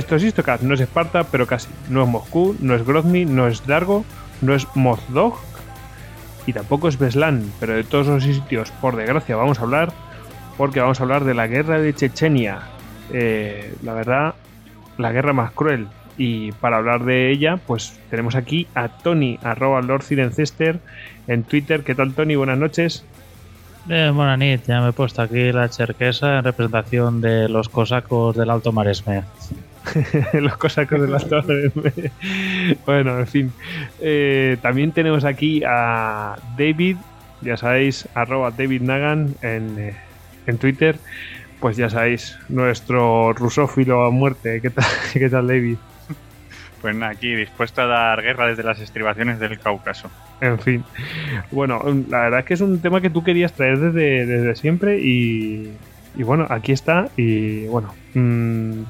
Esto es Istocast, no es Esparta, pero casi. No es Moscú, no es Grozny, no es Dargo, no es Mozdog y tampoco es Beslan, pero de todos los sitios, por desgracia, vamos a hablar porque vamos a hablar de la guerra de Chechenia. Eh, la verdad, la guerra más cruel. Y para hablar de ella, pues tenemos aquí a Tony, arroba Lord Cirencester, en Twitter. ¿Qué tal, Tony? Buenas noches. Buenas noches, ya me he puesto aquí la cherquesa en representación de los cosacos del Alto Maresme. los cosacos del Alto Maresme. bueno, en fin. Eh, también tenemos aquí a David, ya sabéis, arroba David Nagan en, eh, en Twitter. Pues ya sabéis, nuestro rusófilo a muerte. ¿Qué tal, qué tal David? Pues nada, aquí dispuesto a dar guerra desde las estribaciones del Cáucaso. En fin. Bueno, la verdad es que es un tema que tú querías traer desde, desde siempre y, y bueno, aquí está y bueno. Mmm,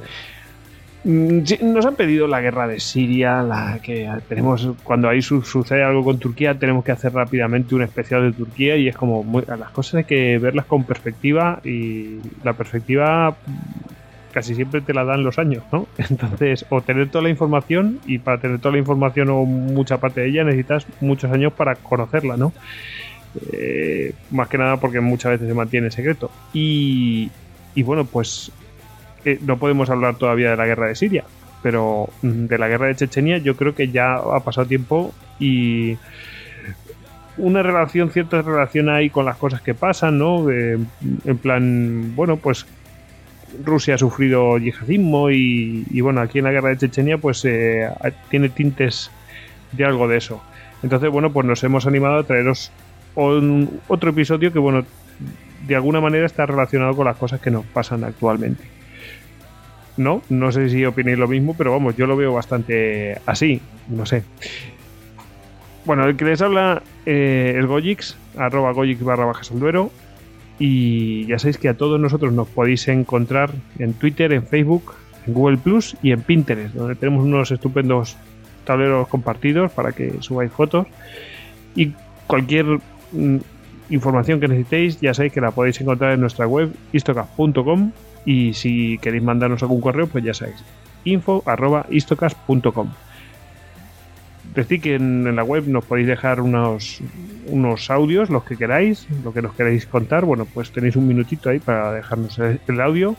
nos han pedido la guerra de Siria, la que tenemos cuando ahí su, sucede algo con Turquía tenemos que hacer rápidamente un especial de Turquía y es como las cosas hay que verlas con perspectiva y la perspectiva casi siempre te la dan los años, ¿no? Entonces, o tener toda la información y para tener toda la información o mucha parte de ella necesitas muchos años para conocerla, ¿no? Eh, más que nada porque muchas veces se mantiene secreto. Y, y bueno, pues no podemos hablar todavía de la guerra de Siria, pero mm, de la guerra de Chechenia yo creo que ya ha pasado tiempo y una relación, cierta relación hay con las cosas que pasan, ¿no? en plan, bueno, pues Rusia ha sufrido yihadismo y, bueno, aquí en la guerra de Chechenia pues eh, tiene tintes de algo de eso. Entonces, bueno, pues nos hemos animado a traeros otro episodio que, bueno, de alguna manera está relacionado con las cosas que nos pasan actualmente. No, no sé si opinéis lo mismo, pero vamos, yo lo veo bastante así, no sé. Bueno, el que les habla eh, el arroba Gojix barra bajas al duero. Y ya sabéis que a todos nosotros nos podéis encontrar en Twitter, en Facebook, en Google Plus y en Pinterest, donde tenemos unos estupendos tableros compartidos para que subáis fotos. Y cualquier mm, información que necesitéis, ya sabéis que la podéis encontrar en nuestra web istocast.com y si queréis mandarnos algún correo, pues ya sabéis, info.istocast.com. Decir que en, la web nos podéis dejar unos, unos audios, los que queráis, lo que nos queráis contar. Bueno, pues tenéis un minutito ahí para dejarnos el, audio.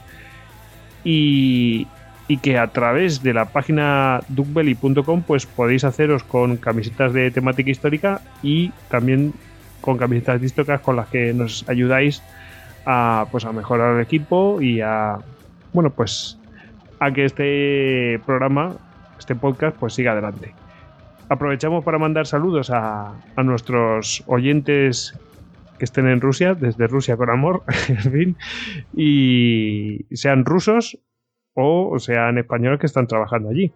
Y, y que a través de la página duckbelly.com pues podéis haceros con camisetas de temática histórica y también con camisetas históricas con las que nos ayudáis a pues a mejorar el equipo y a bueno pues a que este programa este podcast pues siga adelante. Aprovechamos para mandar saludos a, a nuestros oyentes que estén en Rusia desde Rusia con amor en fin y sean rusos o sean españoles que están trabajando allí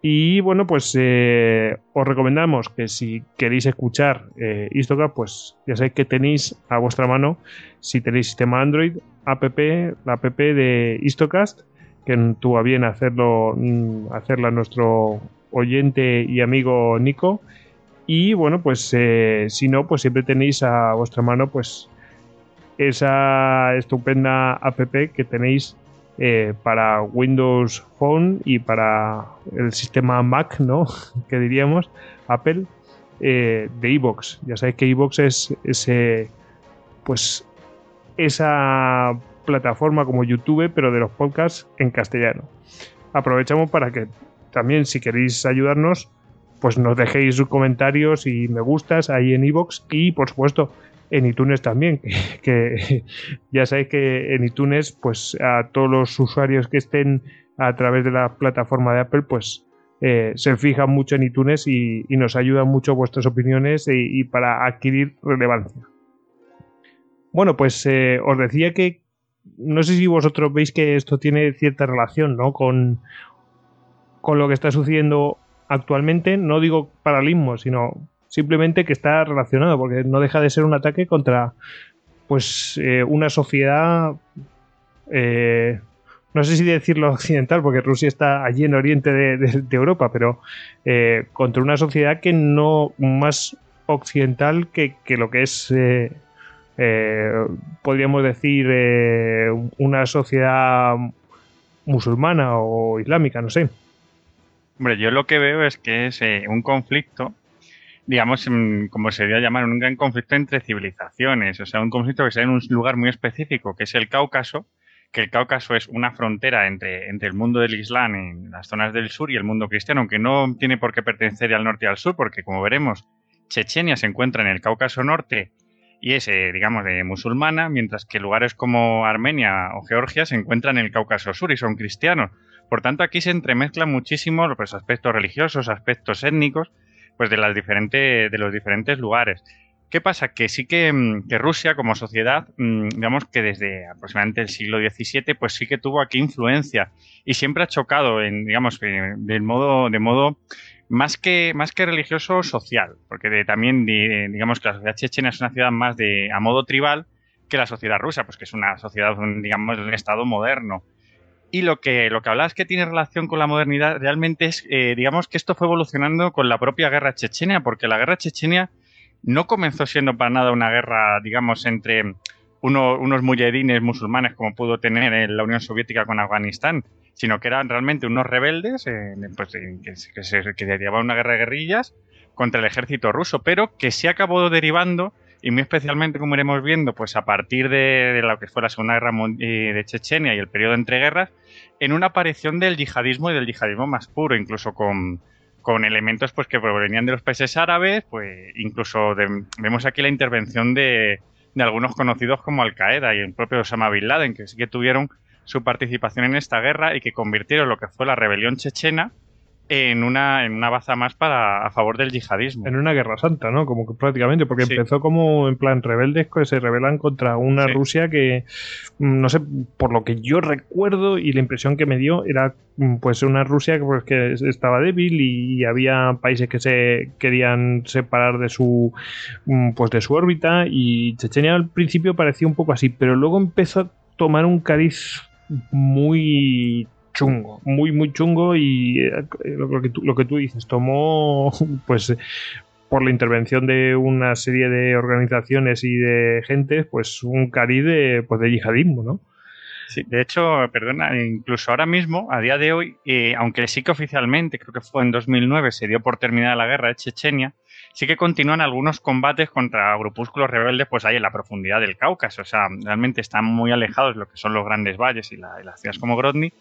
y bueno, pues eh, os recomendamos que si queréis escuchar eh, pues ya sabéis que tenéis a vuestra mano, si tenéis sistema Android, app, la app de Istocast, que tuvo a bien hacerlo, mm, hacerla nuestro oyente y amigo Nico. Y bueno, pues eh, si no, pues siempre tenéis a vuestra mano pues esa estupenda app que tenéis eh, para Windows Phone y para el sistema Mac, ¿no? que diríamos, Apple, eh, de iVoox. Ya sabéis que iVoox es ese, pues, esa plataforma como YouTube, pero de los podcasts en castellano. Aprovechamos para que también, si queréis ayudarnos, pues nos dejéis sus comentarios y me gustas ahí en iVoox y, por supuesto, en iTunes también, que, ya sabéis que en iTunes, pues a todos los usuarios que estén a través de la plataforma de Apple, pues eh, se fijan mucho en iTunes y, nos ayudan mucho vuestras opiniones y, para adquirir relevancia. Bueno, pues eh, os decía que no sé si vosotros veis que esto tiene cierta relación ¿no? con, con lo que está sucediendo actualmente. No digo paralismo, sino simplemente que está relacionado, porque no deja de ser un ataque contra pues eh, una sociedad eh, no sé si decirlo occidental, porque Rusia está allí en oriente de, Europa, pero eh, contra una sociedad que no más occidental que, lo que es, podríamos decir, una sociedad musulmana o islámica, no sé. Hombre, yo lo que veo es que es eh, un conflicto, digamos, como se debería llamar, un gran conflicto entre civilizaciones, o sea, un conflicto que se da en un lugar muy específico, que es el Cáucaso, que el Cáucaso es una frontera entre, entre el mundo del Islam en las zonas del sur y el mundo cristiano, aunque no tiene por qué pertenecer al norte y al sur, porque como veremos, Chechenia se encuentra en el Cáucaso Norte y es, eh, digamos, de musulmana, mientras que lugares como Armenia o Georgia se encuentran en el Cáucaso Sur y son cristianos. Por tanto, aquí se entremezclan muchísimo los aspectos religiosos, aspectos étnicos, pues de las diferentes, de los diferentes lugares. ¿Qué pasa? Que sí que, mm, Rusia como sociedad, mm, digamos que desde aproximadamente el siglo XVII, pues sí que tuvo aquí influencia y siempre ha chocado en, digamos, de modo, de modo más que, más que religioso, social, porque también digamos que la sociedad chechena es una ciudad más de a modo tribal que la sociedad rusa, pues que es una sociedad, digamos, de un estado moderno. Y lo que, lo que hablabas que tiene relación con la modernidad realmente es, eh, digamos, que esto fue evolucionando con la propia guerra chechenia, porque la guerra chechenia no comenzó siendo para nada una guerra, digamos, entre unos muyedines musulmanes como pudo tener en la Unión Soviética con Afganistán, sino que eran realmente unos rebeldes eh, pues, que, se, que llevaban una guerra de guerrillas contra el ejército ruso, pero que se acabó derivando, y muy especialmente, como iremos viendo, pues a partir de, lo que fue la Segunda Guerra eh, de Chechenia y el periodo entre guerras, en una aparición del yihadismo y del yihadismo más puro, incluso con, con elementos pues que provenían de los países árabes, pues incluso vemos aquí la intervención de, de algunos conocidos como Al Qaeda y el propio Osama Bin Laden, que sí que tuvieron su participación en esta guerra y que convirtieron lo que fue la rebelión chechena en una, en una baza más para a favor del yihadismo. En una guerra santa, ¿no? Como que prácticamente, porque empezó como en plan rebeldes que se rebelan contra una Rusia que, mm, no sé, por lo que yo recuerdo y la impresión que me dio era mm, pues una Rusia pues, que estaba débil y, había países que se querían separar de su mm, pues de su órbita y Chechenia al principio parecía un poco así, pero luego empezó a tomar un cariz muy chungo, muy, muy chungo y eh, lo, que tú, lo que tú dices, tomó pues por la intervención de una serie de organizaciones y de gentes, pues un cariz de, pues de yihadismo, ¿no? Sí, de hecho, perdona, incluso ahora mismo, a día de hoy, eh, aunque sí que oficialmente, creo que fue en 2009, se dio por terminada la guerra de Chechenia, sí que continúan algunos combates contra grupúsculos rebeldes, pues ahí en la profundidad del Cáucaso. O sea, realmente están muy alejados de lo que son los grandes valles y, y las ciudades como Grodny,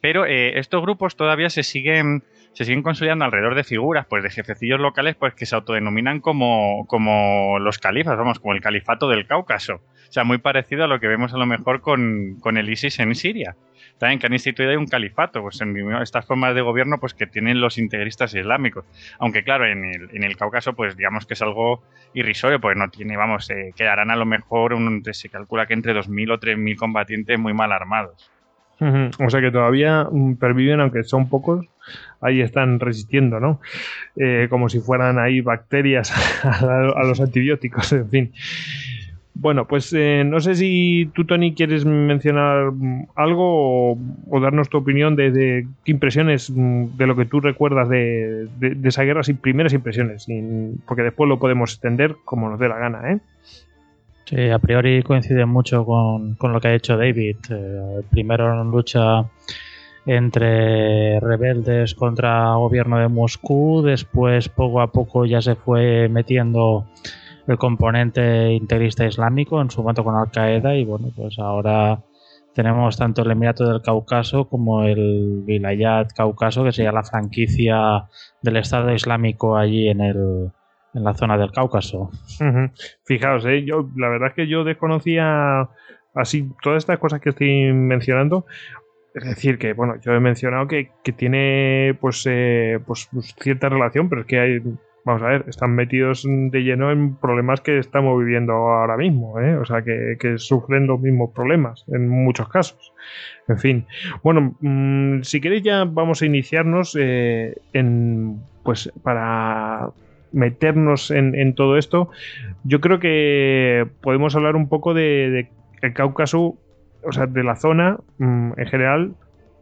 pero eh, estos grupos todavía se siguen, se siguen consolidando alrededor de figuras, pues de jefecillos locales, pues que se autodenominan como, como los califas, vamos, como el califato del Cáucaso. O sea, muy parecido a lo que vemos a lo mejor con, con el ISIS en Siria. También que han instituido un califato, pues en estas formas de gobierno pues que tienen los integristas islámicos. Aunque claro, en el, en el Cáucaso pues digamos que es algo irrisorio, pues no tiene, vamos, eh, quedarán a lo mejor, un, se calcula que entre 2.000 o 3.000 combatientes muy mal armados. O sea que todavía mm, perviven, aunque son pocos, ahí están resistiendo, ¿no? Eh, como si fueran ahí bacterias a, los antibióticos, en fin. Bueno, pues eh, no sé si tú, Tony, quieres mencionar mm, algo o, darnos tu opinión de, qué impresiones mm, de lo que tú recuerdas de, de, esa guerra, sin primeras impresiones, porque después lo podemos extender como nos dé la gana, ¿eh? Sí, a priori coincide mucho con, lo que ha hecho David. Eh, primero en lucha entre rebeldes contra gobierno de Moscú, después poco a poco ya se fue metiendo el componente integrista islámico en su momento con Al Qaeda y bueno, pues ahora tenemos tanto el Emirato del Cáucaso como el Vilayat Cáucaso, que sería la franquicia del Estado Islámico allí en el, en la zona del Cáucaso. Fijaos, ¿eh? yo la verdad es que yo desconocía así todas estas cosas que estoy mencionando. Es decir, que bueno, yo he mencionado que, tiene pues, eh, pues, pues cierta relación, pero es que hay, vamos a ver, están metidos de lleno en problemas que estamos viviendo ahora mismo, ¿eh? o sea, que, sufren los mismos problemas en muchos casos. En fin, bueno, mm, si queréis ya vamos a iniciarnos eh, en, pues para meternos en, todo esto, yo creo que podemos hablar un poco de, el Cáucaso, o sea, de la zona mm, en general,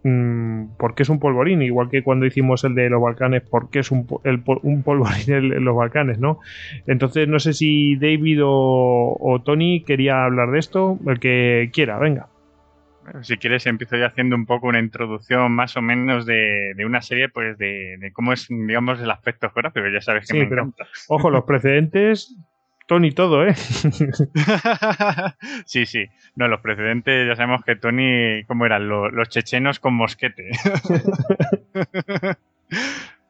mm, porque es un polvorín, igual que cuando hicimos el de los Balcanes, porque es un, un polvorín en, los Balcanes, ¿no? Entonces, no sé si David o, Tony quería hablar de esto, el que quiera, venga. Si quieres empiezo ya haciendo un poco una introducción más o menos de, una serie, pues de, cómo es, digamos, el aspecto geográfico. Ya sabes que me encanta. ojo, los precedentes, Tony todo, ¿eh? sí, sí. No, los precedentes, ya sabemos que Tony, ¿cómo eran? Los, chechenos con mosquete.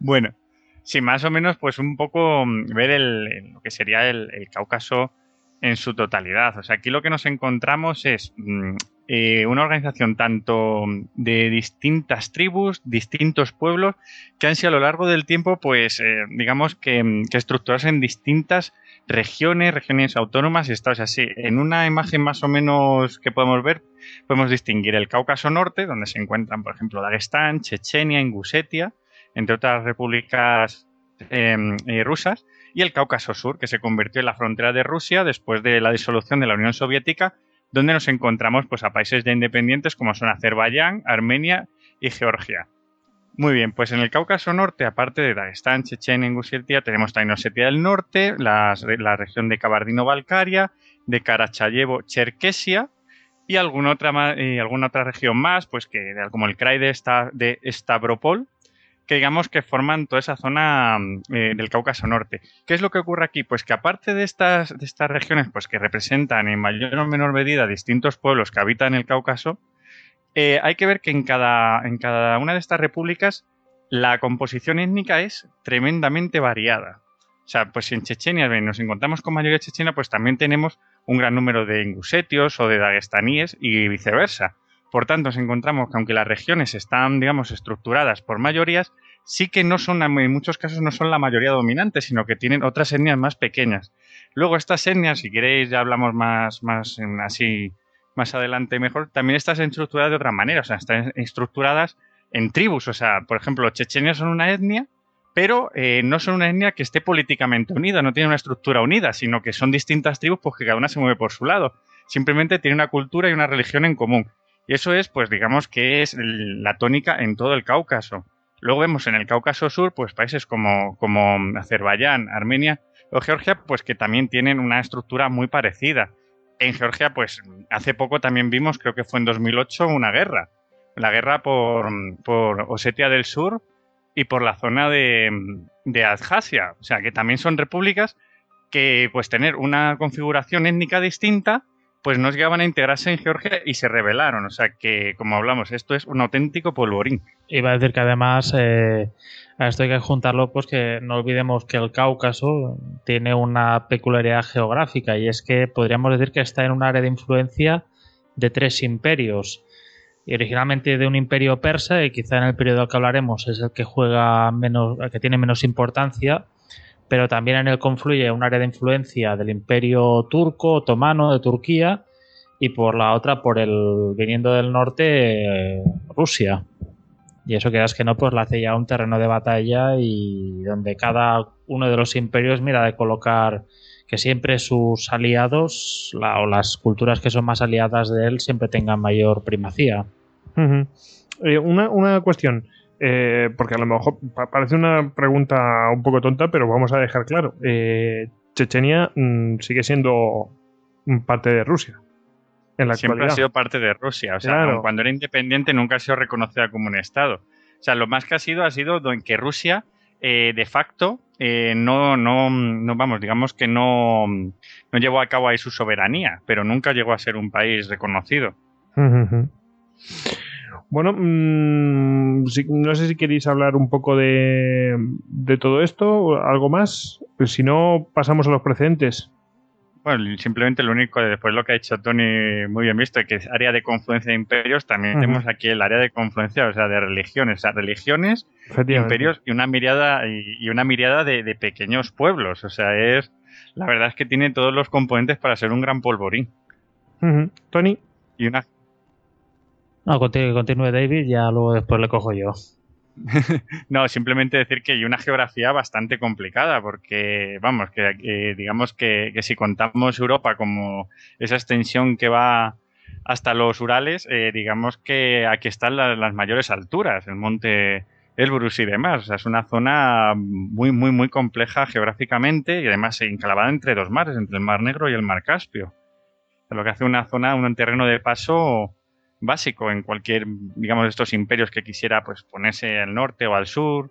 bueno, sí, más o menos, pues un poco mm, ver el, lo que sería el, el Cáucaso en su totalidad. O sea, aquí lo que nos encontramos es mm, eh, una organización tanto de distintas tribus, distintos pueblos, que han sido a lo largo del tiempo, pues, eh, digamos que, que en distintas regiones, regiones autónomas y estados así. En una imagen más o menos que podemos ver, podemos distinguir el Cáucaso Norte, donde se encuentran, por ejemplo, Dagestán, Chechenia, Ingusetia, entre otras repúblicas em, eh, rusas, y el Cáucaso Sur, que se convirtió en la frontera de Rusia después de la disolución de la Unión Soviética, donde nos encontramos pues, a países ya independientes como son Azerbaiyán, Armenia y Georgia. Muy bien, pues en el Cáucaso Norte, aparte de Dagestán, Chechenia, Ingusetia, tenemos también Osetia del Norte, la, región de Kabardino-Balkaria, de Karachayevo, Cherkesia y alguna otra, alguna otra región más, pues que como el Krai de, de Stavropol, que digamos que forman toda esa zona eh, del Cáucaso Norte. ¿Qué es lo que ocurre aquí? Pues que aparte de estas, de estas regiones, pues que representan en mayor o menor medida distintos pueblos que habitan el Cáucaso, eh, hay que ver que en cada, en cada una de estas repúblicas la composición étnica es tremendamente variada. O sea, pues en Chechenia nos encontramos con mayoría chechena, pues también tenemos un gran número de ingusetios o de dagestaníes y viceversa. Por tanto, nos encontramos que aunque las regiones están, digamos, estructuradas por mayorías, sí que no son, en muchos casos, no son la mayoría dominante, sino que tienen otras etnias más pequeñas. Luego, estas etnias, si queréis, ya hablamos más, más así, más adelante mejor, también están estructuradas de otra manera, o sea, están estructuradas en tribus. O sea, por ejemplo, los chechenios son una etnia, pero eh, no son una etnia que esté políticamente unida, no tiene una estructura unida, sino que son distintas tribus, pues que cada una se mueve por su lado. Simplemente tiene una cultura y una religión en común. Y eso es, pues digamos que es la tónica en todo el Cáucaso. Luego vemos en el Cáucaso Sur, pues países como, como Azerbaiyán, Armenia o Georgia, pues que también tienen una estructura muy parecida. En Georgia, pues hace poco también vimos, creo que fue en 2008, una guerra. La guerra por, por Osetia del Sur y por la zona de, de Abjasia. O sea, que también son repúblicas que, pues, tener una configuración étnica distinta, pues no llegaban a integrarse en Georgia y se rebelaron. O sea que, como hablamos, esto es un auténtico polvorín. Iba a decir que además eh, a esto hay que juntarlo, pues que no olvidemos que el Cáucaso tiene una peculiaridad geográfica y es que podríamos decir que está en un área de influencia de tres imperios. Y originalmente de un imperio persa, y quizá en el periodo que hablaremos es el que juega menos, que tiene menos importancia, pero también en él confluye un área de influencia del imperio turco, otomano, de Turquía, y por la otra, por el viniendo del norte, Rusia. Y eso quedas que no, pues la hace ya un terreno de batalla y donde cada uno de los imperios mira de colocar que siempre sus aliados o las culturas que son más aliadas de él siempre tengan mayor primacía. Eh, una, una, cuestión. Eh, porque a lo mejor parece una pregunta un poco tonta, pero vamos a dejar claro. Eh, Chechenia mm, sigue siendo parte de Rusia. Siempre ha sido parte de Rusia. O sea, cuando era independiente nunca ha sido reconocida como un Estado. O sea, lo más que ha sido ha sido en que Rusia, eh, de facto, no, no, no, vamos, digamos que no, no llevó a cabo ahí su soberanía, pero nunca llegó a ser un país reconocido. Bueno, mm, no sé si queréis hablar un poco de, de todo esto, algo más. Pues si no, pasamos a los precedentes. Bueno, simplemente lo único, después lo que ha hecho Tony muy bien visto, que es área de confluencia de imperios, también tenemos aquí el área de confluencia, o sea, de religiones, o sea, religiones, imperios y una mirada y, una mirada de, pequeños pueblos, o sea, es la verdad es que tiene todos los componentes para ser un gran polvorín. Tony. Y una no, continúe David, ya luego después le cojo yo. no, simplemente decir que hay una geografía bastante complicada, porque, vamos, que, digamos que, si contamos Europa como esa extensión que va hasta los Urales, eh, digamos que aquí están las mayores alturas, el monte Elbrus y demás. O sea, es una zona muy, muy, muy compleja geográficamente y además enclavada entre dos mares, entre el Mar Negro y el Mar Caspio. Lo que hace una zona, un terreno de paso básico en cualquier, digamos, de estos imperios que quisiera pues ponerse al norte o al sur.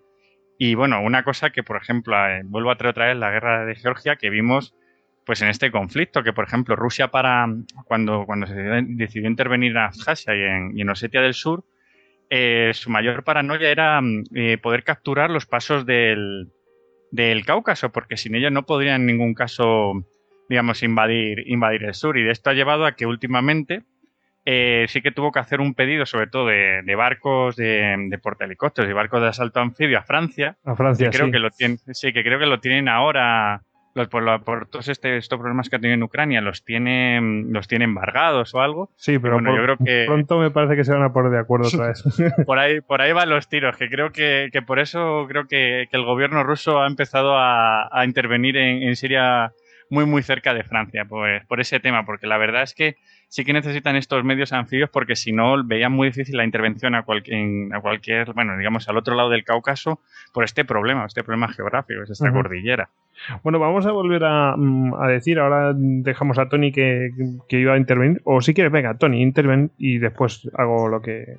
Y bueno, una cosa que, por ejemplo, eh, vuelvo a traer otra vez la guerra de Georgia que vimos pues en este conflicto, que por ejemplo Rusia para cuando, cuando se decidió intervenir en Abjasia y en, en Osetia del Sur, eh, su mayor paranoia era eh, poder capturar los pasos del, del Cáucaso, porque sin ellos no podrían en ningún caso, digamos, invadir, invadir el sur. Y de esto ha llevado a que últimamente eh, sí que tuvo que hacer un pedido, sobre todo de, barcos de, de portahelicópteros y barcos de asalto anfibio a Francia. A Francia, creo sí. Que lo tienen, sí, que creo que lo tienen ahora por, todos este, estos problemas que ha tenido en Ucrania, los tiene, los tiene embargados o algo. Sí, pero yo creo que pronto me parece que se van a poner de acuerdo otra vez. por, ahí, por ahí van los tiros, que creo que, que por eso creo que, que, el gobierno ruso ha empezado a, a intervenir en, en, Siria muy, muy cerca de Francia, pues, por ese tema, porque la verdad es que sí que necesitan estos medios anfibios porque si no veían muy difícil la intervención a, cualquier, a cualquier, bueno, digamos, al otro lado del Cáucaso por este problema, este problema geográfico, es esta uh -huh. cordillera. Bueno, vamos a volver a, mm, a, decir, ahora dejamos a Tony que, que, iba a intervenir, o si quieres, venga, Tony, interven y después hago lo que,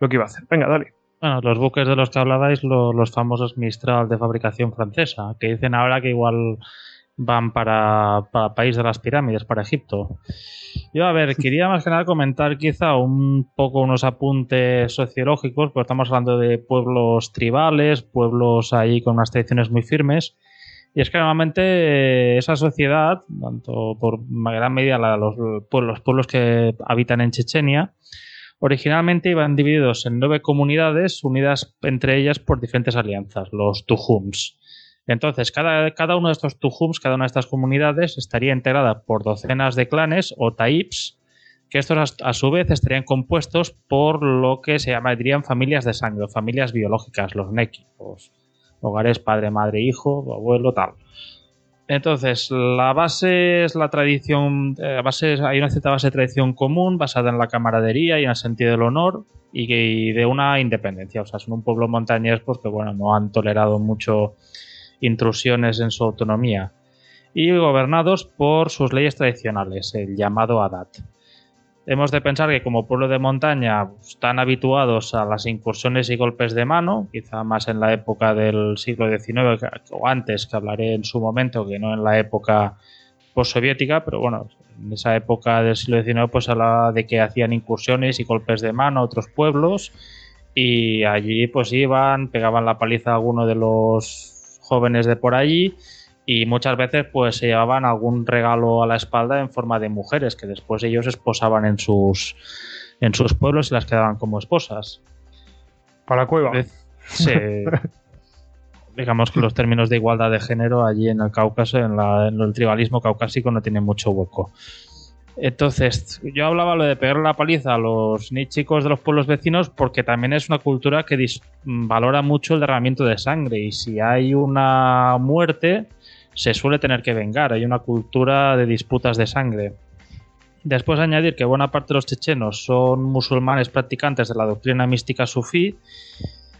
lo que iba a hacer. Venga, dale. Bueno, los buques de los que hablabais, lo, los famosos Mistral de fabricación francesa, que dicen ahora que igual van para, para país de las pirámides, para Egipto. Yo, a ver, quería más que nada comentar quizá un poco unos apuntes sociológicos, porque estamos hablando de pueblos tribales, pueblos ahí con unas tradiciones muy firmes. Y es que normalmente esa sociedad, tanto por gran medida los, los pueblos que habitan en Chechenia, originalmente iban divididos en nueve comunidades unidas entre ellas por diferentes alianzas, los Tujums. Entonces, cada, cada uno de estos tujums, cada una de estas comunidades, estaría integrada por docenas de clanes o taips, que estos a, su vez estarían compuestos por lo que se llamarían familias de sangre, familias biológicas, los neki, los hogares padre, madre, hijo, abuelo, tal. Entonces, la base es la tradición, eh, base, hay una cierta base de tradición común basada en la camaradería y en el sentido del honor y, y de una independencia. O sea, son un pueblo montañés pues, que bueno, no han tolerado mucho intrusiones en su autonomía y gobernados por sus leyes tradicionales, el llamado Adat. Hemos de pensar que como pueblo de montaña están habituados a las incursiones y golpes de mano, quizá más en la época del siglo XIX o antes, que hablaré en su momento, que no en la época postsoviética, pero bueno, en esa época del siglo XIX pues hablaba de que hacían incursiones y golpes de mano a otros pueblos y allí pues iban, pegaban la paliza a alguno de los jóvenes de por allí y muchas veces pues se llevaban algún regalo a la espalda en forma de mujeres que después ellos esposaban en sus en sus pueblos y las quedaban como esposas. Para la cueva. Se, digamos que los términos de igualdad de género allí en el Cáucaso, en, la, en el tribalismo caucásico no tienen mucho hueco. Entonces, yo hablaba lo de pegar la paliza a los chicos de los pueblos vecinos porque también es una cultura que valora mucho el derramamiento de sangre y si hay una muerte se suele tener que vengar, hay una cultura de disputas de sangre. Después añadir que buena parte de los chechenos son musulmanes practicantes de la doctrina mística sufí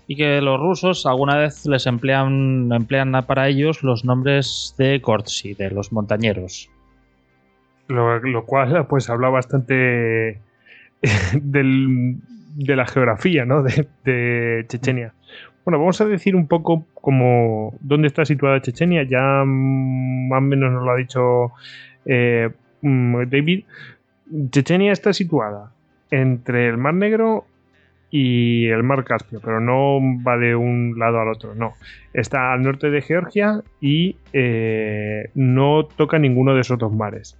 y que los rusos alguna vez les emplean, emplean para ellos los nombres de Gortsi, de los montañeros. Lo, cual pues habla bastante del, de la geografía ¿no? de, Chechenia. Bueno, vamos a decir un poco como dónde está situada Chechenia. Ya más o menos nos lo ha dicho eh, David. Chechenia está situada entre el Mar Negro y el Mar Caspio, pero no va de un lado al otro, no. Está al norte de Georgia y eh, no toca ninguno de esos dos mares.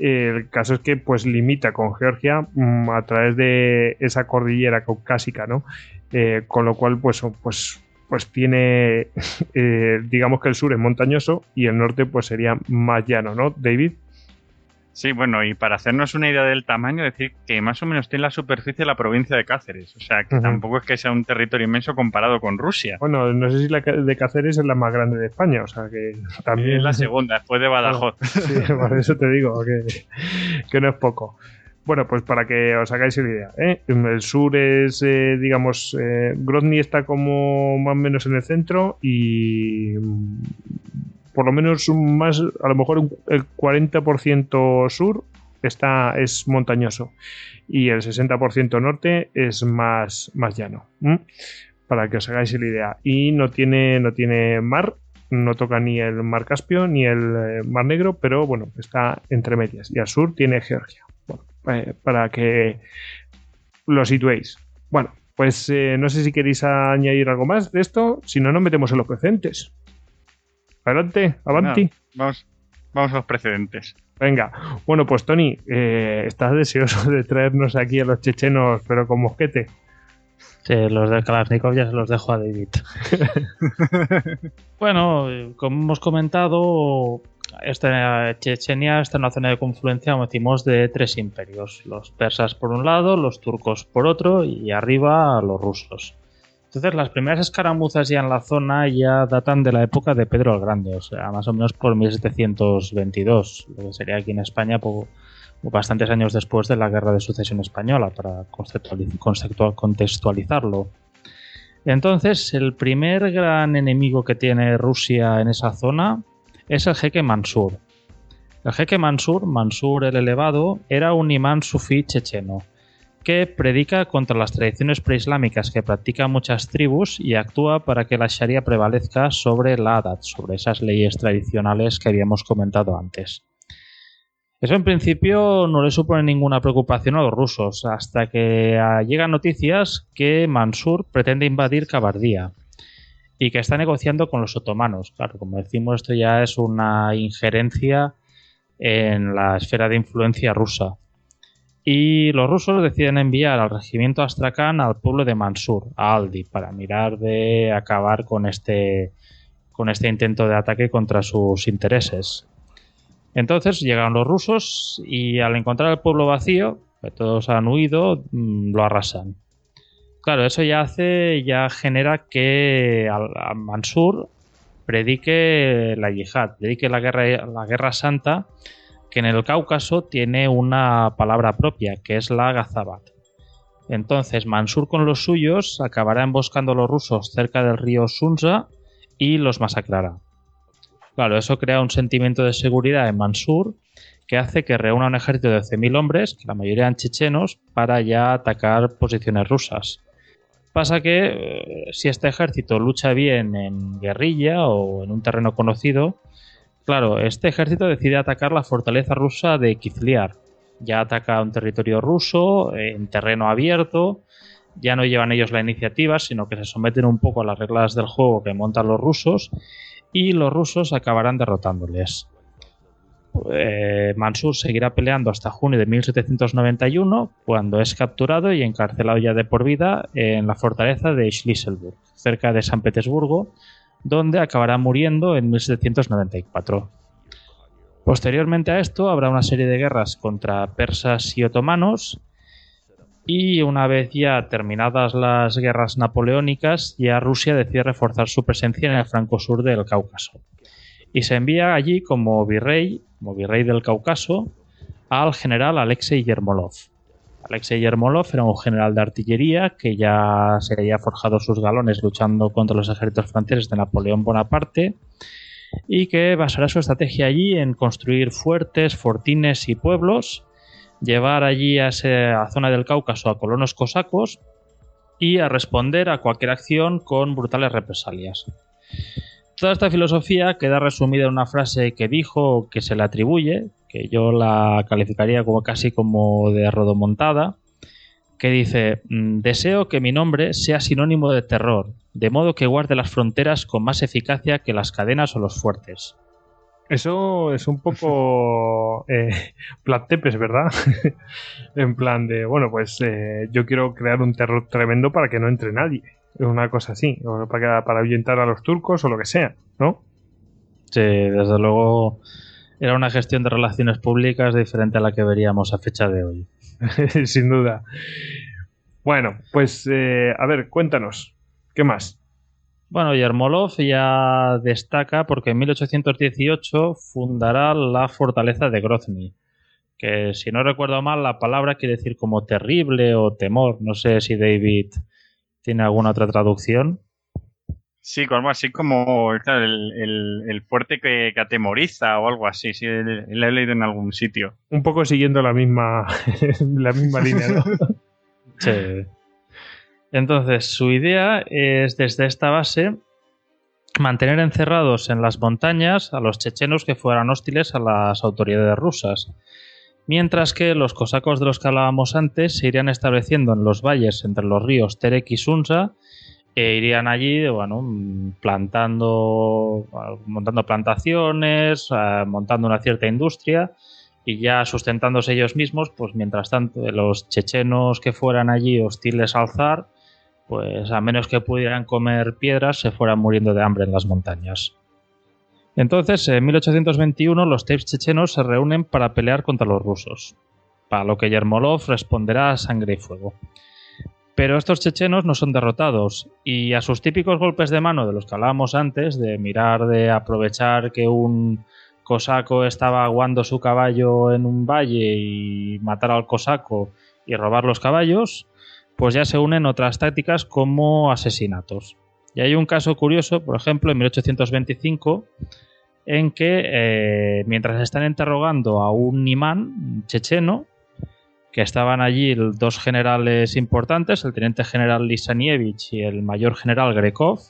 El caso es que pues limita con Georgia mmm, a través de esa cordillera caucásica, ¿no? Eh, con lo cual pues, pues, pues tiene, eh, digamos que el sur es montañoso y el norte pues sería más llano, ¿no, David? Sí, bueno, y para hacernos una idea del tamaño, decir que más o menos tiene la superficie de la provincia de Cáceres. O sea, que uh -huh. tampoco es que sea un territorio inmenso comparado con Rusia. Bueno, no sé si la de Cáceres es la más grande de España, o sea que también... Es la segunda, después de Badajoz. Sí, por eso te digo que, que, no es poco. Bueno, pues para que os hagáis la idea, ¿eh? el sur es, eh, digamos, eh, Grozny está como más o menos en el centro y por lo menos un más, a lo mejor el 40% sur está, es montañoso y el 60% norte es más, más llano. Para que os hagáis la idea. Y no tiene, no tiene mar, no toca ni el mar Caspio ni el eh, mar Negro, pero bueno, está entre medias. Y al sur tiene Georgia. Eh, para que lo situéis. Bueno, pues eh, no sé si queréis añadir algo más de esto, si no nos metemos en los precedentes. Adelante, avanti. vamos, vamos a los precedentes. Venga, bueno, pues Tony, eh, estás deseoso de traernos aquí a los chechenos, pero con mosquete. Sí, los de Kalashnikov ya se los dejo a David. bueno, como hemos comentado, esta, Chechenia está en una zona de confluencia, como decimos, de tres imperios. Los persas por un lado, los turcos por otro y arriba los rusos. Entonces, las primeras escaramuzas ya en la zona ya datan de la época de Pedro el Grande, o sea, más o menos por 1722, lo que sería aquí en España bastantes años después de la Guerra de Sucesión Española, para contextualizarlo. Entonces, el primer gran enemigo que tiene Rusia en esa zona es el jeque Mansur. El jeque Mansur, Mansur el Elevado, era un imán sufí checheno que predica contra las tradiciones preislámicas que practican muchas tribus y actúa para que la Sharia prevalezca sobre la Adat, sobre esas leyes tradicionales que habíamos comentado antes. Eso en principio no le supone ninguna preocupación a los rusos, hasta que llegan noticias que Mansur pretende invadir Kabardía y que está negociando con los otomanos. Claro, como decimos, esto ya es una injerencia en la esfera de influencia rusa y los rusos deciden enviar al regimiento Astrakhan al pueblo de Mansur, a Aldi, para mirar de acabar con este, con este intento de ataque contra sus intereses. Entonces llegan los rusos y al encontrar el pueblo vacío, que todos han huido, mm, lo arrasan. Claro, eso ya hace, ya genera que Mansur predique la yihad, predique la guerra, la guerra santa que en el Cáucaso tiene una palabra propia, que es la Gazabat. Entonces Mansur con los suyos acabará emboscando a los rusos cerca del río Sunza y los masacrará. Claro, eso crea un sentimiento de seguridad en Mansur que hace que reúna un ejército de 12.000 hombres, que la mayoría eran chechenos, para ya atacar posiciones rusas. Pasa que eh, si este ejército lucha bien en guerrilla o en un terreno conocido, Claro, este ejército decide atacar la fortaleza rusa de Kizliar. Ya ataca un territorio ruso en terreno abierto. Ya no llevan ellos la iniciativa, sino que se someten un poco a las reglas del juego que montan los rusos y los rusos acabarán derrotándoles. Eh, Mansur seguirá peleando hasta junio de 1791, cuando es capturado y encarcelado ya de por vida en la fortaleza de Schlisselburg, cerca de San Petersburgo, donde acabará muriendo en 1794. Posteriormente a esto habrá una serie de guerras contra persas y otomanos y una vez ya terminadas las guerras napoleónicas, ya Rusia decide reforzar su presencia en el franco sur del Cáucaso. Y se envía allí como virrey, como virrey del Cáucaso, al general Alexei Yermolov. Alexei Yermolov era un general de artillería que ya se había forjado sus galones luchando contra los ejércitos franceses de Napoleón Bonaparte y que basará su estrategia allí en construir fuertes, fortines y pueblos, llevar allí a esa zona del Cáucaso a colonos cosacos y a responder a cualquier acción con brutales represalias. Toda esta filosofía queda resumida en una frase que dijo que se le atribuye, que yo la calificaría como casi como de rodomontada, que dice, mm, deseo que mi nombre sea sinónimo de terror, de modo que guarde las fronteras con más eficacia que las cadenas o los fuertes. Eso es un poco eh, plantepes, ¿verdad? en plan de, bueno, pues eh, yo quiero crear un terror tremendo para que no entre nadie una cosa así, para, para ahuyentar a los turcos o lo que sea, ¿no? Sí, desde luego era una gestión de relaciones públicas diferente a la que veríamos a fecha de hoy. Sin duda. Bueno, pues eh, a ver, cuéntanos, ¿qué más? Bueno, Yermolov ya destaca porque en 1818 fundará la fortaleza de Grozny, que si no recuerdo mal la palabra quiere decir como terrible o temor, no sé si David ¿Tiene alguna otra traducción? Sí, algo así como el, fuerte que, atemoriza o algo así. Sí, lo he leído en algún sitio. Un poco siguiendo la misma, la misma línea, ¿no? sí. Entonces, su idea es desde esta base mantener encerrados en las montañas a los chechenos que fueran hostiles a las autoridades rusas, mientras que los cosacos de los que hablábamos antes se irían estableciendo en los valles entre los ríos Terek y Sunza irían allí, bueno, plantando, montando plantaciones, eh, montando una cierta industria y ya sustentándose ellos mismos, pues mientras tanto los chechenos que fueran allí hostiles al zar, pues a menos que pudieran comer piedras, se fueran muriendo de hambre en las montañas. Entonces, en 1821 los tapes chechenos se reúnen para pelear contra los rusos, para lo que Yermolov responderá a sangre y fuego. Pero estos chechenos no son derrotados y a sus típicos golpes de mano de los que hablábamos antes, de mirar de aprovechar que un cosaco estaba aguando su caballo en un valle y matar al cosaco y robar los caballos, pues ya se unen otras tácticas como asesinatos. Y hay un caso curioso, por ejemplo, en 1825, en que eh, mientras están interrogando a un imán checheno, que estaban allí dos generales importantes, el teniente general Lisanievich y el mayor general Grekov,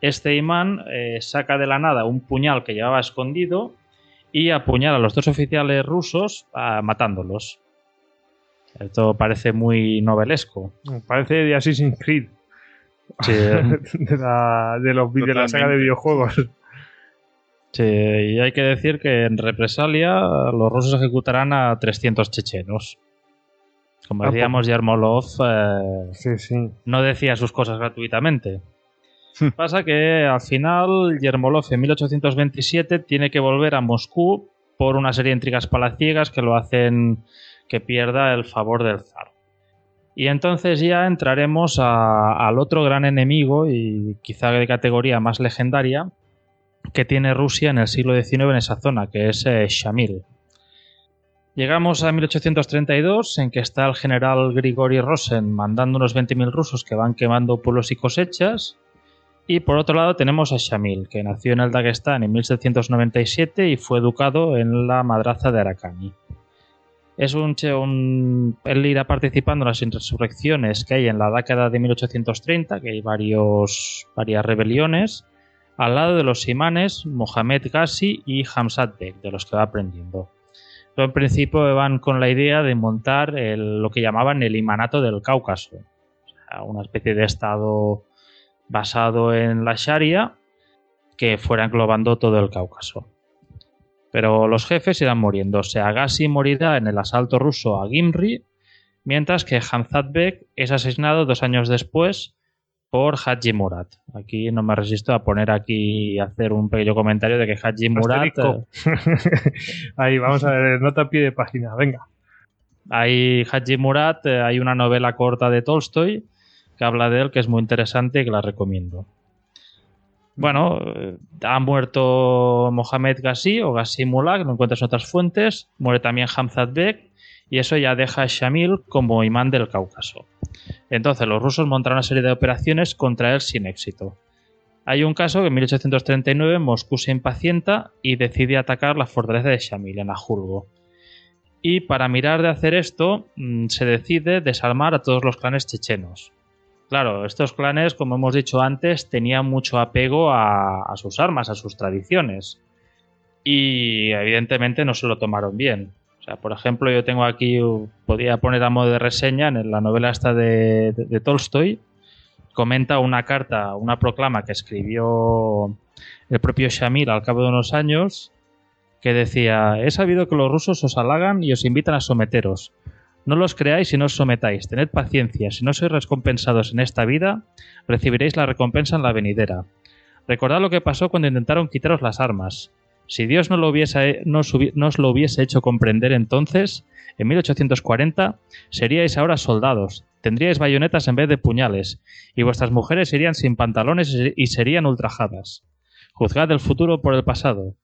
este imán eh, saca de la nada un puñal que llevaba escondido y apuñala a los dos oficiales rusos ah, matándolos. Esto parece muy novelesco. Parece de Assassin's Creed. de, la, de, los, de la saga de videojuegos. Sí, y hay que decir que en represalia los rusos ejecutarán a 300 chechenos. Como ah, decíamos, Yermolov eh, no decía sus cosas gratuitamente. Hmm. Pasa que al final Yermolov en 1827 tiene que volver a Moscú por una serie de intrigas palaciegas que lo hacen que pierda el favor del zar. Y entonces ya entraremos al otro gran enemigo y quizá de categoría más legendaria que tiene Rusia en el siglo XIX en esa zona, que es eh, Shamil. Llegamos a 1832, en que está el general Grigori Rosen mandando unos 20.000 rusos que van quemando pueblos y cosechas. Y por otro lado tenemos a Shamil, que nació en el Dagestán en 1797 y fue educado en la madraza de Arakani. Es un, él irá participando en las insurrecciones que hay en la década de 1830, que hay varios, varias rebeliones, al lado de los imanes Mohamed Ghazi y Hamzat Bek, de los que va aprendiendo en principio van con la idea de montar lo que llamaban el imanato del Cáucaso, una especie de estado basado en la Sharia que fuera englobando todo el Cáucaso. Pero los jefes irán muriendo. O sea, Agassi morirá en el asalto ruso a Gimri, mientras que Hamzat Bek es asesinado dos años después por Haji Murat. Aquí no me resisto a poner aquí y hacer un pequeño comentario de que Haji Murat. Eh, Ahí vamos a ver, nota pie de página, venga. Hay Haji Murat, eh, hay una novela corta de Tolstoy que habla de él que es muy interesante y que la recomiendo. Bueno, eh, ha muerto Mohamed Ghazi o Ghazi Mullah, lo encuentras en otras fuentes. Muere también Hamzat Bek y eso ya deja a Shamil como imán del Cáucaso. Entonces los rusos montaron una serie de operaciones contra él sin éxito. Hay un caso que en 1839 Moscú se impacienta y decide atacar la fortaleza de Shamil en Ajulgo. Y para mirar de hacer esto, mm, se decide desarmar a todos los clanes chechenos. Claro, estos clanes, como hemos dicho antes, tenían mucho apego a, a sus armas, a sus tradiciones. Y evidentemente no se lo tomaron bien por ejemplo, yo tengo aquí, podía poner a modo de reseña en la novela esta de, Tolstoy, comenta una carta, una proclama que escribió el propio Shamir al cabo de unos años, que decía, he sabido que los rusos os halagan y os invitan a someteros. No los creáis y no os sometáis. Tened paciencia. Si no sois recompensados en esta vida, recibiréis la recompensa en la venidera. Recordad lo que pasó cuando intentaron quitaros las armas. Si Dios no lo hubiese, nos, lo hubiese hecho comprender entonces, en 1840, seríais ahora soldados, tendríais bayonetas en vez de puñales, y vuestras mujeres irían sin pantalones y serían ultrajadas. Juzgad el futuro por el pasado.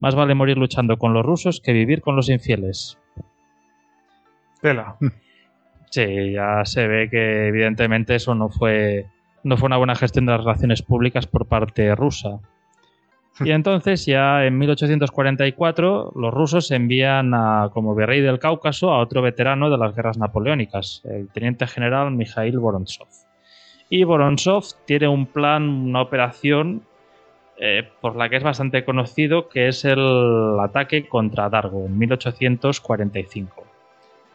Más vale morir luchando con los rusos que vivir con los infieles. Tela. Sí, ya se ve que evidentemente eso no fue no fue una buena gestión de las relaciones públicas por parte rusa. Y entonces ya en 1844 los rusos envían a, como virrey del Cáucaso a otro veterano de las guerras napoleónicas, el teniente general Mikhail Vorontsov. Y Vorontsov tiene un plan, una operación eh, por la que es bastante conocido, que es el ataque contra Dargo en 1845.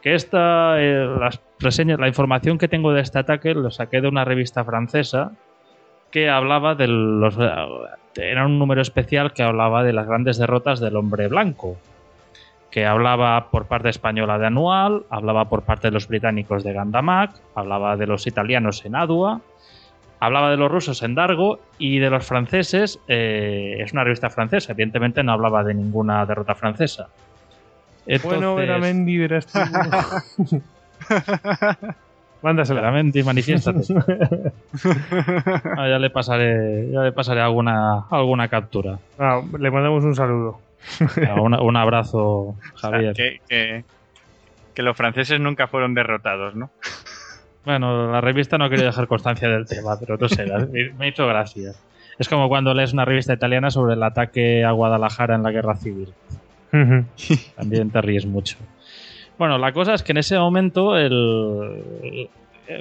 Que esta, eh, las reseñas, la información que tengo de este ataque lo saqué de una revista francesa que hablaba de los era un número especial que hablaba de las grandes derrotas del hombre blanco, que hablaba por parte española de Anual, hablaba por parte de los británicos de Gandamak, hablaba de los italianos en Adua, hablaba de los rusos en Dargo y de los franceses, eh, es una revista francesa, evidentemente no hablaba de ninguna derrota francesa. Bueno, Veramendi, verás Mándasela. Veramendi, manifiéstate. Ah, ya le pasaré, ya le pasaré alguna, alguna captura. Ah, le mandamos un saludo. Ah, un, abrazo, Javier. que, los franceses nunca fueron derrotados, ¿no? Bueno, la revista no quería dejar constancia del tema, pero no sé, me hizo gracia. Es como cuando lees una revista italiana sobre el ataque a Guadalajara en la guerra civil. También te ríes mucho. Bueno, la cosa es que en ese momento el,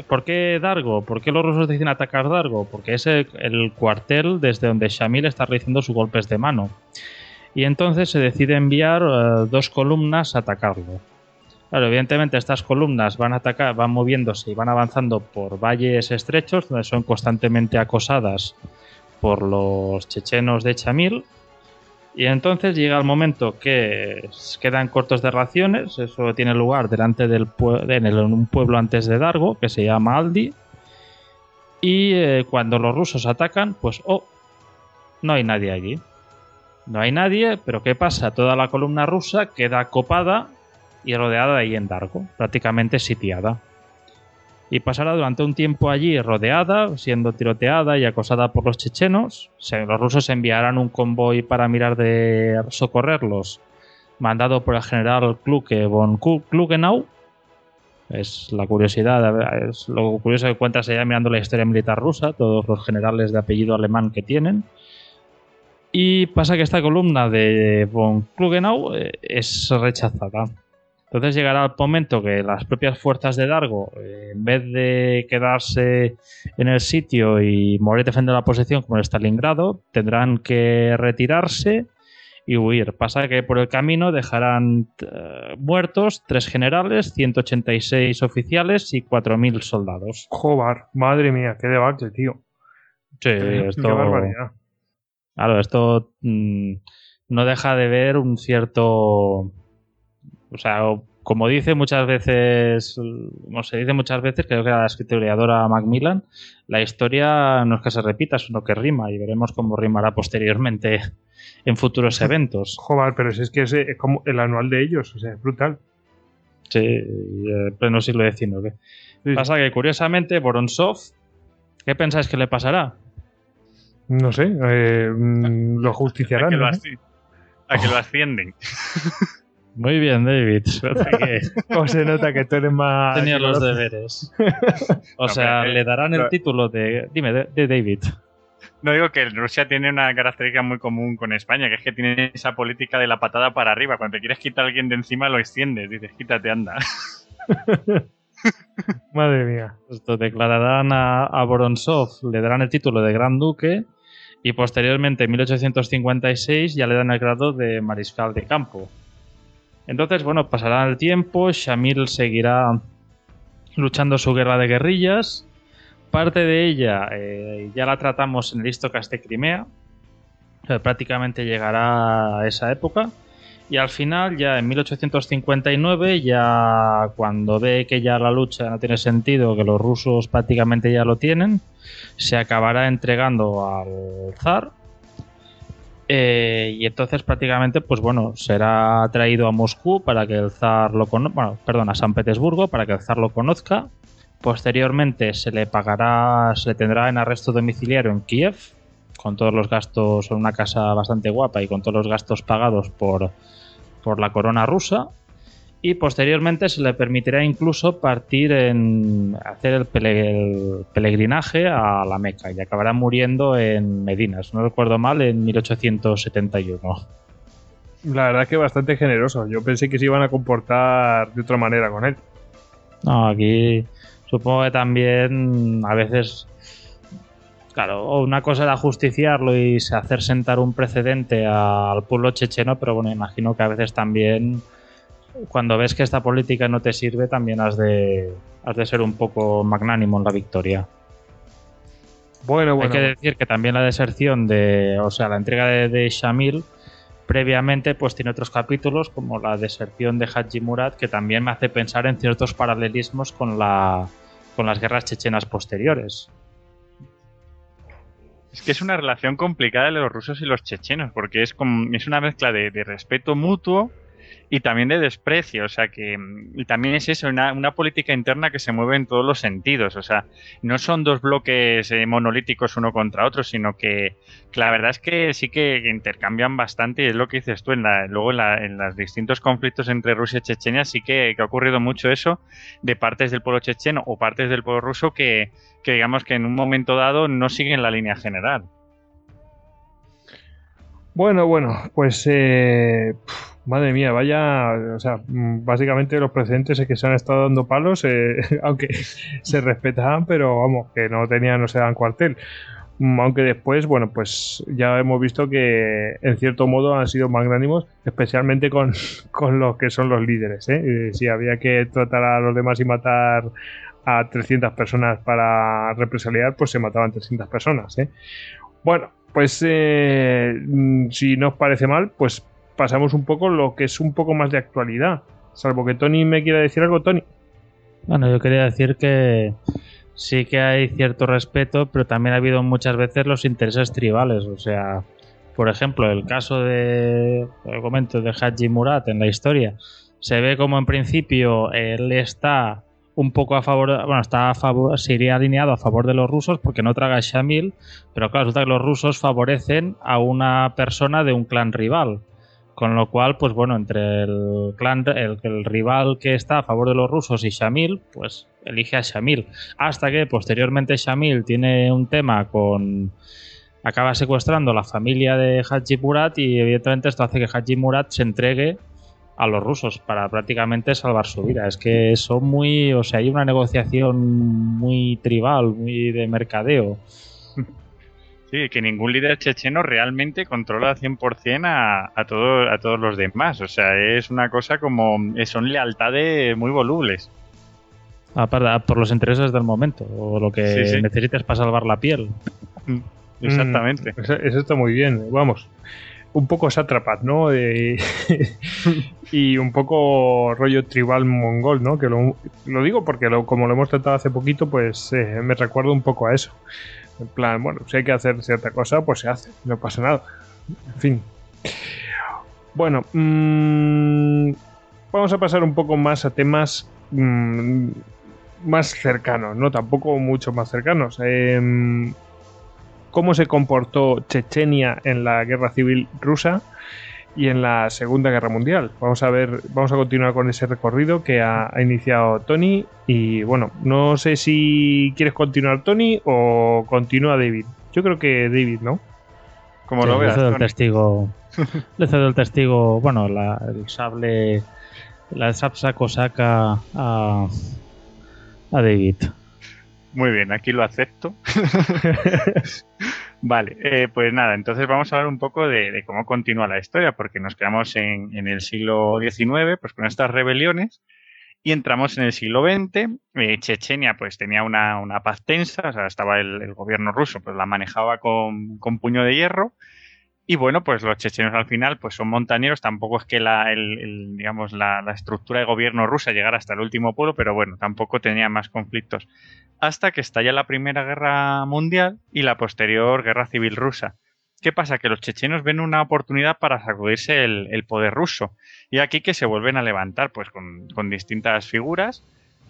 ¿Por qué Dargo? ¿Por qué los rusos deciden atacar Dargo? Porque es el, cuartel desde donde Shamil está realizando sus golpes de mano. Y entonces se decide enviar eh, dos columnas a atacarlo. Claro, evidentemente estas columnas van a atacar, van moviéndose y van avanzando por valles estrechos donde son constantemente acosadas por los chechenos de Chamil y entonces llega el momento que quedan cortos de raciones, eso tiene lugar delante del en, un pueblo antes de Dargo, que se llama Aldi, y eh, cuando los rusos atacan, pues oh, no hay nadie allí. No hay nadie, pero ¿qué pasa? Toda la columna rusa queda copada y rodeada de ahí en Dargo, prácticamente sitiada y pasará durante un tiempo allí rodeada, siendo tiroteada y acosada por los chechenos. Los rusos enviarán un convoy para mirar de socorrerlos, mandado por el general Kluge von Klugenau. Es la curiosidad, es lo curioso que cuentas allá mirando la historia militar rusa, todos los generales de apellido alemán que tienen. Y pasa que esta columna de von Klugenau eh, es rechazada. Entonces llegará el momento que las propias fuerzas de Dargo, eh, en vez de quedarse en el sitio y morir defendiendo la posición como en Stalingrado, tendrán que retirarse y huir. Pasa que por el camino dejarán eh, muertos tres generales, 186 oficiales y 4.000 soldados. Joder, madre mía, qué debate, tío. Sí, esto... Qué barbaridad. Claro, esto mm, no deja de ver un cierto o sea, como dice muchas veces, como se dice muchas veces, creo que la escritora Macmillan, la historia no es que se repita, sino que rima y veremos cómo rimará posteriormente en futuros eventos. Joder, pero si es que es, como el anual de ellos, o sea, es brutal. Sí, en pleno siglo XIX. Pasa que curiosamente Boronsov, ¿qué pensáis que le pasará? No sé, eh, mm, lo justiciarán. A que, a que lo ascienden. Muy bien, David. ¿Cómo se nota que tú eres más. Tenía los deberes. O sea, le darán el título de. Dime, de, David. No digo que Rusia tiene una característica muy común con España, que es que tiene esa política de la patada para arriba. Cuando te quieres quitar a alguien de encima, lo extiendes. Dices, quítate, anda. Madre mía. Esto declararán a, a Boronsov, le darán el título de Gran Duque y posteriormente, en 1856, ya le dan el grado de mariscal de campo. Entonces, bueno, pasará el tiempo, Shamil seguirá luchando su guerra de guerrillas. Parte de ella eh, ya la tratamos en el Istocas de Crimea. prácticamente llegará a esa época. Y al final, ya en 1859, ya cuando ve que ya la lucha no tiene sentido, que los rusos prácticamente ya lo tienen, se acabará entregando al zar eh, y entonces prácticamente, pues bueno, será traído a Moscú para que el zar lo conozca, perdón, a San Petersburgo para que el zar lo conozca. Posteriormente se le pagará, se le tendrá en arresto domiciliario en Kiev, con todos los gastos, en una casa bastante guapa y con todos los gastos pagados por, por la corona rusa. Y posteriormente se le permitirá incluso partir en hacer el, peregrinaje a la Meca y acabará muriendo en Medina, si no recuerdo mal, en 1871. La verdad es que bastante generoso. Yo pensé que se iban a comportar de otra manera con él. No, aquí supongo que también a veces Claro, una cosa era justiciarlo y hacer sentar un precedente al pueblo checheno, pero bueno, imagino que a veces también cuando ves que esta política no te sirve, también has de, has de ser un poco magnánimo en la victoria. Bueno, bueno. Hay que decir que también la deserción de, o sea, la entrega de, Shamil previamente pues tiene otros capítulos como la deserción de Haji Murad que también me hace pensar en ciertos paralelismos con la con las guerras chechenas posteriores. Es que es una relación complicada de los rusos y los chechenos, porque es, como, es una mezcla de respeto mutuo, y también de desprecio, o sea que y también es eso, una, política interna que se mueve en todos los sentidos, o sea, no son dos bloques eh, monolíticos uno contra otro, sino que, la verdad es que sí que intercambian bastante y es lo que dices tú, en la, luego en, los distintos conflictos entre Rusia y Chechenia sí que, ha ocurrido mucho eso de partes del pueblo checheno o partes del pueblo ruso que, que digamos que en un momento dado no siguen la línea general. Bueno, bueno, pues eh, Madre mía, vaya, o sea, mm, básicamente los precedentes es que se han estado dando palos, eh, aunque se respetaban, pero vamos, que no tenían, no se dan cuartel. Mm, aunque después, bueno, pues ya hemos visto que en cierto modo han sido magnánimos, especialmente con, con los que son los líderes. ¿eh? Si había que tratar a los demás y matar a 300 personas para represaliar, pues se mataban 300 personas. ¿eh? Bueno, pues eh, mm, si no os parece mal, pues pasamos un poco lo que es un poco más de actualidad. Salvo que Tony me quiera decir algo, Tony. Bueno, yo quería decir que sí que hay cierto respeto, pero también ha habido muchas veces los intereses tribales. O sea, por ejemplo, el caso de, el comento de Haji Murat en la historia, se ve como en principio él está un poco a favor, bueno, está a favor, se iría alineado a favor de los rusos porque no traga Shamil, pero claro, resulta que los rusos favorecen a una persona de un clan rival. Con lo cual, pues bueno, entre el clan, el, el, rival que está a favor de los rusos y Shamil, pues elige a Shamil. Hasta que posteriormente Shamil tiene un tema con. acaba secuestrando a la familia de Haji Murat y evidentemente esto hace que Haji Murat se entregue a los rusos para prácticamente salvar su vida. Es que son muy. O sea, hay una negociación muy tribal, muy de mercadeo. Sí, que ningún líder checheno realmente controla al 100% a, a, todo, a todos los demás. O sea, es una cosa como. Son lealtades muy volubles. por los intereses del momento, o lo que necesites para salvar la piel. Exactamente. Mm, eso, está muy bien. Vamos, un poco sátrapat, ¿no? y un poco rollo tribal mongol, ¿no? Que lo, digo porque como lo hemos tratado hace poquito, pues eh, me recuerdo un poco a eso. En plan, bueno, si hay que hacer cierta cosa, pues se hace, no pasa nada. En fin. Bueno, mmm, vamos a pasar un poco más a temas mmm, más cercanos, ¿no? Tampoco mucho más cercanos. Eh, ¿Cómo se comportó Chechenia en la guerra civil rusa? Y en la Segunda Guerra Mundial. Vamos a ver, vamos a continuar con ese recorrido que ha, iniciado Tony. Y bueno, no sé si quieres continuar Tony o continúa David. Yo creo que David, ¿no? Como lo veas. Le cedo el testigo. le cedo el testigo. Bueno, la, el sable. La sapsa cosaca a, a David. Muy bien, aquí lo acepto. Vale, eh, pues nada, entonces vamos a hablar un poco de, cómo continúa la historia, porque nos quedamos en, el siglo XIX, pues con estas rebeliones, y entramos en el siglo XX. Eh, Chechenia, pues tenía una, paz tensa, o sea, estaba el, gobierno ruso, pues la manejaba con, puño de hierro. Y bueno, pues los chechenos al final pues son montañeros, tampoco es que la, digamos, la, estructura de gobierno rusa llegara hasta el último pueblo, pero bueno, tampoco tenía más conflictos hasta que estalla la Primera Guerra Mundial y la posterior Guerra Civil Rusa. ¿Qué pasa? Que los chechenos ven una oportunidad para sacudirse el, poder ruso. Y aquí que se vuelven a levantar, pues con, distintas figuras,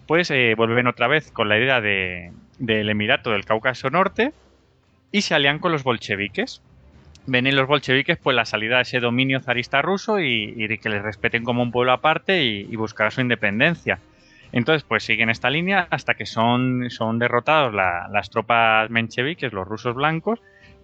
pues eh, vuelven otra vez con la idea del Emirato del Cáucaso Norte y se alían con los bolcheviques. Ven en los bolcheviques pues la salida de ese dominio zarista ruso y, que les respeten como un pueblo aparte y, buscar su independencia. Entonces, pues siguen esta línea hasta que son, son derrotados las tropas mencheviques, los rusos blancos,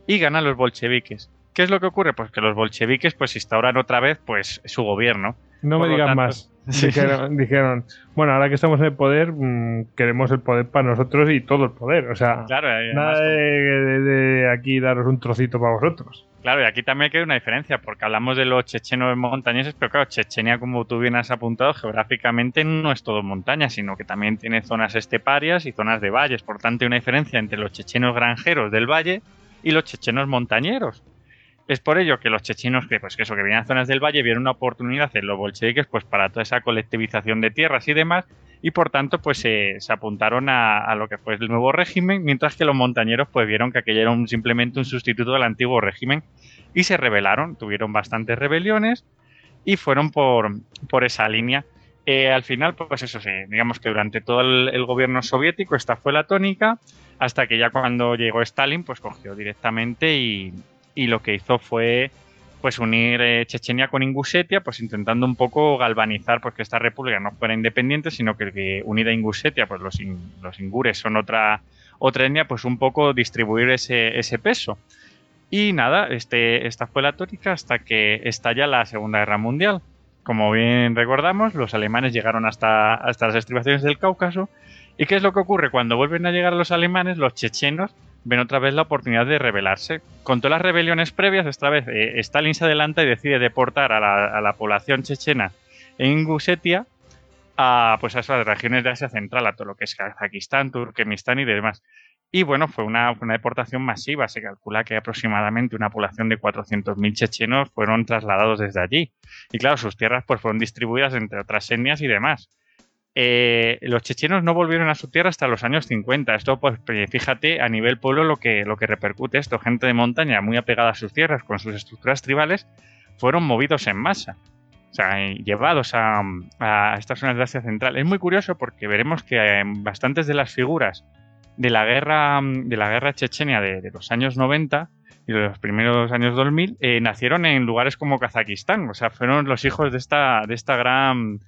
y ganan los bolcheviques. ¿Qué es lo que ocurre? Pues que los bolcheviques pues instauran otra vez pues su gobierno. No me digan más. Dijeron, bueno, ahora que estamos en el poder, mm, queremos el poder para nosotros y todo el poder. O sea, nada de, aquí daros un trocito para vosotros. Claro, y aquí también hay una diferencia, porque hablamos de los chechenos montañeses, pero claro, Chechenia, como tú bien has apuntado, geográficamente no es todo montaña, sino que también tiene zonas esteparias y zonas de valles. Por tanto, hay una diferencia entre los chechenos granjeros del valle y los chechenos montañeros. Es por ello que los chechenos que, pues, que, eso, que vivían en zonas del valle vieron una oportunidad en los bolcheviques pues, para toda esa colectivización de tierras y demás, y por tanto pues se apuntaron a, lo que fue el nuevo régimen, mientras que los montañeros pues vieron que aquello era simplemente un sustituto del antiguo régimen y se rebelaron, tuvieron bastantes rebeliones y fueron por, por esa línea. Eh, al final, pues eso sí, digamos que durante todo el, el, gobierno soviético esta fue la tónica, hasta que ya cuando llegó Stalin, pues cogió directamente y, y lo que hizo fue pues unir eh, Chechenia con Ingusetia, pues intentando un poco galvanizar pues que esta república no fuera independiente, sino que, unida a Ingusetia, pues los, los ingures son otra, otra etnia, pues un poco distribuir ese, ese peso. Y nada, este, esta fue la tónica hasta que estalla la Segunda Guerra Mundial. Como bien recordamos, los alemanes llegaron hasta, hasta las estribaciones del Cáucaso. ¿Y qué es lo que ocurre? Cuando vuelven a llegar los alemanes, los chechenos ven otra vez la oportunidad de rebelarse. Con todas las rebeliones previas, esta vez eh, Stalin se adelanta y decide deportar a la, población chechena en Ingusetia a, pues, a esas regiones de Asia Central, a todo lo que es Kazajistán, Turkmenistán y demás. Y bueno, fue una, una, deportación masiva. Se calcula que aproximadamente una población de 400.000 chechenos fueron trasladados desde allí. Y claro, sus tierras pues, fueron distribuidas entre otras etnias y demás. Eh, los chechenos no volvieron a su tierra hasta los años 50. Esto, pues, fíjate, a nivel pueblo lo que, lo que repercute esto. Gente de montaña muy apegada a sus tierras con sus estructuras tribales fueron movidos en masa. O sea, llevados a, estas zonas de Asia Central. Es muy curioso porque veremos que eh, bastantes de las figuras de la guerra, de la guerra chechenia de, los años 90 y de los primeros años 2000 eh, nacieron en lugares como Kazajistán. O sea, fueron los hijos de esta, de esta gran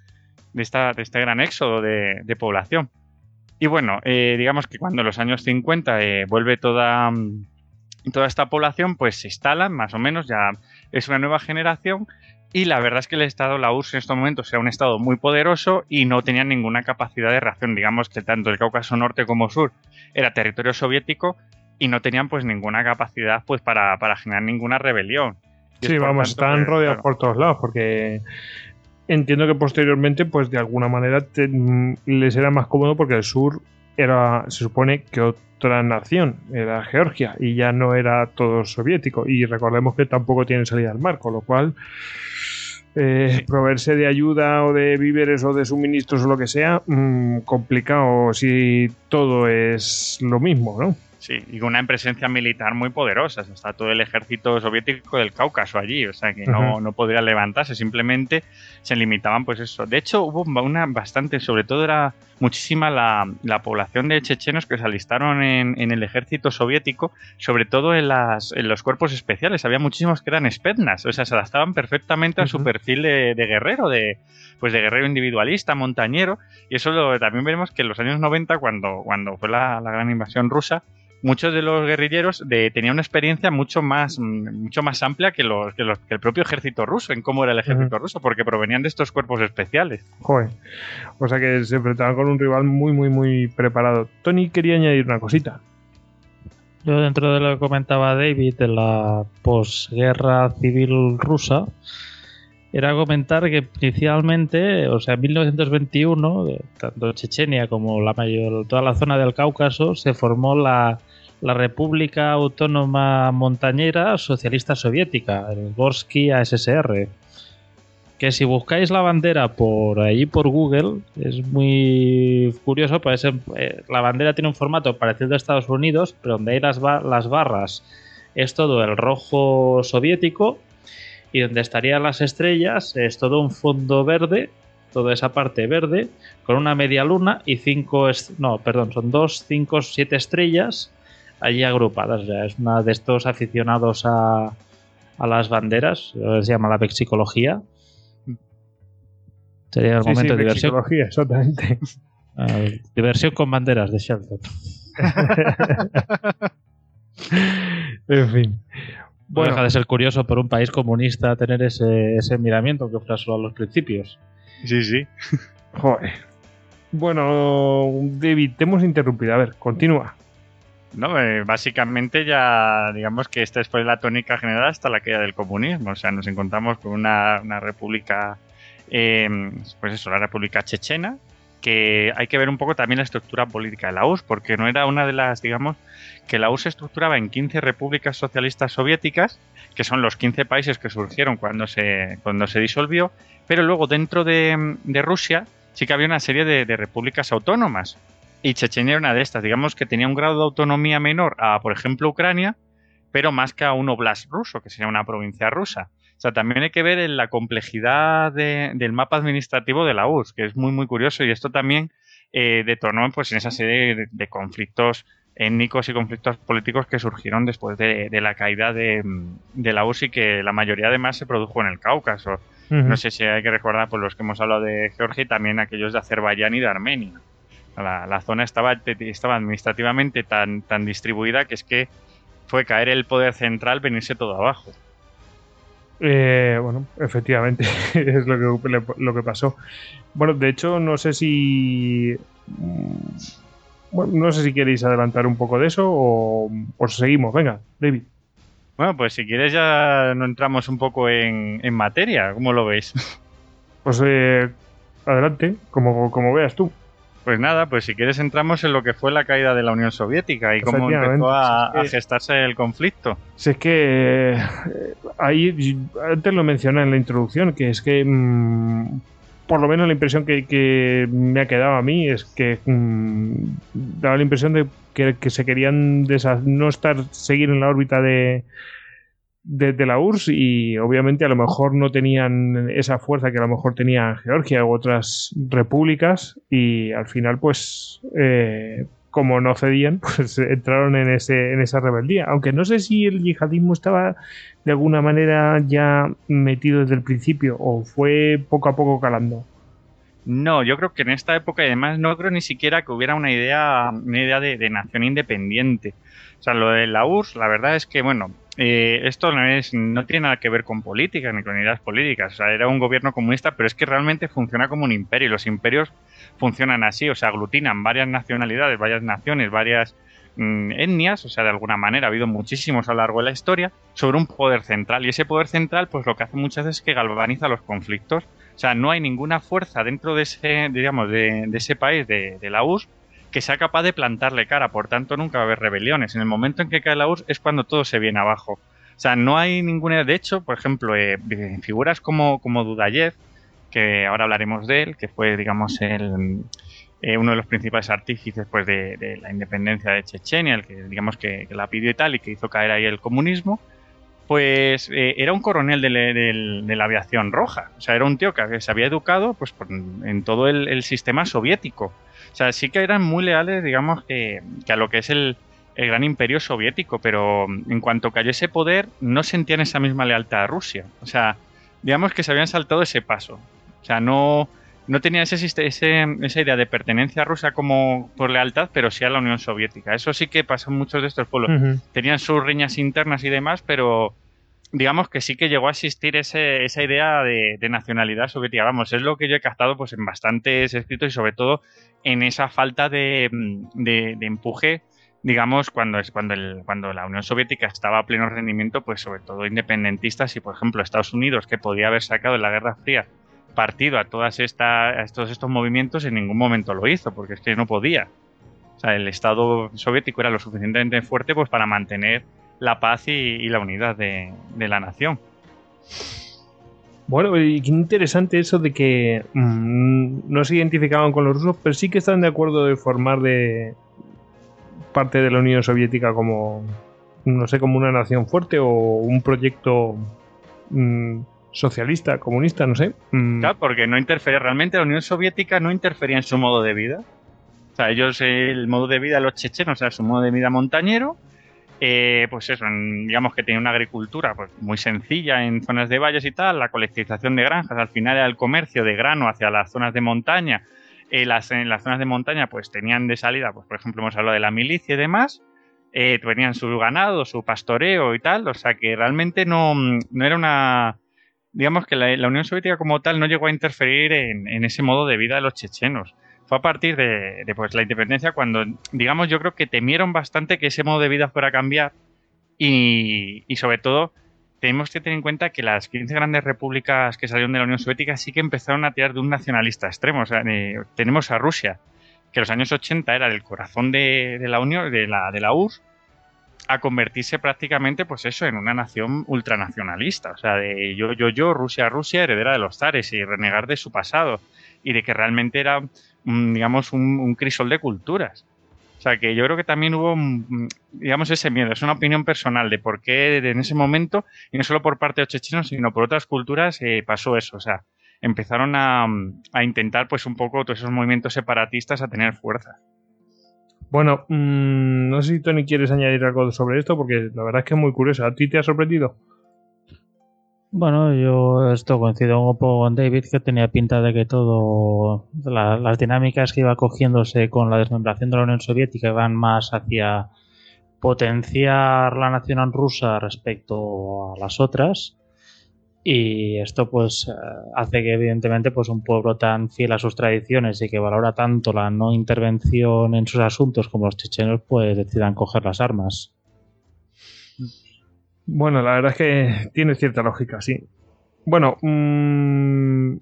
de, esta, de este gran éxodo de, población. Y bueno, eh, digamos que cuando en los años 50 eh, vuelve toda, mm, toda esta población, pues se instalan, más o menos, ya es una nueva generación. Y la verdad es que el Estado, la URSS en estos momentos era un Estado muy poderoso y no tenía ninguna capacidad de reacción. Digamos que tanto el Cáucaso Norte como Sur era territorio soviético y no tenían pues ninguna capacidad pues para, generar ninguna rebelión. sí, vamos, están rodeados por todos lados porque entiendo que posteriormente, pues de alguna manera mm, les era más cómodo porque el sur era, se supone que otra nación, era Georgia, y ya no era todo soviético. Y recordemos que tampoco tiene salida al mar, con lo cual eh, proveerse de ayuda o de víveres o de suministros o lo que sea, mm, complicado si todo es lo mismo, ¿no? Sí, y con una presencia militar muy poderosa. Está todo el ejército soviético del Cáucaso allí, o sea que no, no podría levantarse, simplemente se limitaban pues eso. De hecho, hubo una bastante, sobre todo era muchísima la, la población de chechenos que se alistaron en, en, el ejército soviético, sobre todo en, las, en los cuerpos especiales. Había muchísimos que eran espetnas, o sea, se adaptaban perfectamente a su perfil de, de, guerrero, de, pues de guerrero individualista, montañero. Y eso lo, también veremos que en los años 90, cuando, cuando fue la, la gran invasión rusa, muchos de los guerrilleros de, tenían una experiencia mucho más, mucho más amplia que, los, que, el propio ejército ruso, en cómo era el ejército ruso, porque provenían de estos cuerpos especiales. Joder. O sea que se enfrentaban con un rival muy, muy, muy preparado. Tony quería añadir una cosita. Yo dentro de lo que comentaba David de la posguerra civil rusa, era comentar que inicialmente, o sea, en 1921, tanto Chechenia como la mayor, toda la zona del Cáucaso, se formó la, la República Autónoma Montañera Socialista Soviética, el Gorsky ASSR. Que si buscáis la bandera por ahí por Google, es muy curioso, pues la bandera tiene un formato parecido a Estados Unidos, pero donde hay las, las barras es todo el rojo soviético y donde estarían las estrellas es todo un fondo verde, toda esa parte verde, con una media luna y cinco, no, perdón, son dos, cinco, siete estrellas allí agrupadas. Ya es una de estos aficionados a, a las banderas, se llama la vexicología. Sería el momento de diversión. exactamente. Eh, diversión con banderas de Shelton. en fin. Bueno, deja de ser curioso por un país comunista tener ese, ese miramiento que fuera solo a los principios. Sí, sí. Joder. Bueno, David, te hemos interrumpido. A ver, continúa. No, eh, básicamente ya digamos que esta fue la tónica general hasta la caída del comunismo. O sea, nos encontramos con una, república, eh, pues eso, la república chechena, que hay que ver un poco también la estructura política de la URSS, porque no era una de las, digamos, que la URSS se estructuraba en 15 repúblicas socialistas soviéticas, que son los 15 países que surgieron cuando se, cuando se disolvió, pero luego dentro de, Rusia sí que había una serie de repúblicas autónomas, y Chechenia era una de estas, digamos que tenía un grado de autonomía menor a, por ejemplo, Ucrania, pero más que a un oblast ruso, que sería una provincia rusa. O sea, también hay que ver en la complejidad del mapa administrativo de la URSS, que es muy, muy curioso, y esto también eh, detonó pues, en esa serie de, conflictos étnicos y conflictos políticos que surgieron después de, la caída de, la URSS y que la mayoría además se produjo en el Cáucaso. No sé si hay que recordar por los que hemos hablado de Georgia y también aquellos de Azerbaiyán y de Armenia. La, zona estaba, estaba administrativamente tan, tan distribuida que es que fue caer el poder central, venirse todo abajo. Eh, bueno, efectivamente, es lo que, lo que pasó. Bueno, de hecho, no sé si. Mm, bueno, no sé si queréis adelantar un poco de eso o, seguimos. Venga, David. Bueno, pues si quieres ya no entramos un poco en, materia. ¿Cómo lo veis? Pues eh, adelante, como, como veas tú. Pues nada, pues si quieres entramos en lo que fue la caída de la Unión Soviética y cómo empezó a, gestarse el conflicto. Si es que eh, ahí, antes lo mencioné en la introducción, que es que mm, por lo menos la impresión que, me ha quedado a mí es que mm, daba la impresión de que, que se querían no estar seguir en la órbita de, de, la URSS y obviamente a lo mejor no tenían esa fuerza que a lo mejor tenía Georgia u otras repúblicas y al final pues eh, como no cedían pues entraron en, ese, en esa rebeldía aunque no sé si el yihadismo estaba de alguna manera ya metido desde el principio o fue poco a poco calando no, yo creo que en esta época, y además, no creo ni siquiera que hubiera una idea, una idea de, de nación independiente. O sea, lo de la URSS, la verdad es que, bueno, eh, esto no, es, no tiene nada que ver con política ni con ideas políticas. O sea, era un gobierno comunista, pero es que realmente funciona como un imperio. Y los imperios funcionan así, o sea, aglutinan varias nacionalidades, varias naciones, varias mm, etnias, o sea, de alguna manera ha habido muchísimos a lo largo de la historia, sobre un poder central. Y ese poder central, pues lo que hace muchas veces es que galvaniza los conflictos. O sea, no hay ninguna fuerza dentro de ese, digamos, de, ese país, de, de la URSS, que sea capaz de plantarle cara, por tanto nunca va a haber rebeliones. En el momento en que cae la URSS es cuando todo se viene abajo. O sea, no hay ninguna... De hecho, por ejemplo, eh, figuras como, como Dudayev, que ahora hablaremos de él, que fue, digamos, el, eh, uno de los principales artífices pues, de, la independencia de Chechenia, el que, digamos, que, la pidió y tal, y que hizo caer ahí el comunismo, pues eh, era un coronel de, la aviación roja. O sea, era un tío que se había educado pues, en todo el sistema soviético. O sea, sí que eran muy leales, digamos, que, a lo que es el, gran imperio soviético, pero en cuanto cayó ese poder, no sentían esa misma lealtad a Rusia. O sea, digamos que se habían saltado ese paso. O sea, no, no tenían ese, esa idea de pertenencia a Rusia como por lealtad, pero sí a la Unión Soviética. Eso sí que pasó en muchos de estos pueblos. Tenían sus riñas internas y demás, pero digamos que sí que llegó a existir esa idea de, nacionalidad soviética. Vamos, es lo que yo he captado pues, en bastantes escritos y sobre todo en esa falta de, empuje, digamos, cuando, es, cuando, el, cuando la Unión Soviética estaba a pleno rendimiento, pues sobre todo independentistas y, por ejemplo, Estados Unidos, que podía haber sacado en la Guerra Fría partido a, todas estas, todos estos movimientos, en ningún momento lo hizo, porque es que no podía. O sea, el Estado soviético era lo suficientemente fuerte pues, para mantener la paz y, la unidad de, la nación. Bueno, y qué interesante eso de que mm, no se identificaban con los rusos, pero sí que están de acuerdo de formar de parte de la Unión Soviética como, no sé, como una nación fuerte o un proyecto mm, socialista, comunista, no sé. Mm. Claro, porque no interfería, realmente la Unión Soviética no interfería en su modo de vida. O sea, ellos, el modo de vida de los chechenos era su modo de vida montañero, eh, pues eso, digamos que tenía una agricultura pues, muy sencilla en zonas de valles y tal, la colectivización de granjas, al final era el comercio de grano hacia las zonas de montaña. Eh, las, en las zonas de montaña pues tenían de salida, pues por ejemplo hemos hablado de la milicia y demás, eh, tenían su ganado, su pastoreo y tal, o sea que realmente no, no era una... Digamos que la, Unión Soviética como tal no llegó a interferir en, en ese modo de vida de los chechenos fue a partir de, pues, la independencia cuando, digamos, yo creo que temieron bastante que ese modo de vida fuera a cambiar y, sobre todo tenemos que tener en cuenta que las 15 grandes repúblicas que salieron de la Unión Soviética sí que empezaron a tirar de un nacionalista extremo. O sea, eh, tenemos a Rusia, que en los años 80 era el corazón de, la Unión, de la, de la URSS, a convertirse prácticamente, pues eso, en una nación ultranacionalista. O sea, de yo, yo, yo, Rusia, Rusia, heredera de los zares y renegar de su pasado. Y de que realmente era digamos, un, crisol de culturas. O sea, que yo creo que también hubo, digamos, ese miedo. Es una opinión personal de por qué en ese momento, y no solo por parte de los chechenos, sino por otras culturas, eh, pasó eso. O sea, empezaron a, intentar, pues, un poco todos esos movimientos separatistas a tener fuerza. Bueno, mm, no sé si Tony quieres añadir algo sobre esto, porque la verdad es que es muy curioso. ¿A ti te ha sorprendido? Bueno, yo esto coincido con David, que tenía pinta de que todo, las dinámicas que iba cogiéndose con la desmembración de la Unión Soviética iban más hacia potenciar la nación rusa respecto a las otras. Y esto pues eh, hace que evidentemente pues un pueblo tan fiel a sus tradiciones y que valora tanto la no intervención en sus asuntos como los chechenos pues decidan coger las armas. Bueno, la verdad es que tiene cierta lógica, sí. Bueno, mmm,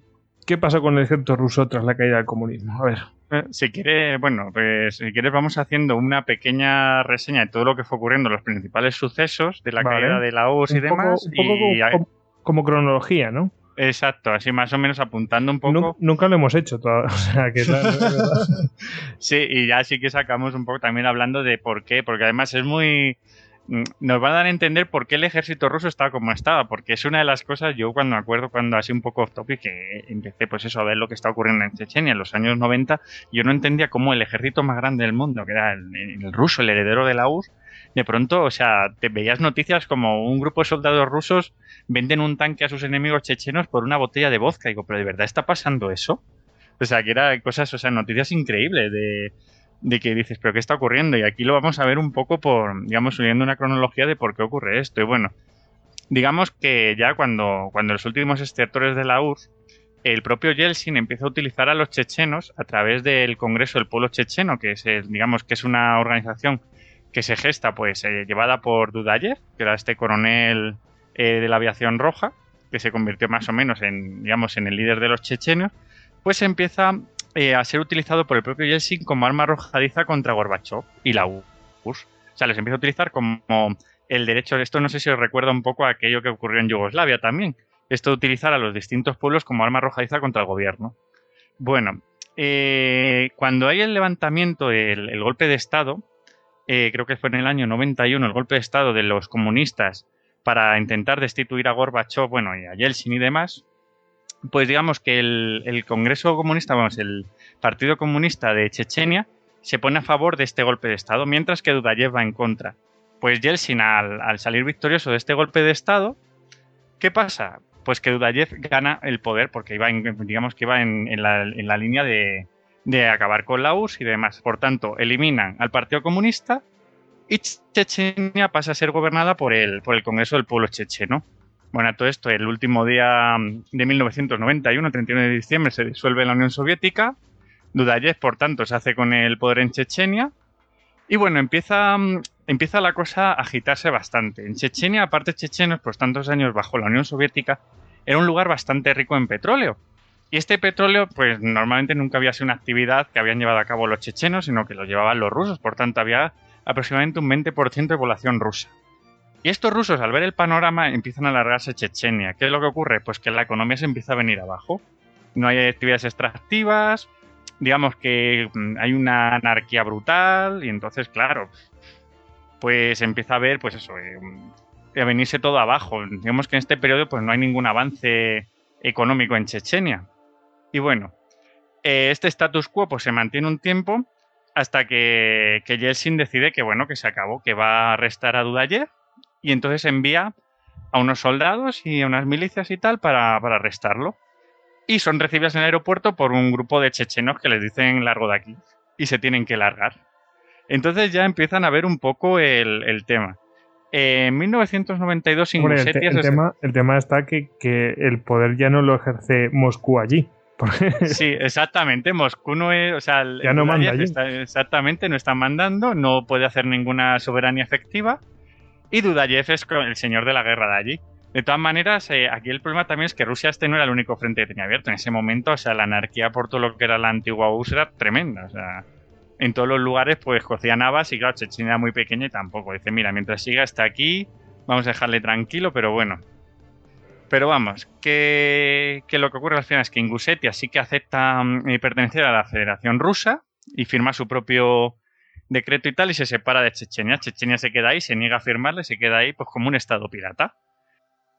¿qué pasó con el ejército ruso tras la caída del comunismo? A ver. Eh, si quieres, bueno, pues si quieres vamos haciendo una pequeña reseña de todo lo que fue ocurriendo, los principales sucesos de la caída de la URSS y demás. un poco como, cronología, ¿no? Exacto, así más o menos apuntando un poco. Nunca, lo hemos hecho, o sea, que sí, y ya sí que sacamos un poco también hablando de por qué, porque además es muy nos va a dar a entender por qué el ejército ruso estaba como estaba, porque es una de las cosas, yo cuando me acuerdo, cuando así un poco off topic, que empecé pues eso a ver lo que está ocurriendo en Chechenia en los años 90, yo no entendía cómo el ejército más grande del mundo, que era el, ruso, el heredero de la URSS, de pronto, o sea, te veías noticias como un grupo de soldados rusos venden un tanque a sus enemigos chechenos por una botella de vodka. Y digo, pero ¿de verdad está pasando eso? O sea, que era cosas, o sea, noticias increíbles de de que dices, pero ¿qué está ocurriendo? Y aquí lo vamos a ver un poco por, digamos, subiendo una cronología de por qué ocurre esto. Y bueno, digamos que ya cuando, cuando los últimos extractores de la URSS, el propio Yeltsin empieza a utilizar a los chechenos a través del Congreso del Pueblo Checheno, que es, digamos, que es una organización que se gesta, pues, eh, llevada por Dudayev, que era este coronel eh, de la aviación roja, que se convirtió más o menos en, digamos, en el líder de los chechenos, pues empieza eh, a ser utilizado por el propio Yeltsin como arma arrojadiza contra Gorbachev y la URSS. O sea, les empieza a utilizar como el derecho, esto no sé si os recuerda un poco a aquello que ocurrió en Yugoslavia también, esto de utilizar a los distintos pueblos como arma arrojadiza contra el gobierno. Bueno, eh, cuando hay el levantamiento, el, golpe de Estado, eh, creo que fue en el año 91, el golpe de Estado de los comunistas para intentar destituir a Gorbachev, bueno, y a Yeltsin y demás, pues digamos que el, Congreso Comunista, vamos, el Partido Comunista de Chechenia se pone a favor de este golpe de Estado, mientras que Dudayev va en contra. Pues Yeltsin, al, salir victorioso de este golpe de Estado, ¿qué pasa? Pues que Dudayev gana el poder, porque iba digamos que iba en, la, línea de, acabar con la URSS y demás. Por tanto, eliminan al Partido Comunista y Chechenia pasa a ser gobernada por el, por el Congreso del Pueblo Checheno. Bueno, todo esto, el último día de 1991, 31 de diciembre, se disuelve la Unión Soviética. Dudayev, por tanto, se hace con el poder en Chechenia. Y bueno, empieza, empieza la cosa a agitarse bastante. En Chechenia, aparte chechenos, pues tantos años bajo la Unión Soviética, era un lugar bastante rico en petróleo. Y este petróleo, pues normalmente nunca había sido una actividad que habían llevado a cabo los chechenos, sino que lo llevaban los rusos. Por tanto, había aproximadamente un 20% de población rusa. Y estos rusos, al ver el panorama, empiezan a alargarse Chechenia. ¿Qué es lo que ocurre? Pues que la economía se empieza a venir abajo. No hay actividades extractivas, digamos que mm, hay una anarquía brutal y entonces, claro, pues empieza a ver, pues eso, eh, a venirse todo abajo. Digamos que en este periodo pues no hay ningún avance económico en Chechenia. Y bueno, eh, este status quo pues se mantiene un tiempo hasta que, que Yeltsin decide que bueno, que se acabó, que va a arrestar a Dudayev y entonces envía a unos soldados y a unas milicias y tal para, arrestarlo. Y son recibidas en el aeropuerto por un grupo de chechenos que les dicen largo de aquí y se tienen que largar. Entonces ya empiezan a ver un poco el, tema. En 1992 el, tema, el tema está que, que el poder ya no lo ejerce Moscú allí. Sí, exactamente. Moscú no es. O sea, ya no manda exactamente, no está mandando, no puede hacer ninguna soberanía efectiva. Y Dudayev es el señor de la guerra de allí. De todas maneras, eh, aquí el problema también es que Rusia este no era el único frente que tenía abierto. En ese momento, o sea, la anarquía por todo lo que era la antigua URSS era tremenda. O sea, en todos los lugares, pues cocían habas y claro, Chechenia era muy pequeña y tampoco. Dice, mira, mientras siga hasta aquí, vamos a dejarle tranquilo, pero bueno, pero vamos, que, lo que ocurre al final es que Ingusetia sí que acepta mm, eh, pertenecer a la Federación Rusa y firma su propio decreto y tal y se separa de Chechenia. Chechenia se queda ahí, se niega a firmarle, se queda ahí pues como un estado pirata.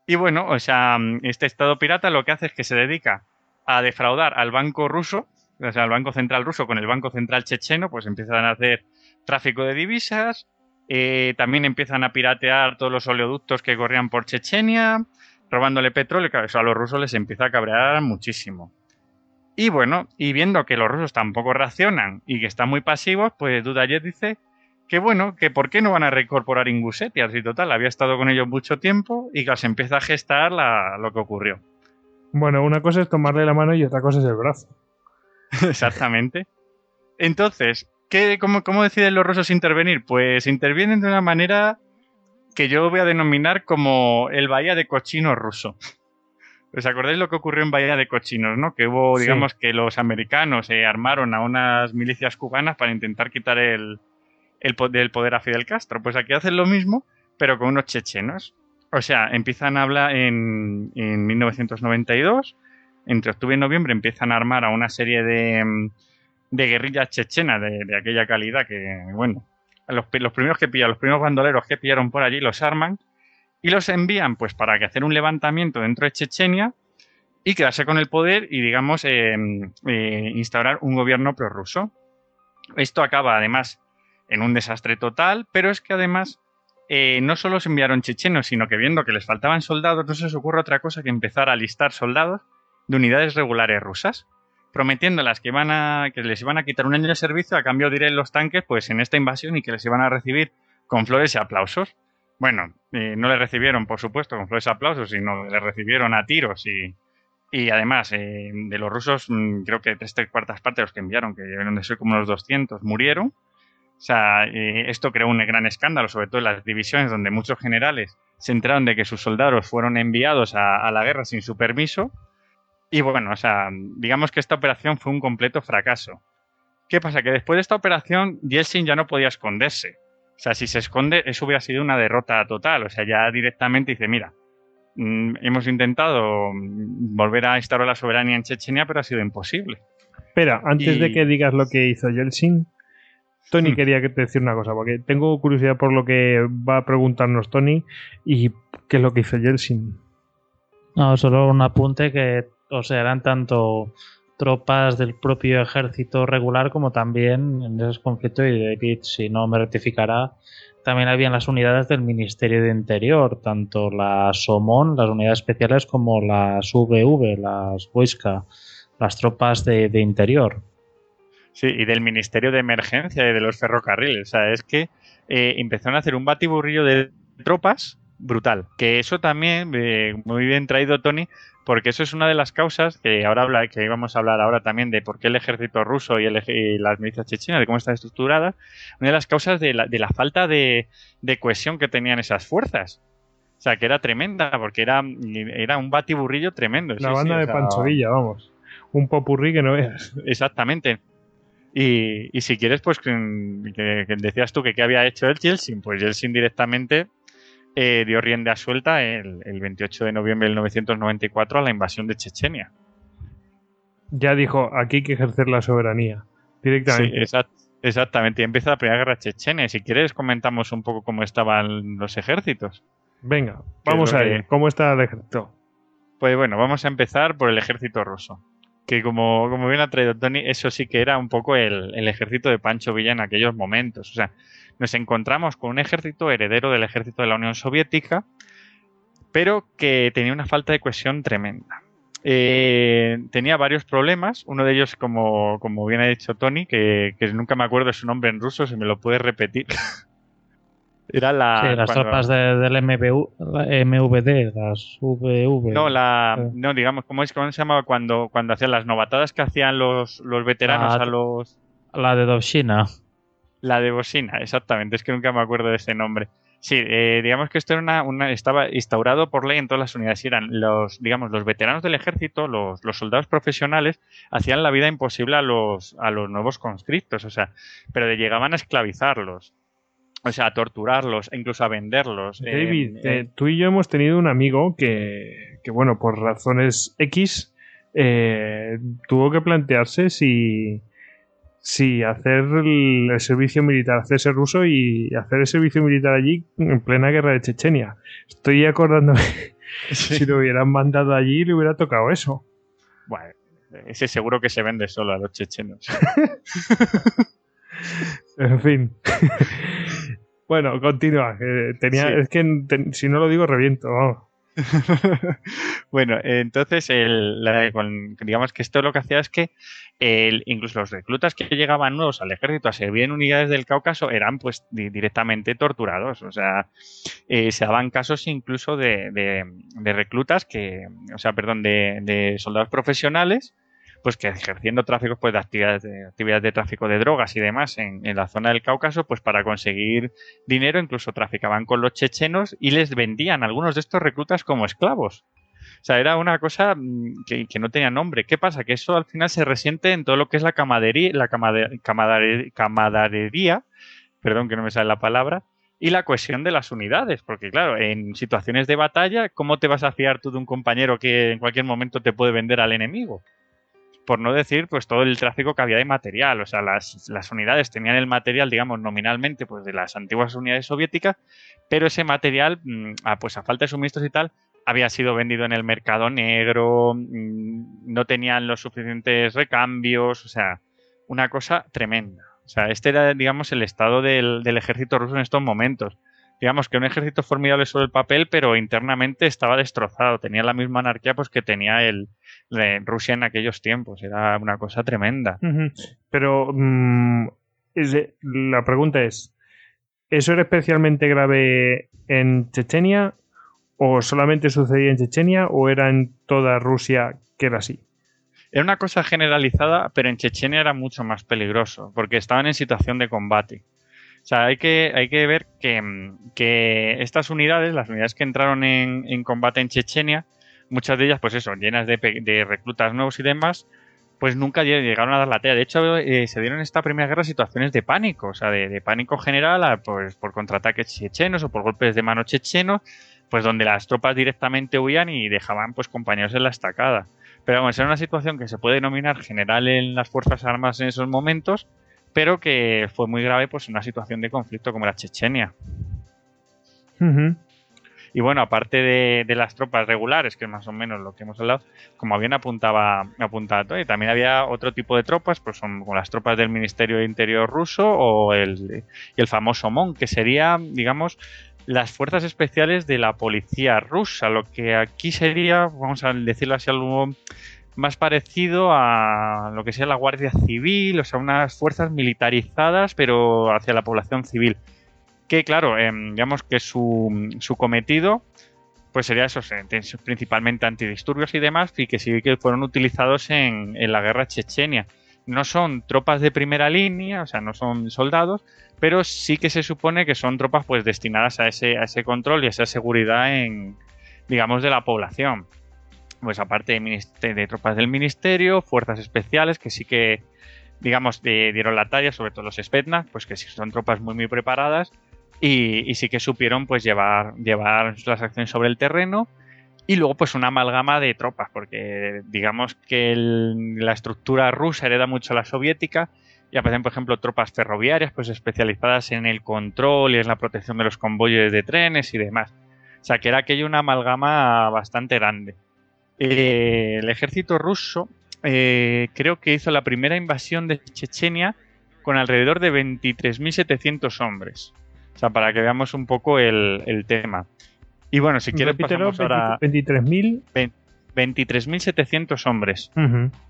Y bueno, o sea, este estado pirata lo que hace es que se dedica a defraudar al banco ruso, o sea, al banco central ruso con el banco central checheno, pues empiezan a hacer tráfico de divisas, eh, también empiezan a piratear todos los oleoductos que corrían por Chechenia, robándole petróleo, eso a los rusos les empieza a cabrear muchísimo. Y bueno, y viendo que los rusos tampoco reaccionan y que están muy pasivos, pues Dudayev dice que bueno, que por qué no van a reincorporar Ingushetia, y total, había estado con ellos mucho tiempo y que se empieza a gestar lo que ocurrió. Bueno, una cosa es tomarle la mano y otra cosa es el brazo. Exactamente. Entonces, ¿qué, cómo, ¿cómo deciden los rusos intervenir? Pues intervienen de una manera que yo voy a denominar como el Bahía de Cochinos ruso. ¿Os acordáis lo que ocurrió en Bahía de Cochinos, no? Que hubo, digamos, que los americanos se armaron a unas milicias cubanas para intentar quitar el, el, poder a Fidel Castro. Pues aquí hacen lo mismo, pero con unos chechenos. O sea, empiezan a hablar en, en 1992, entre octubre y noviembre empiezan a armar a una serie de, de guerrillas chechenas de, de aquella calidad que, bueno, los, primeros que pillan, los primeros bandoleros que pillaron por allí, los arman y los envían pues para que hacer un levantamiento dentro de Chechenia y quedarse con el poder y digamos eh, eh, instaurar un gobierno prorruso. Esto acaba además en un desastre total, pero es que además eh, no solo se enviaron chechenos, sino que viendo que les faltaban soldados, no se les ocurre otra cosa que empezar a listar soldados de unidades regulares rusas prometiéndolas que, van a, que les iban a quitar un año de servicio a cambio de ir en los tanques pues en esta invasión y que les iban a recibir con flores y aplausos. Bueno, eh, no les recibieron, por supuesto, con flores aplausos, sino les recibieron a tiros y, y además eh, de los rusos, mm, creo que tres, cuartas partes de los que enviaron, que debieron de ser como unos 200, murieron. O sea, eh, esto creó un gran escándalo, sobre todo en las divisiones donde muchos generales se enteraron de que sus soldados fueron enviados a la guerra sin su permiso y bueno, o sea, digamos que esta operación fue un completo fracaso. ¿Qué pasa? Que después de esta operación, Yeltsin ya no podía esconderse. O sea, si se esconde, eso hubiera sido una derrota total. O sea, ya directamente dice, mira, mm, hemos intentado volver a instaurar la soberanía en Chechenia, pero ha sido imposible. Espera, antes de que digas lo que hizo Yeltsin, Tony hmm. quería que te decir una cosa, porque tengo curiosidad por lo que va a preguntarnos Tony y qué es lo que hizo Yeltsin. No, solo un apunte que o sea, eran tanto tropas del propio ejército regular como también en esos conflictos y David, si no me rectificará, también habían las unidades del Ministerio de Interior, tanto las SOMON, las unidades especiales, como las VV, las Wojska, las tropas de, interior. Sí, y del Ministerio de Emergencia y de los ferrocarriles. O sea, es que eh, empezaron a hacer un batiburrillo de tropas brutal. Que eso también, eh, muy bien traído Tony, porque eso es una de las causas que ahora habla, que íbamos a hablar ahora también de por qué el ejército ruso y, las milicias chechenas, de cómo están estructuradas, una de las causas de la, de la falta de, cohesión que tenían esas fuerzas. O sea, que era tremenda, porque era, era un batiburrillo tremendo. La banda de Panchovilla, vamos. Un popurrí que no veas. Exactamente. Y, y si quieres, pues que, decías tú que qué había hecho el Yeltsin, pues Yeltsin directamente eh, dio rienda suelta el, 28 de noviembre de 1994 a la invasión de Chechenia. Ya dijo, aquí hay que ejercer la soberanía directamente. Sí, exactamente. Y empieza la primera guerra chechenia. Si quieres, comentamos un poco cómo estaban los ejércitos. Venga, vamos a ver. ¿Cómo está el ejército? Pues bueno, vamos a empezar por el ejército ruso. Que como, como bien ha traído Tony, eso sí que era un poco el, el, ejército de Pancho Villa en aquellos momentos. O sea, nos encontramos con un ejército heredero del ejército de la Unión Soviética, pero que tenía una falta de cohesión tremenda. Eh, tenía varios problemas, uno de ellos, como, como bien ha dicho Tony, que, que, nunca me acuerdo su nombre en ruso, si me lo puedes repetir. Era la. Sí, las cuando... tropas de, del MVD, las VV. No, la, no digamos, ¿cómo, es, cómo se llamaba cuando, cuando hacían las novatadas que hacían los, los veteranos la, a los. La de Dovshina. La de Bosina, exactamente, es que nunca me acuerdo de ese nombre. Sí, eh, digamos que esto era una, una, estaba instaurado por ley en todas las unidades. Eran los, digamos, los veteranos del ejército, los, los, soldados profesionales, hacían la vida imposible a los, a los nuevos conscriptos, o sea, pero llegaban a esclavizarlos. O sea, a torturarlos, e incluso a venderlos. David, eh, eh, tú y yo hemos tenido un amigo que, que bueno, por razones X, eh, tuvo que plantearse si, si hacer el, el, servicio militar, hacerse ruso y hacer el servicio militar allí en plena guerra de Chechenia. Estoy acordándome, sí. si lo hubieran mandado allí le hubiera tocado eso. Bueno, ese seguro que se vende solo a los chechenos. en fin. Bueno, continúa. Eh, tenía, sí. Es que ten, si no lo digo, reviento. Vamos. bueno, entonces, el, la, digamos que esto lo que hacía es que el, incluso los reclutas que llegaban nuevos al ejército a servir en unidades del Cáucaso eran pues di, directamente torturados. O sea, eh, se daban casos incluso de, de, de, reclutas que, o sea, perdón, de, de soldados profesionales pues que ejerciendo tráfico pues, de, actividades de actividades de tráfico de drogas y demás en, la zona del Cáucaso, pues para conseguir dinero incluso traficaban con los chechenos y les vendían a algunos de estos reclutas como esclavos. O sea, era una cosa que, que, no tenía nombre. ¿Qué pasa? Que eso al final se resiente en todo lo que es la camadería, la camadarería, perdón que no me sale la palabra, y la cohesión de las unidades. Porque, claro, en situaciones de batalla, ¿cómo te vas a fiar tú de un compañero que en cualquier momento te puede vender al enemigo? Por no decir pues todo el tráfico que había de material. O sea, las, las, unidades tenían el material, digamos, nominalmente, pues de las antiguas unidades soviéticas, pero ese material, a, pues a falta de suministros y tal, había sido vendido en el mercado negro, mmm, no tenían los suficientes recambios, o sea, una cosa tremenda. O sea, este era, digamos, el estado del ejército ruso en estos momentos digamos que un ejército formidable sobre el papel, pero internamente estaba destrozado. Tenía la misma anarquía pues que tenía el, el Rusia en aquellos tiempos. Era una cosa tremenda. Uh -huh. Pero mmm, de, la pregunta es, ¿eso era especialmente grave en Chechenia o solamente sucedía en Chechenia o era en toda Rusia que era así? Era una cosa generalizada, pero en Chechenia era mucho más peligroso, porque estaban en situación de combate. O sea, hay que, hay que ver que, que, estas unidades, las unidades que entraron en, en, combate en Chechenia, muchas de ellas, pues eso, llenas de, de, reclutas nuevos y demás, pues nunca llegaron a dar la tela. De hecho, eh, se dieron en esta primera guerra situaciones de pánico, o sea, de, de pánico general, a, pues por contraataques chechenos o por golpes de mano chechenos, pues donde las tropas directamente huían y dejaban pues compañeros en la estacada. Pero vamos, era una situación que se puede denominar general en las Fuerzas Armadas en esos momentos, pero que fue muy grave pues en una situación de conflicto como la Chechenia. Uh -huh. Y bueno, aparte de, de, las tropas regulares, que es más o menos lo que hemos hablado, como bien apuntaba, apuntaba Tony, también había otro tipo de tropas, pues son como las tropas del Ministerio de Interior ruso o el, el famoso MON, que sería, digamos, las fuerzas especiales de la policía rusa, lo que aquí sería, vamos a decirlo así, algo más parecido a lo que sea la Guardia Civil, o sea, unas fuerzas militarizadas, pero hacia la población civil. Que, claro, eh, digamos que su, su, cometido, pues sería eso, principalmente antidisturbios y demás, y que sí que fueron utilizados en, en la guerra chechenia. No son tropas de primera línea, o sea, no son soldados, pero sí que se supone que son tropas pues destinadas a ese, a ese control y a esa seguridad en, digamos, de la población pues aparte de, tropas del ministerio, fuerzas especiales que sí que, digamos, dieron la talla, sobre todo los Spetsnaz, pues que sí son tropas muy, muy preparadas y, sí que supieron pues llevar, llevar las acciones sobre el terreno y luego pues una amalgama de tropas, porque digamos que la estructura rusa hereda mucho a la soviética y aparecen, por ejemplo, tropas ferroviarias pues especializadas en el control y en la protección de los convoyes de trenes y demás. O sea, que era aquello una amalgama bastante grande. Eh, el ejército ruso eh, creo que hizo la primera invasión de Chechenia con alrededor de 23.700 hombres. O sea, para que veamos un poco el, tema. Y bueno, si quieres pasamos ahora... 23.000... 23.700 hombres.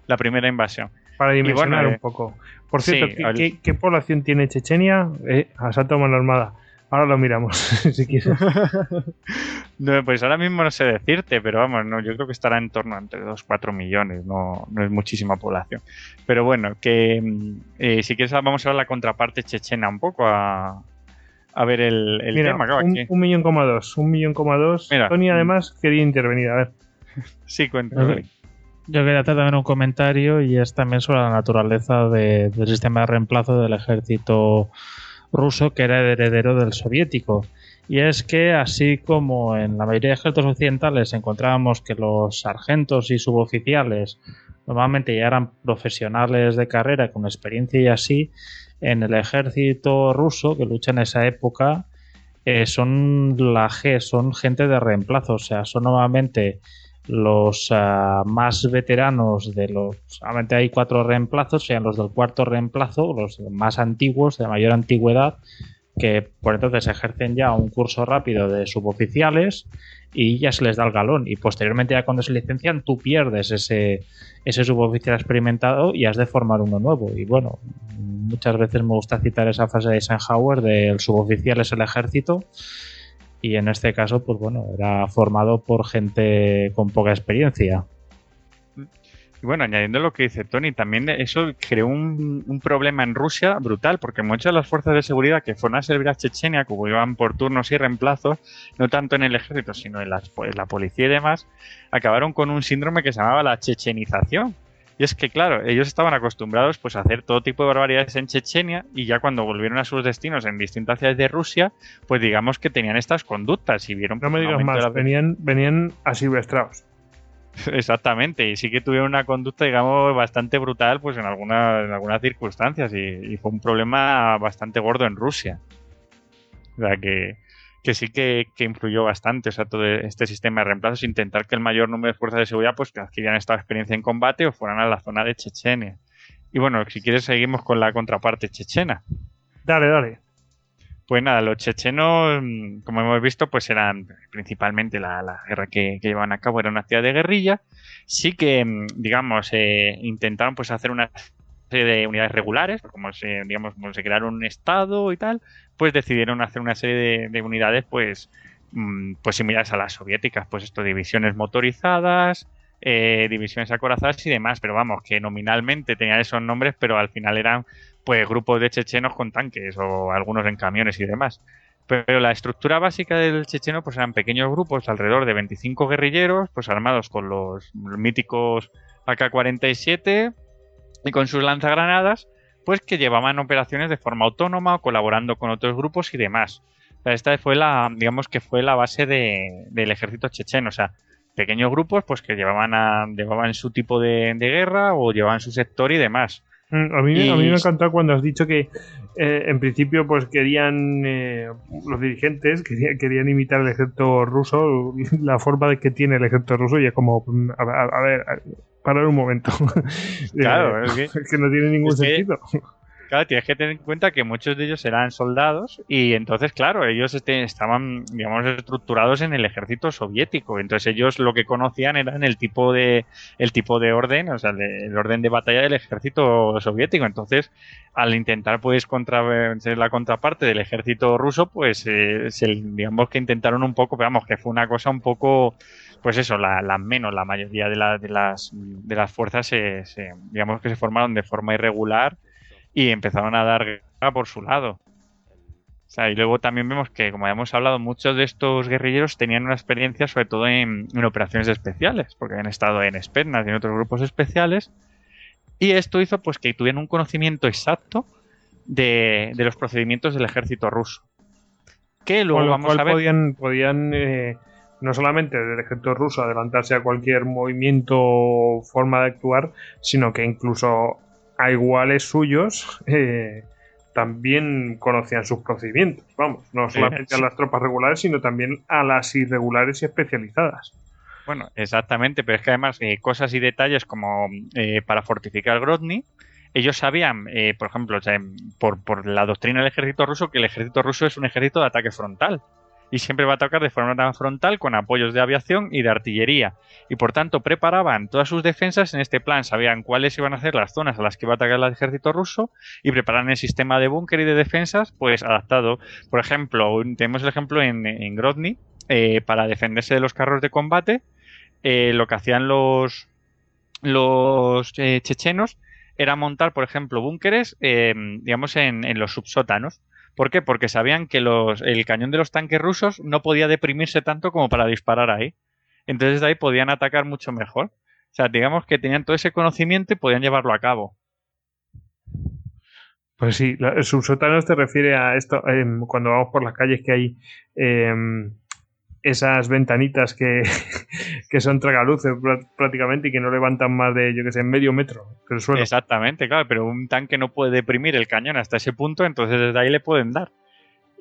La primera invasión. Para dimensionar un eh, poco. Por cierto, ¿qué, población tiene Chechenia? Eh, asalto mano armada. Ahora lo miramos, si quieres. no, pues ahora mismo no sé decirte, pero vamos, no, yo creo que estará en torno a entre 2 4 millones, no, no es muchísima población. Pero bueno, que mm, eh, si quieres vamos a ver la contraparte chechena un poco, a, a ver el, el tema. un, un, millón coma dos, un millón coma dos. Tony además quería intervenir, a ver. sí, cuéntame. Yo quería hacer también un comentario y es también sobre la naturaleza del sistema de reemplazo del ejército ruso que era heredero del soviético. Y es que así como en la mayoría de ejércitos occidentales encontrábamos que los sargentos y suboficiales normalmente ya eran profesionales de carrera con experiencia y así, en el ejército ruso que lucha en esa época eh, son la G, son gente de reemplazo, o sea, son normalmente los ah, más veteranos de los. Solamente hay cuatro reemplazos, sean los del cuarto reemplazo, los más antiguos, de mayor antigüedad, que por entonces ejercen ya un curso rápido de suboficiales y ya se les da el galón. Y posteriormente, ya cuando se licencian, tú pierdes ese, ese suboficial experimentado y has de formar uno nuevo. Y bueno, muchas veces me gusta citar esa frase de Eisenhower del suboficial es el ejército y en este caso, pues bueno, era formado por gente con poca experiencia. Y bueno, añadiendo lo que dice Tony, también eso creó un, problema en Rusia brutal, porque muchas de las fuerzas de seguridad que fueron a servir a Chechenia, como iban por turnos y reemplazos, no tanto en el ejército, sino en, en la policía y demás, acabaron con un síndrome que se llamaba la chechenización, y es que, claro, ellos estaban acostumbrados pues, a hacer todo tipo de barbaridades en Chechenia y ya cuando volvieron a sus destinos en distintas ciudades de Rusia, pues digamos que tenían estas conductas y vieron... No me digas más, venían, venían asilvestrados. Exactamente, y sí que tuvieron una conducta, digamos, bastante brutal pues en, algunas, en algunas circunstancias y, y fue un problema bastante gordo en Rusia. O sea que, que sí que, influyó bastante, o sea, todo este sistema de reemplazos, intentar que el mayor número de fuerzas de seguridad pues que adquirieran esta experiencia en combate o fueran a la zona de Chechenia. Y bueno, si quieres seguimos con la contraparte chechena. Dale, dale. Pues nada, los chechenos, mm, como hemos visto, pues eran principalmente la, guerra que, que, llevaban a cabo, era una actividad de guerrilla. Sí que, mm, digamos, eh, intentaron pues hacer una de unidades regulares, como se, digamos, se crearon un estado y tal, pues decidieron hacer una serie de, unidades pues, mm, pues similares a las soviéticas, pues esto, divisiones motorizadas, eh, divisiones acorazadas y demás, pero vamos, que nominalmente tenían esos nombres, pero al final eran pues grupos de chechenos con tanques o algunos en camiones y demás. Pero la estructura básica del checheno pues eran pequeños grupos, alrededor de 25 guerrilleros, pues armados con los míticos AK-47, y con sus lanzagranadas, pues que llevaban operaciones de forma autónoma o colaborando con otros grupos y demás. esta fue la, digamos que fue la base del ejército checheno, o sea, pequeños grupos pues que llevaban, a, llevaban su tipo de, guerra o llevaban su sector y demás. Mm, a mí, a mí me ha encantado cuando has dicho que eh, en principio pues querían eh, los dirigentes querían, querían, imitar el ejército ruso la forma de que tiene el ejército ruso y es como mm, a, ver parar un momento. Claro es, que, no tiene ningún sentido Claro, tienes que tener en cuenta que muchos de ellos eran soldados y entonces, claro, ellos este, estaban, digamos, estructurados en el ejército soviético. Entonces ellos lo que conocían eran el tipo de, el tipo de orden, o sea, el, orden de batalla del ejército soviético. Entonces, al intentar, pues, contra, ser la contraparte del ejército ruso, pues, eh, digamos que intentaron un poco, pero vamos, que fue una cosa un poco, pues eso, la, la menos, la mayoría de, de, las, de las fuerzas, se, digamos que se formaron de forma irregular y empezaron a dar guerra por su lado. O sea, y luego también vemos que, como ya hemos hablado, muchos de estos guerrilleros tenían una experiencia sobre todo en, operaciones especiales, porque habían estado en Spetsnaz y en otros grupos especiales, y esto hizo pues que tuvieran un conocimiento exacto de, los procedimientos del ejército ruso. Que luego vamos a ver... Podían, podían eh, no solamente del ejército ruso adelantarse a cualquier movimiento o forma de actuar, sino que incluso a iguales suyos eh, también conocían sus procedimientos. Vamos, no solamente a las tropas regulares, sino también a las irregulares y especializadas. Bueno, exactamente, pero es que además eh, cosas y detalles como eh, para fortificar Grozny, ellos sabían, eh, por ejemplo, por, por la doctrina del ejército ruso, que el ejército ruso es un ejército de ataque frontal y siempre va a atacar de forma frontal con apoyos de aviación y de artillería. Y por tanto preparaban todas sus defensas en este plan, sabían cuáles iban a ser las zonas a las que iba a atacar el ejército ruso y preparaban el sistema de búnker y de defensas pues adaptado. Por ejemplo, tenemos el ejemplo en, Grozny, eh, para defenderse de los carros de combate, eh, lo que hacían los, los eh, chechenos era montar, por ejemplo, búnkeres, digamos, en, en los subsótanos ¿Por qué? Porque sabían que el cañón de los tanques rusos no podía deprimirse tanto como para disparar ahí. Entonces de ahí podían atacar mucho mejor. O sea, digamos que tenían todo ese conocimiento y podían llevarlo a cabo. Pues sí, el subsótano te refiere a esto, em, cuando vamos por las calles que hay em, esas ventanitas que, que son tragaluces prácticamente y que no levantan más de, yo que sé, medio metro del suelo. Exactamente, claro, pero un tanque no puede deprimir el cañón hasta ese punto, entonces desde ahí le pueden dar.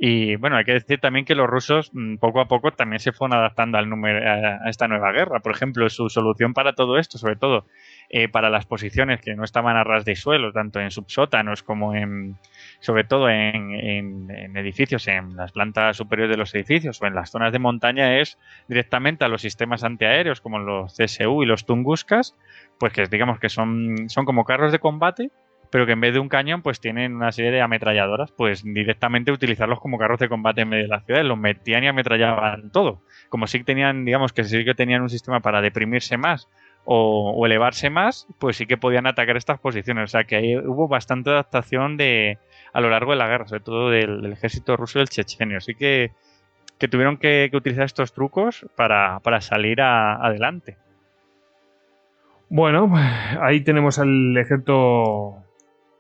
Y bueno, hay que decir también que los rusos mm, poco a poco también se fueron adaptando al número, a esta nueva guerra. Por ejemplo, su solución para todo esto, sobre todo eh, para las posiciones que no estaban a ras de suelo, tanto en subsótanos como en, sobre todo en, edificios, en las plantas superiores de los edificios o en las zonas de montaña, es directamente a los sistemas antiaéreos como los CSU y los Tunguskas, pues que digamos que son, son como carros de combate, pero que en vez de un cañón, pues tienen una serie de ametralladoras, pues directamente utilizarlos como carros de combate en medio de la ciudad, los metían y ametrallaban todo. Como si tenían, digamos que sí que tenían un sistema para deprimirse más o, elevarse más, pues sí que podían atacar estas posiciones. O sea que ahí hubo bastante adaptación de, a lo largo de la guerra, sobre todo del, ejército ruso y del chechenio. Así que, que tuvieron que, utilizar estos trucos para, salir adelante. Bueno, ahí tenemos al ejército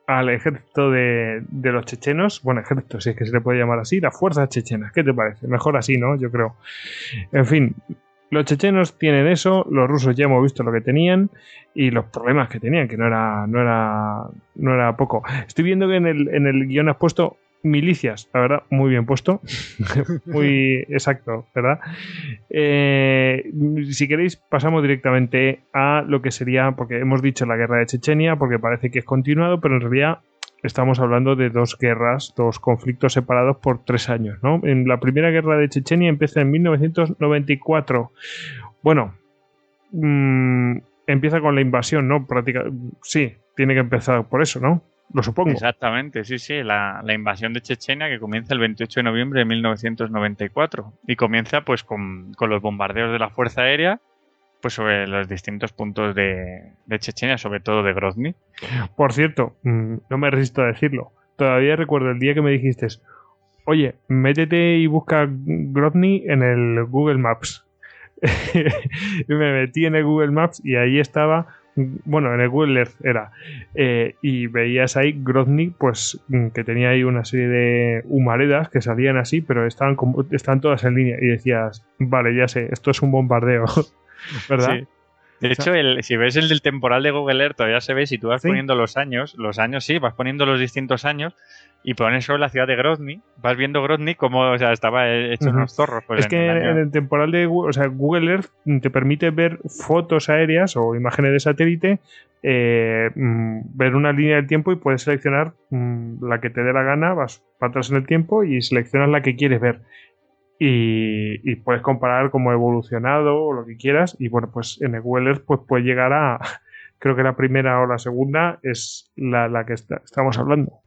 al ejército de, de, los chechenos, bueno, ejército, si es que se le puede llamar así, las fuerzas chechenas, ¿qué te parece? Mejor así, ¿no? Yo creo. En fin, los chechenos tienen eso, los rusos ya hemos visto lo que tenían y los problemas que tenían, que no era, no era, no era poco. Estoy viendo que en el, en el guion has puesto milicias, la verdad, muy bien puesto, muy exacto, ¿verdad? Eh, si queréis, pasamos directamente a lo que sería, porque hemos dicho la guerra de Chechenia, porque parece que es continuado, pero en realidad estamos hablando de dos guerras, dos conflictos separados por tres años. ¿no? En la primera guerra de Chechenia empieza en 1994. Bueno, mm, empieza con la invasión, ¿no? Sí, tiene que empezar por eso, ¿no? Lo supongo. Exactamente, sí, sí, la, invasión de Chechenia que comienza el 28 de noviembre de 1994 y comienza pues con, con los bombardeos de la Fuerza Aérea pues sobre los distintos puntos de, Chechenia, sobre todo de Grozny. Por cierto, mm, no me resisto a decirlo. Todavía recuerdo el día que me dijiste, oye, métete y busca Grozny en el Google Maps. me metí en el Google Maps y ahí estaba, bueno, en el Google Earth era, eh, y veías ahí Grozny, pues mm, que tenía ahí una serie de humaredas que salían así, pero estaban, como, estaban todas en línea y decías, vale, ya sé, esto es un bombardeo. ¿verdad? De hecho, el, si ves el del temporal de Google Earth, todavía se ve, si tú vas poniendo los años, los años sí, vas poniendo los distintos años y pones sobre la ciudad de Grozny, vas viendo Grozny como o sea, estaba hecho unos zorros. Pues, es que en el temporal de o sea, Google Earth te permite ver fotos aéreas o imágenes de satélite, eh, mm, ver una línea del tiempo y puedes seleccionar mm, la que te dé la gana, vas para atrás en el tiempo y seleccionas la que quieres ver y, puedes comparar cómo ha evolucionado o lo que quieras. Y bueno, pues en el Google pues puede llegar a, creo que la primera o la segunda es la, que estamos hablando.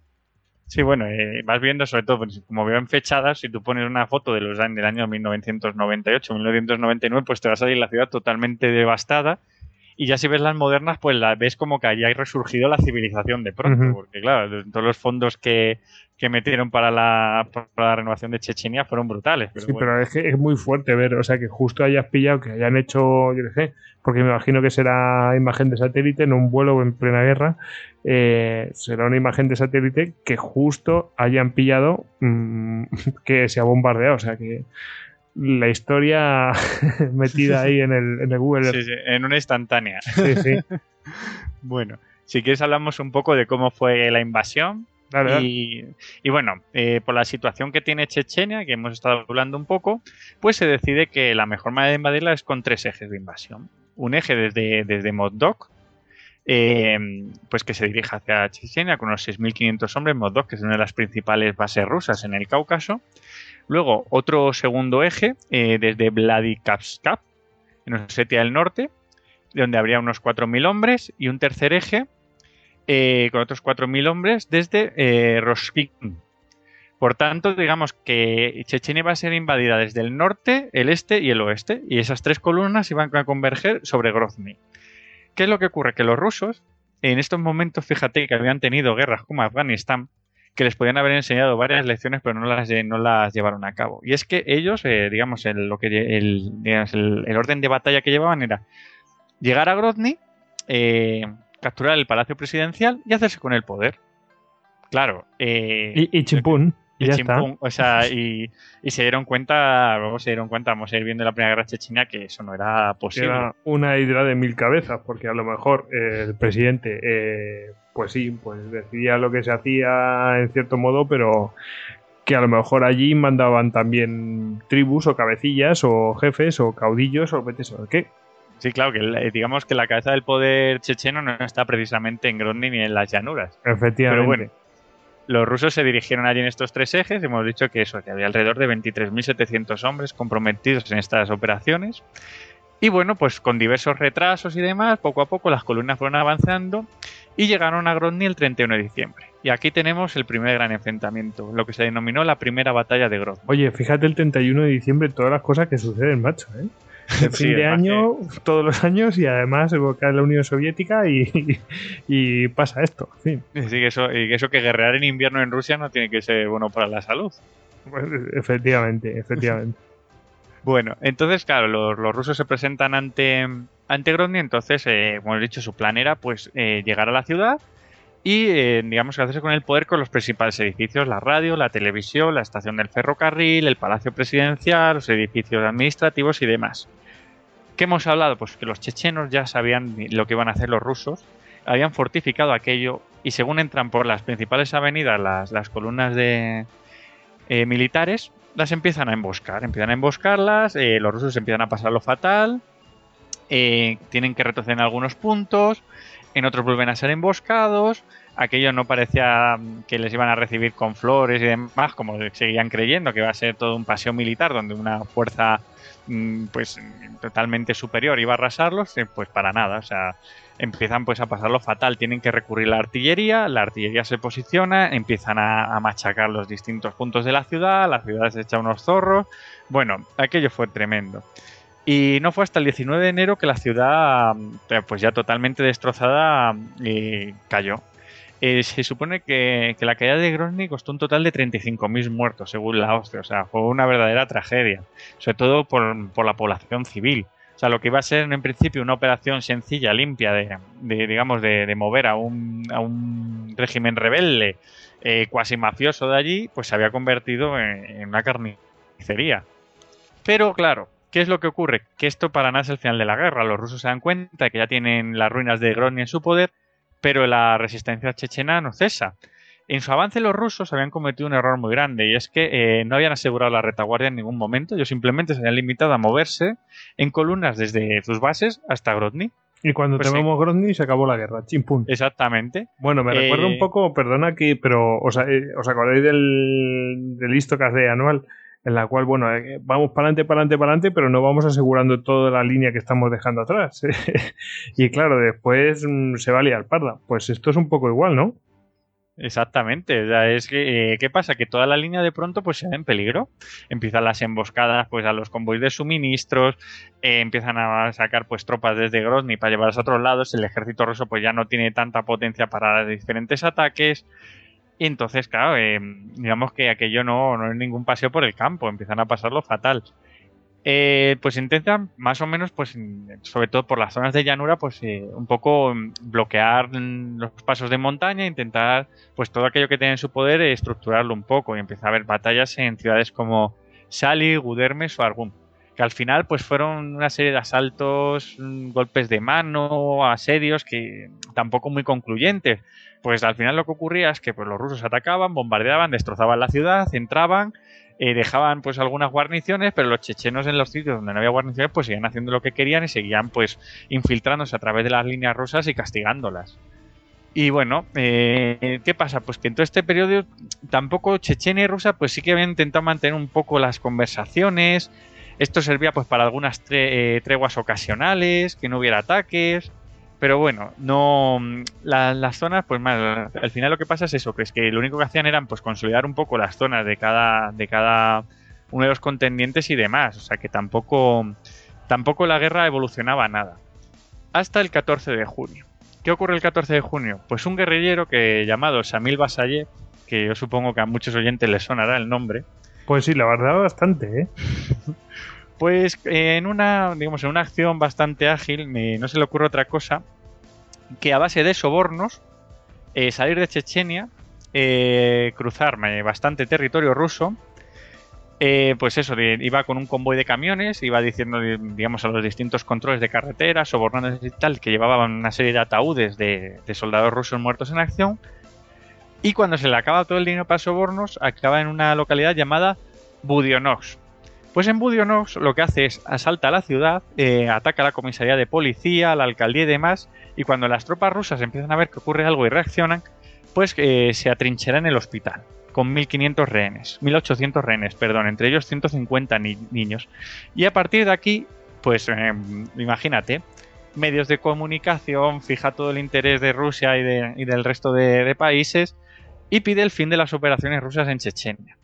Sí, bueno, eh, vas viendo sobre todo, pues, como veo en fechadas, si tú pones una foto de los del año 1998, 1999, pues te va a salir la ciudad totalmente devastada y ya si ves las modernas, pues la ves como que haya resurgido la civilización de pronto, porque claro, todos los fondos que, metieron para la, para la renovación de Chechenia fueron brutales. sí, pero es que es muy fuerte ver, o sea, que justo hayas pillado, que hayan hecho, yo qué sé, porque me imagino que será imagen de satélite, en un vuelo en plena guerra, eh, será una imagen de satélite que justo hayan pillado mm, que se ha bombardeado, o sea, que la historia metida ahí en el, en el Google. Sí, sí, en una instantánea. Sí, sí. bueno, si quieres hablamos un poco de cómo fue la invasión Y, bueno, eh, por la situación que tiene Chechenia, que hemos estado hablando un poco, pues se decide que la mejor manera de invadirla es con tres ejes de invasión. Un eje desde, desde Moddok, eh, pues que se dirige hacia Chechenia con unos 6.500 hombres, Moddok, que es una de las principales bases rusas en el Cáucaso. Luego, otro segundo eje eh, desde Vladikavkaz, en Osetia del Norte, donde habría unos 4.000 hombres. Y un tercer eje eh, con otros 4.000 hombres desde eh, Por tanto, digamos que Chechenia va a ser invadida desde el norte, el este y el oeste, y esas tres columnas iban a converger sobre Grozny. ¿Qué es lo que ocurre? Que los rusos, en estos momentos, fíjate que habían tenido guerras como Afganistán, que les podían haber enseñado varias lecciones, pero no las, no las llevaron a cabo. Y es que ellos, eh, digamos, el, lo que, el, el, orden de batalla que llevaban era llegar a Grozny, eh, capturar el palacio presidencial y hacerse con el poder. Claro. Eh, y, y chimpún. Y, o sea, y, se dieron cuenta, luego se dieron cuenta, vamos a ir viendo la Primera Guerra Chechena, que eso no era posible. Era una hidra de mil cabezas, porque a lo mejor eh, el presidente, eh, pues sí, pues decidía lo que se hacía en cierto modo, pero que a lo mejor allí mandaban también tribus o cabecillas o jefes o caudillos o vete o qué. Sí, claro, que digamos que la cabeza del poder checheno no está precisamente en Grozny ni en las llanuras. Efectivamente. Pero bueno, los rusos se dirigieron allí en estos tres ejes. Hemos dicho que eso, que había alrededor de 23.700 hombres comprometidos en estas operaciones. Y bueno, pues con diversos retrasos y demás, poco a poco las columnas fueron avanzando y llegaron a Grozny el 31 de diciembre. Y aquí tenemos el primer gran enfrentamiento, lo que se denominó la primera batalla de Grozny. Oye, fíjate el 31 de diciembre todas las cosas que suceden, macho, ¿eh? El fin de año, todos los años, y además cae la Unión Soviética y, pasa esto. Sí, que eso, y eso que guerrear en invierno en Rusia no tiene que ser bueno para la salud. Pues, efectivamente, efectivamente. Bueno, entonces, claro, los, rusos se presentan ante, ante entonces, eh, como he dicho, su plan era pues eh, llegar a la ciudad y, eh, digamos, hacerse con el poder con los principales edificios, la radio, la televisión, la estación del ferrocarril, el palacio presidencial, los edificios administrativos y demás. ¿Qué hemos hablado? Pues que los chechenos ya sabían lo que iban a hacer los rusos, habían fortificado aquello y según entran por las principales avenidas las, columnas de eh, militares, las empiezan a emboscar, empiezan a emboscarlas, eh, los rusos empiezan a pasar lo fatal, tienen que retroceder en algunos puntos, en otros vuelven a ser emboscados, aquello no parecía que les iban a recibir con flores y demás, como seguían creyendo que iba a ser todo un paseo militar donde una fuerza mm, pues totalmente superior iba a arrasarlos, eh, pues para nada, o sea, empiezan pues a pasarlo fatal, tienen que recurrir a la artillería, la artillería se posiciona, empiezan a, machacar los distintos puntos de la ciudad, la ciudad se echa unos zorros, bueno, aquello fue tremendo. Y no fue hasta el 19 de enero que la ciudad, eh, pues ya totalmente destrozada, eh, cayó. Eh, se supone que, la caída de Grozny costó un total de 35.000 muertos, según la OSCE. O sea, fue una verdadera tragedia, sobre todo por, la población civil. O sea, lo que iba a ser en principio una operación sencilla, limpia, de, digamos, de, mover a un, a un, régimen rebelde, cuasi mafioso de allí, pues se había convertido en una carnicería. Pero claro, ¿Qué es lo que ocurre? Que esto para nada es el final de la guerra. Los rusos se dan cuenta que ya tienen las ruinas de Grozny en su poder, pero la resistencia chechena no cesa. En su avance los rusos habían cometido un error muy grande y es que eh, no habían asegurado la retaguardia en ningún momento, ellos simplemente se habían limitado a moverse en columnas desde sus bases hasta Grozny. Y cuando pues tenemos Grozny se acabó la guerra, chimpún. Exactamente. Bueno, me recuerda un eh, poco, perdona que, pero os, eh, os acordáis del, del de anual en la cual, bueno, eh, vamos para adelante, para adelante, para adelante, pero no vamos asegurando toda la línea que estamos dejando atrás. y claro, después mm, se va a liar parda. Pues esto es un poco igual, ¿no? Exactamente, es que, eh, ¿qué pasa? Que toda la línea de pronto pues se ve en peligro. Empiezan las emboscadas pues a los convoys de suministros, eh, empiezan a sacar pues tropas desde Grozny para llevarlas a otros lados, el ejército ruso pues ya no tiene tanta potencia para diferentes ataques, y entonces, claro, eh, digamos que aquello no, no es ningún paseo por el campo, empiezan a pasarlo fatal. Eh, pues intentan más o menos, pues sobre todo por las zonas de llanura, pues eh, un poco mm, bloquear los pasos de montaña, intentar pues todo aquello que tiene en su poder estructurarlo un poco y empieza a haber batallas en ciudades como Sali, Gudermes o Argum. que al final pues fueron una serie de asaltos, mm, golpes de mano, asedios que tampoco muy concluyentes. Pues al final lo que ocurría es que pues, los rusos atacaban, bombardeaban, destrozaban la ciudad, entraban, eh, dejaban pues algunas guarniciones, pero los chechenos en los sitios donde no había guarniciones pues seguían haciendo lo que querían y seguían pues infiltrándose a través de las líneas rusas y castigándolas. Y bueno, eh, ¿qué pasa? Pues que en todo este periodo tampoco Chechenia y Rusia pues sí que habían intentado mantener un poco las conversaciones. Esto servía pues para algunas eh, treguas ocasionales, que no hubiera ataques. Pero bueno, no las zonas, pues mal, al final lo que pasa es eso, que es que lo único que hacían eran pues consolidar un poco las zonas de cada, de cada uno de los contendientes y demás. O sea que tampoco, tampoco la guerra evolucionaba nada. Hasta el 14 de junio. ¿Qué ocurre el 14 de junio? Pues un guerrillero que llamado Samil Basayev, que yo supongo que a muchos oyentes les sonará el nombre. Pues sí, la verdad bastante, ¿eh? pues en una, digamos, en una acción bastante ágil, no se le ocurre otra cosa que a base de sobornos eh, salir de Chechenia, eh, cruzar bastante territorio ruso eh, pues eso, iba con un convoy de camiones, iba diciendo, digamos, a los distintos controles de carretera, sobornando y tal, que llevaban una serie de ataúdes de, soldados rusos muertos en acción. Y cuando se le acaba todo el dinero para sobornos, acaba en una localidad llamada Budionox. Pues en Budionox lo que hace es asalta la ciudad, eh, ataca a la comisaría de policía, la alcaldía y demás, y cuando las tropas rusas empiezan a ver que ocurre algo y reaccionan, pues eh, se atrincheran en el hospital con 1.500 rehenes, 1.800 rehenes, perdón, entre ellos 150 niños. Y a partir de aquí, pues eh, imagínate, medios de comunicación, fija todo el interés de Rusia y, del resto de, países y pide el fin de las operaciones rusas en Chechenia.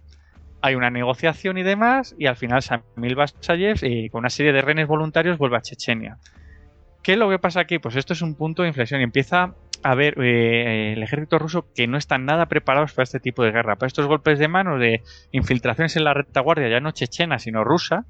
Hay una negociación y demás, y al final Samil Basayev, y con una serie de rehenes voluntarios, vuelve a Chechenia. ¿Qué es lo que pasa aquí? Pues esto es un punto de inflexión empieza a ver eh, el ejército ruso que no están nada preparados para este tipo de guerra, para estos golpes de mano de infiltraciones en la retaguardia, ya no chechena, sino rusa,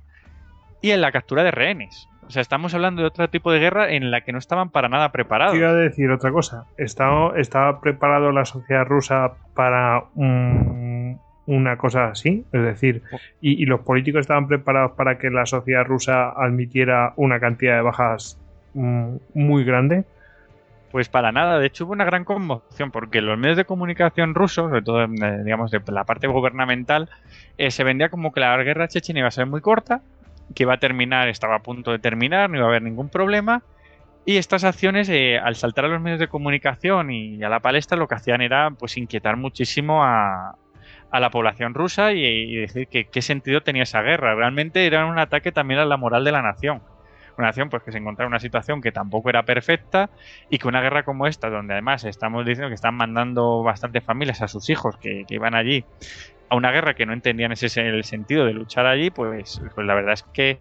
y en la captura de rehenes. O sea, estamos hablando de otro tipo de guerra en la que no estaban para nada preparados. Quiero decir otra cosa. ¿Estaba, estaba preparado la sociedad rusa para una cosa así? Es decir, y, ¿y los políticos estaban preparados para que la sociedad rusa admitiera una cantidad de bajas muy grande? Pues para nada, de hecho hubo una gran conmoción porque los medios de comunicación rusos, sobre todo eh, digamos de la parte gubernamental, eh, se vendía como que la guerra chechena iba a ser muy corta, que iba a terminar, estaba a punto de terminar, no iba a haber ningún problema. Y estas acciones, eh, al saltar a los medios de comunicación y a la palestra, lo que hacían era pues inquietar muchísimo a, la población rusa y, y decir que qué sentido tenía esa guerra. Realmente era un ataque también a la moral de la nación una nación pues que se encontraba en una situación que tampoco era perfecta y que una guerra como esta, donde además estamos diciendo que están mandando bastantes familias a sus hijos que, iban allí a una guerra que no entendían ese el sentido de luchar allí, pues, pues la verdad es que,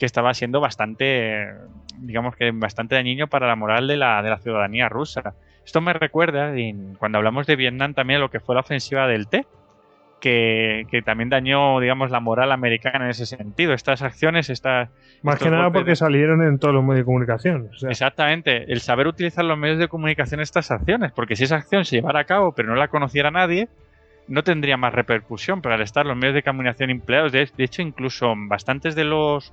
estaba siendo bastante, digamos que bastante dañino para la moral de la, de la ciudadanía rusa. Esto me recuerda, cuando hablamos de Vietnam, también lo que fue la ofensiva del T, que, también dañó, digamos, la moral americana en ese sentido. Estas acciones, estas... Más que nada porque salieron en todos los medios de comunicación. Exactamente, el saber utilizar los medios de comunicación estas acciones, porque si esa acción se llevara a cabo pero no la conociera nadie, no tendría más repercusión, pero al estar los medios de comunicación empleados, de, hecho incluso bastantes de los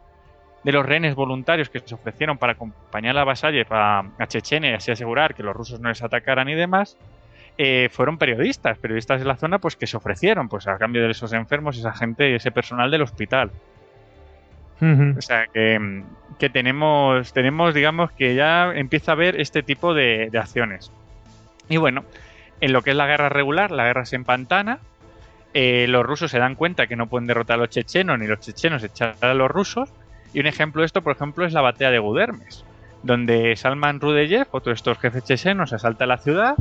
de los rehenes voluntarios que se ofrecieron para acompañar a Basayev a, a Chechenia y así asegurar que los rusos no les atacaran y demás, eh, fueron periodistas, periodistas de la zona, pues que se ofrecieron, pues a cambio de esos enfermos, esa gente, ese personal del hospital. O sea que, tenemos, tenemos, digamos, que ya empieza a haber este tipo de, acciones. Y bueno, en lo que es la guerra regular, la guerra se empantana. Eh, los rusos se dan cuenta que no pueden derrotar a los chechenos, ni los chechenos echar a los rusos. Y un ejemplo de esto, por ejemplo, es la batalla de Gudermes, donde Salman Rudeyev, otro de estos jefes chechenos, asalta la ciudad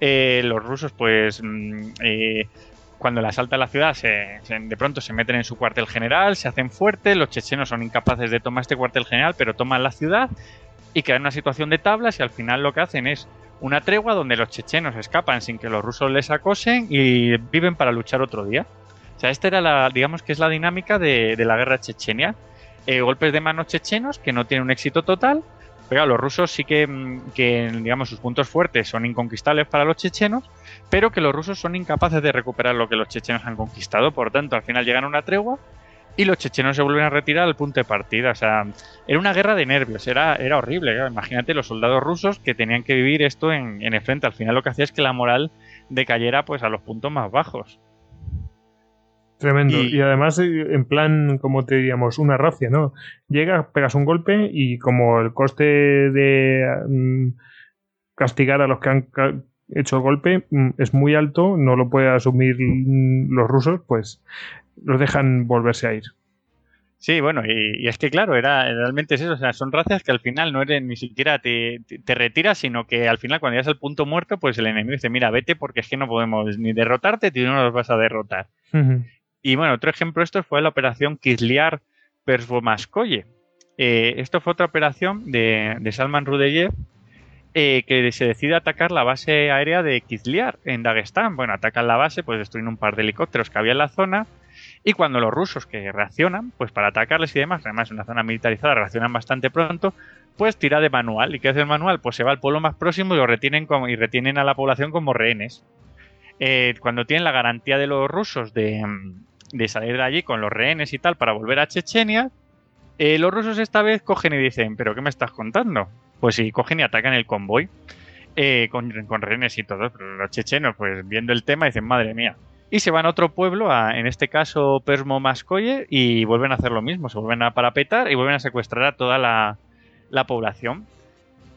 eh, los rusos, pues, mm, eh, cuando le asalta la ciudad, de pronto se meten en su cuartel general, se hacen fuertes, los chechenos son incapaces de tomar este cuartel general, pero toman la ciudad y quedan en una situación de tablas y al final lo que hacen es una tregua donde los chechenos escapan sin que los rusos les acosen y viven para luchar otro día. O sea, esta era la, digamos que es la dinámica de, la guerra chechenia. Eh, golpes de manos chechenos que no tienen un éxito total, pero los rusos sí mm, que, digamos, sus puntos fuertes son inconquistables para los chechenos, pero que los rusos son incapaces de recuperar lo que los chechenos han conquistado. Por tanto, al final llegan a una tregua y los chechenos se vuelven a retirar al punto de partida. O sea, era una guerra de nervios, era, era horrible. Imagínate los soldados rusos que tenían que vivir esto en, en el frente. Al final lo que hacía es que la moral decayera pues a los puntos más bajos. Tremendo. Y, además, eh, en plan, como te diríamos, una racia, ¿no? Llegas, pegas un golpe y como el coste de mm, castigar a los que han hecho el golpe mm, es muy alto, no lo pueden asumir mm, los rusos, pues los dejan volverse a ir. Sí, bueno, y, es que claro, era realmente es eso, o sea, son razas que al final no eres ni siquiera te, te, retiras, sino que al final cuando llegas al punto muerto, pues el enemigo dice, mira, vete porque es que no podemos ni derrotarte, tú no los vas a derrotar. Y bueno, otro ejemplo de esto fue la operación Kizliar Persvomaskoye. Eh, esto fue otra operación de, Salman Rudeyev eh, que se decide atacar la base aérea de Kizliar en Dagestán. Bueno, atacan la base, pues destruyen un par de helicópteros que había en la zona. Y cuando los rusos que reaccionan, pues para atacarles y demás, además es una zona militarizada, reaccionan bastante pronto, pues tira de manual. ¿Y qué hace el manual? Pues se va al pueblo más próximo y lo retienen como, y retienen a la población como rehenes. Eh, cuando tienen la garantía de los rusos de, de salir de allí con los rehenes y tal para volver a Chechenia, eh, los rusos esta vez cogen y dicen, ¿pero qué me estás contando? Pues sí, cogen y atacan el convoy eh, con, rehenes y todo. Pero los chechenos, pues viendo el tema, dicen, madre mía. Y se van a otro pueblo, a, en este caso Persmo Mascoye, y vuelven a hacer lo mismo. Se vuelven a parapetar y vuelven a secuestrar a toda la, la población.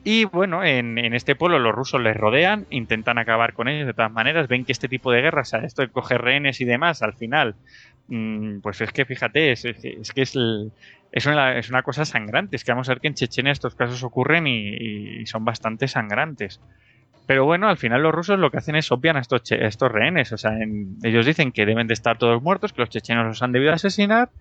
Y bueno, en, en, este pueblo los rusos les rodean, intentan acabar con ellos de todas maneras, ven que este tipo de guerras, o sea, esto de coger rehenes y demás, al final, mmm, pues es que fíjate, es, es, es que es, el, es, una, es, una, cosa sangrante, es que vamos a ver que en Chechenia estos casos ocurren y, son bastante sangrantes. Pero bueno, al final los rusos lo que hacen es obvian a estos, estos rehenes, o sea, en, ellos dicen que deben de estar todos muertos, que los chechenos los han debido asesinar,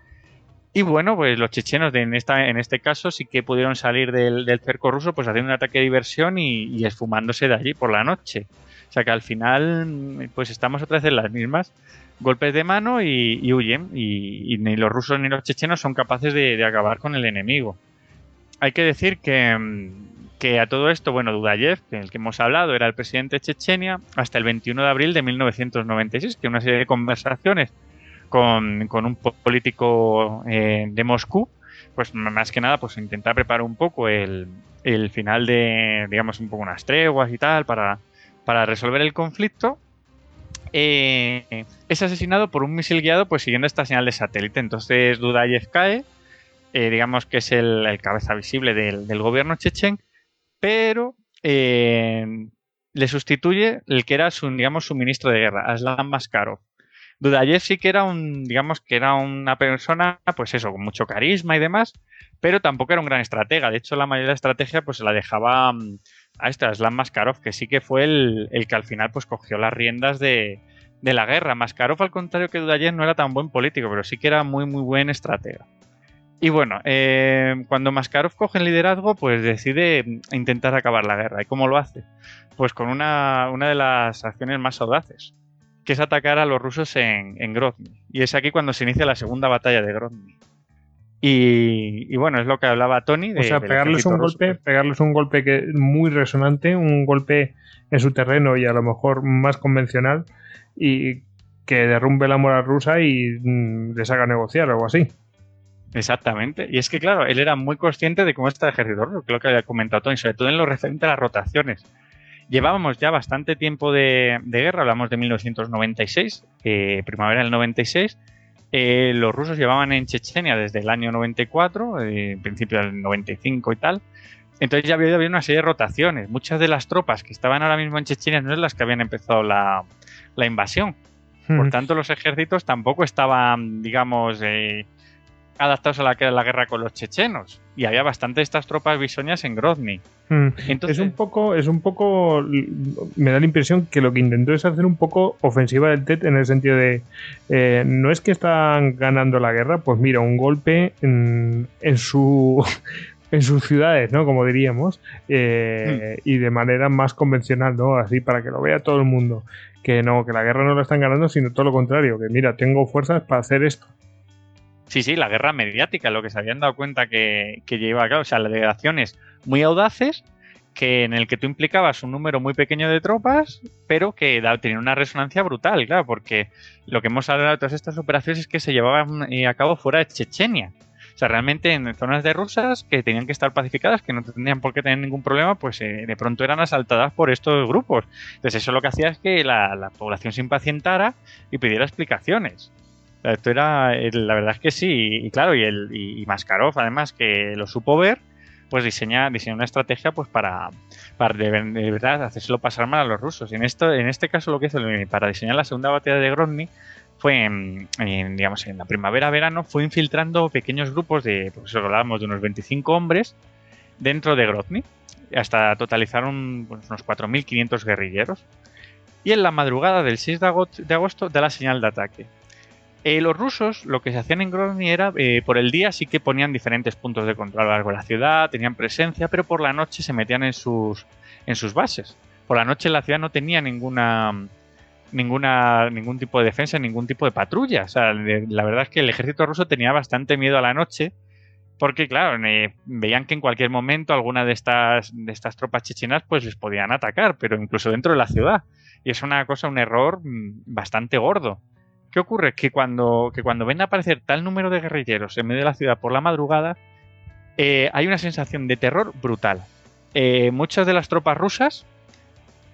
y bueno, pues los chechenos en, esta, este caso sí que pudieron salir del, cerco ruso pues haciendo un ataque de diversión y, esfumándose de allí por la noche. O sea que al final pues estamos otra vez en las mismas. Golpes de mano y, huyen. Y, ni los rusos ni los chechenos son capaces de, de, acabar con el enemigo. Hay que decir que, que a todo esto, bueno, Dudayev, que el que hemos hablado, era el presidente de Chechenia hasta el 21 de abril de 1996, que una serie de conversaciones con, un político eh, de Moscú, pues más que nada, pues intentar preparar un poco el, final de, digamos, un poco unas treguas y tal para, para resolver el conflicto. Eh, es asesinado por un misil guiado, pues siguiendo esta señal de satélite. Entonces Dudayev cae, eh, digamos que es el, cabeza visible del, gobierno chechen, pero le sustituye el que era su, digamos, su ministro de guerra, Aslan Maskarov. Dudayev sí que era un, digamos que era una persona, pues eso, con mucho carisma y demás, pero tampoco era un gran estratega. De hecho, la mayoría de la estrategia pues se la dejaba mm, a este, a Slam que sí que fue el, el, que al final pues cogió las riendas de, de la guerra. Maskarov, al contrario que Dudayev, no era tan buen político, pero sí que era muy, muy buen estratega. Y bueno, eh, cuando Maskarov coge el liderazgo, pues decide intentar acabar la guerra. ¿Y cómo lo hace? Pues con una, una de las acciones más audaces que es atacar a los rusos en, en, Grozny. Y es aquí cuando se inicia la segunda batalla de Grozny. Y, y bueno, es lo que hablaba Tony. De, o sea, pegarles un ruso. golpe, pegarles un golpe que muy resonante, un golpe en su terreno y a lo mejor más convencional y que derrumbe la moral rusa y mm, les haga negociar o algo así. Exactamente. Y es que, claro, él era muy consciente de cómo está el ejército ruso, que lo que había comentado Tony, sobre todo en lo referente a las rotaciones llevábamos ya bastante tiempo de, de guerra, hablamos de 1996, eh, primavera del 96. Eh, los rusos llevaban en Chechenia desde el año 94, eh, principio del 95 y tal. Entonces ya había una serie de rotaciones. Muchas de las tropas que estaban ahora mismo en Chechenia no es las que habían empezado la, la invasión. Por tanto, los ejércitos tampoco estaban, digamos, eh, adaptados a la, a la, guerra con los chechenos. Y había bastante de estas tropas bisoñas en Grozny. Mm. Entonces, es un poco, es un poco. Me da la impresión que lo que intentó es hacer un poco ofensiva del TET en el sentido de. Eh, no es que están ganando la guerra, pues mira, un golpe en, en su. en sus ciudades, ¿no? Como diríamos, eh, mm. y de manera más convencional, ¿no? Así para que lo vea todo el mundo. Que no, que la guerra no la están ganando, sino todo lo contrario, que mira, tengo fuerzas para hacer esto. Sí, sí, la guerra mediática, lo que se habían dado cuenta que, que lleva a cabo, o sea, las delegaciones muy audaces que en el que tú implicabas un número muy pequeño de tropas, pero que da, tenía una resonancia brutal, claro, porque lo que hemos hablado de todas estas operaciones es que se llevaban eh, a cabo fuera de Chechenia. O sea, realmente en zonas de rusas que tenían que estar pacificadas, que no tenían por qué tener ningún problema, pues eh, de pronto eran asaltadas por estos grupos. Entonces eso lo que hacía es que la, población se impacientara y pidiera explicaciones. Esto era, la verdad es que sí, y, claro, y, el, y Maskarov además que lo supo ver, pues diseña, diseña una estrategia pues para, para de, verdad hacérselo pasar mal a los rusos. Y en, esto, en este caso lo que hizo para diseñar la segunda batalla de Grozny fue, en, digamos, en la primavera-verano, fue infiltrando pequeños grupos de, pues hablábamos de unos 25 hombres dentro de Grozny, hasta totalizar un, pues, unos 4.500 guerrilleros. Y en la madrugada del 6 de agosto da la señal de ataque. Eh, los rusos lo que se hacían en Grozny era, eh, por el día sí que ponían diferentes puntos de control a lo largo de la ciudad, tenían presencia, pero por la noche se metían en sus, en sus bases. Por la noche la ciudad no tenía ninguna, ninguna, ningún tipo de defensa, ningún tipo de patrulla. O sea, la verdad es que el ejército ruso tenía bastante miedo a la noche, porque claro, veían que en cualquier momento alguna de estas, de estas tropas chechenas pues les podían atacar, pero incluso dentro de la ciudad. Y es una cosa, un error mm, bastante gordo. ¿Qué ocurre? Que cuando, que cuando ven a aparecer tal número de guerrilleros en medio de la ciudad por la madrugada, eh, hay una sensación de terror brutal. Eh, muchas de las tropas rusas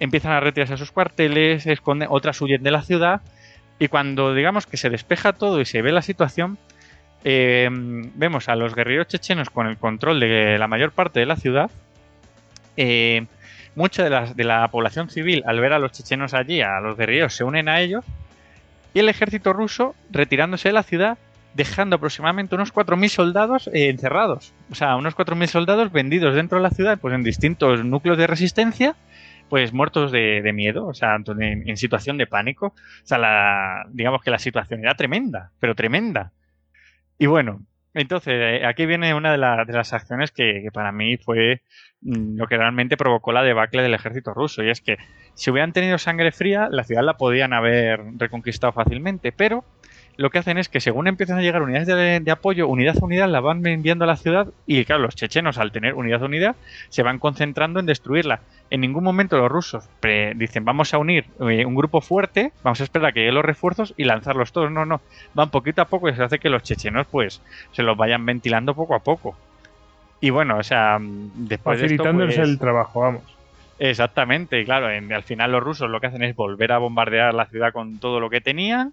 empiezan a retirarse a sus cuarteles, esconden, otras huyen de la ciudad, y cuando digamos que se despeja todo y se ve la situación, eh, vemos a los guerrilleros chechenos con el control de la mayor parte de la ciudad. mucha de de la población civil, al ver a los chechenos allí, a los guerrilleros, se unen a ellos y el ejército ruso retirándose de la ciudad, dejando aproximadamente unos 4.000 soldados eh, encerrados. O sea, unos 4.000 soldados vendidos dentro de la ciudad, pues en distintos núcleos de resistencia, pues muertos de, miedo, o sea, en, situación de pánico. O sea, la, digamos que la situación era tremenda, pero tremenda. Y bueno, entonces, eh, aquí viene una de, las acciones que, para mí fue mm, lo que realmente provocó la debacle del ejército ruso. Y es que si hubieran tenido sangre fría, la ciudad la podían haber reconquistado fácilmente. Pero lo que hacen es que según empiezan a llegar unidades de, apoyo, unidad a unidad la van enviando a la ciudad y claro, los chechenos al tener unidad a unidad se van concentrando en destruirla. En ningún momento los rusos dicen vamos a unir eh, un grupo fuerte, vamos a esperar a que lleguen los refuerzos y lanzarlos todos. No, no, van poquito a poco y se hace que los chechenos pues se los vayan ventilando poco a poco. Y bueno, o sea, después Facilitándoles de pues el trabajo, vamos. Exactamente, claro, al final los rusos lo que hacen es volver a bombardear la ciudad con todo lo que tenían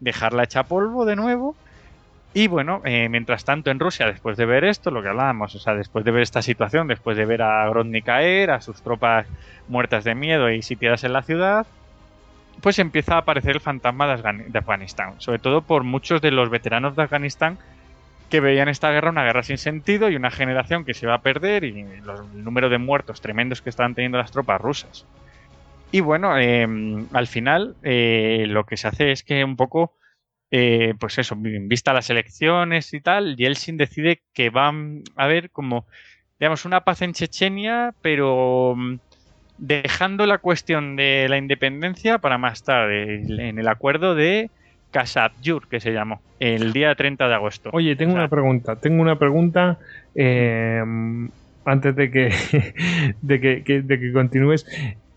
dejarla hecha polvo de nuevo. Y bueno, eh, mientras tanto en Rusia, después de ver esto, lo que hablábamos, o sea, después de ver esta situación, después de ver a Grozny caer, a sus tropas muertas de miedo y sitiadas en la ciudad, pues empieza a aparecer el fantasma de, Afganistán, sobre todo por muchos de los veteranos de Afganistán que veían esta guerra una guerra sin sentido y una generación que se iba a perder y los, el número de muertos tremendos que estaban teniendo las tropas rusas. Y bueno, em, al final eh, lo que se hace es que un poco, eh, pues eso, vista las elecciones y tal, Yeltsin decide que va a haber como, digamos, una paz en Chechenia, pero mm, dejando la cuestión de la independencia para más tarde, en el acuerdo de Kasatyur, que se llamó, el día 30 de agosto. Oye, tengo una pregunta, tengo una pregunta em, antes de que, de que, de que continúes.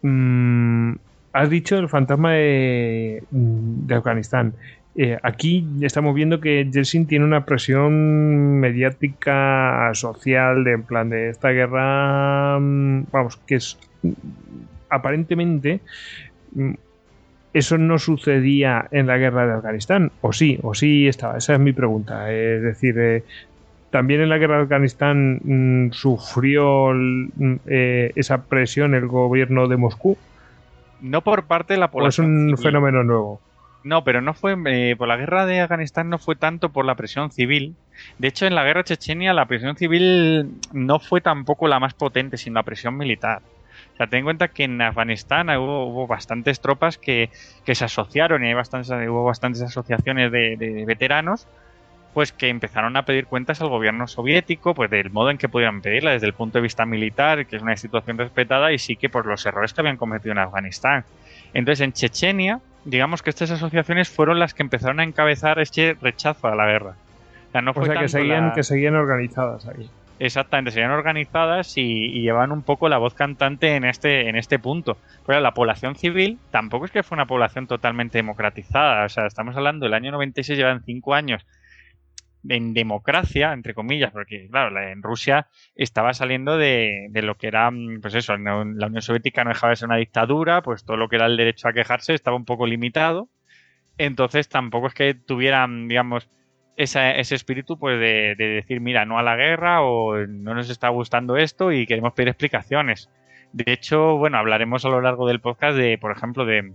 Mm, has dicho el fantasma de, mm, Afganistán. Eh, aquí estamos viendo que Yeltsin tiene una presión mediática, social, de en plan de esta guerra, mm, vamos, que es aparentemente eso no sucedía en la guerra de Afganistán, o sí, o sí estaba. Esa es mi pregunta. Es decir, eh, también en la guerra de Afganistán mm, sufrió mm, eh, esa presión el gobierno de Moscú. No por parte de la población. es un fenómeno nuevo. No, pero no fue eh, por la guerra de Afganistán no fue tanto por la presión civil. De hecho, en la guerra chechenia la presión civil no fue tampoco la más potente, sino la presión militar. O sea, ten en cuenta que en Afganistán hubo, bastantes tropas que, se asociaron y hay bastantes, hubo bastantes asociaciones de veteranos pues que empezaron a pedir cuentas al gobierno soviético, pues del modo en que podían pedirla desde el punto de vista militar, que es una institución respetada, y sí que por los errores que habían cometido en Afganistán. Entonces, en Chechenia, digamos que estas asociaciones fueron las que empezaron a encabezar este rechazo a la guerra. O sea, no fue que seguían, que seguían organizadas ahí. Exactamente, serían organizadas y, llevan un poco la voz cantante en este, en este punto. Pero la población civil tampoco es que fue una población totalmente democratizada. O sea, estamos hablando del año 96, llevan cinco años en democracia, entre comillas, porque claro, en Rusia estaba saliendo de, de, lo que era, mm, pues eso, la Unión Soviética no dejaba de ser una dictadura, pues todo lo que era el derecho a quejarse estaba un poco limitado. Entonces tampoco es que tuvieran, digamos, ese espíritu pues de, decir, mira, no a la guerra o no nos está gustando esto y queremos pedir explicaciones. De hecho, bueno, hablaremos a lo largo del podcast de, por ejemplo, de,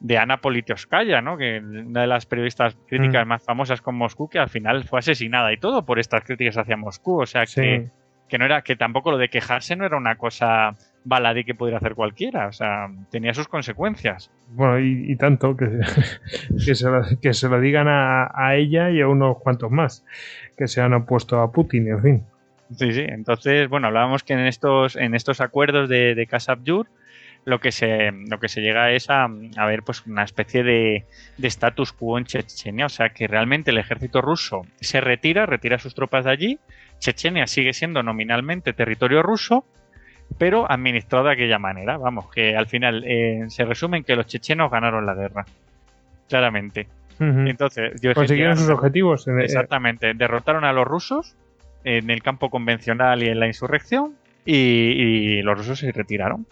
de Ana Politkovskaya, ¿no? Que una de las periodistas críticas mm. más famosas con Moscú, que al final fue asesinada y todo por estas críticas hacia Moscú. O sea que, que no era, que tampoco lo de quejarse no era una cosa baladí que pudiera hacer cualquiera. O sea, tenía sus consecuencias. Bueno, y, tanto que, que, se lo, que, se lo, digan a, ella y a unos cuantos más que se han opuesto a Putin, en fin. Sí, sí. Entonces, bueno, hablábamos que en estos, en estos acuerdos de, de lo que se, lo que se llega es a, a ver pues una especie de, de status quo en Chechenia. O sea, que realmente el ejército ruso se retira, retira sus tropas de allí. Chechenia sigue siendo nominalmente territorio ruso, pero administrado de aquella manera. Vamos, que al final eh, se resume en que los chechenos ganaron la guerra. Claramente. Entonces, consiguieron sus objetivos. Exactamente. Derrotaron a los rusos en el campo convencional y en la insurrección y, los rusos se retiraron.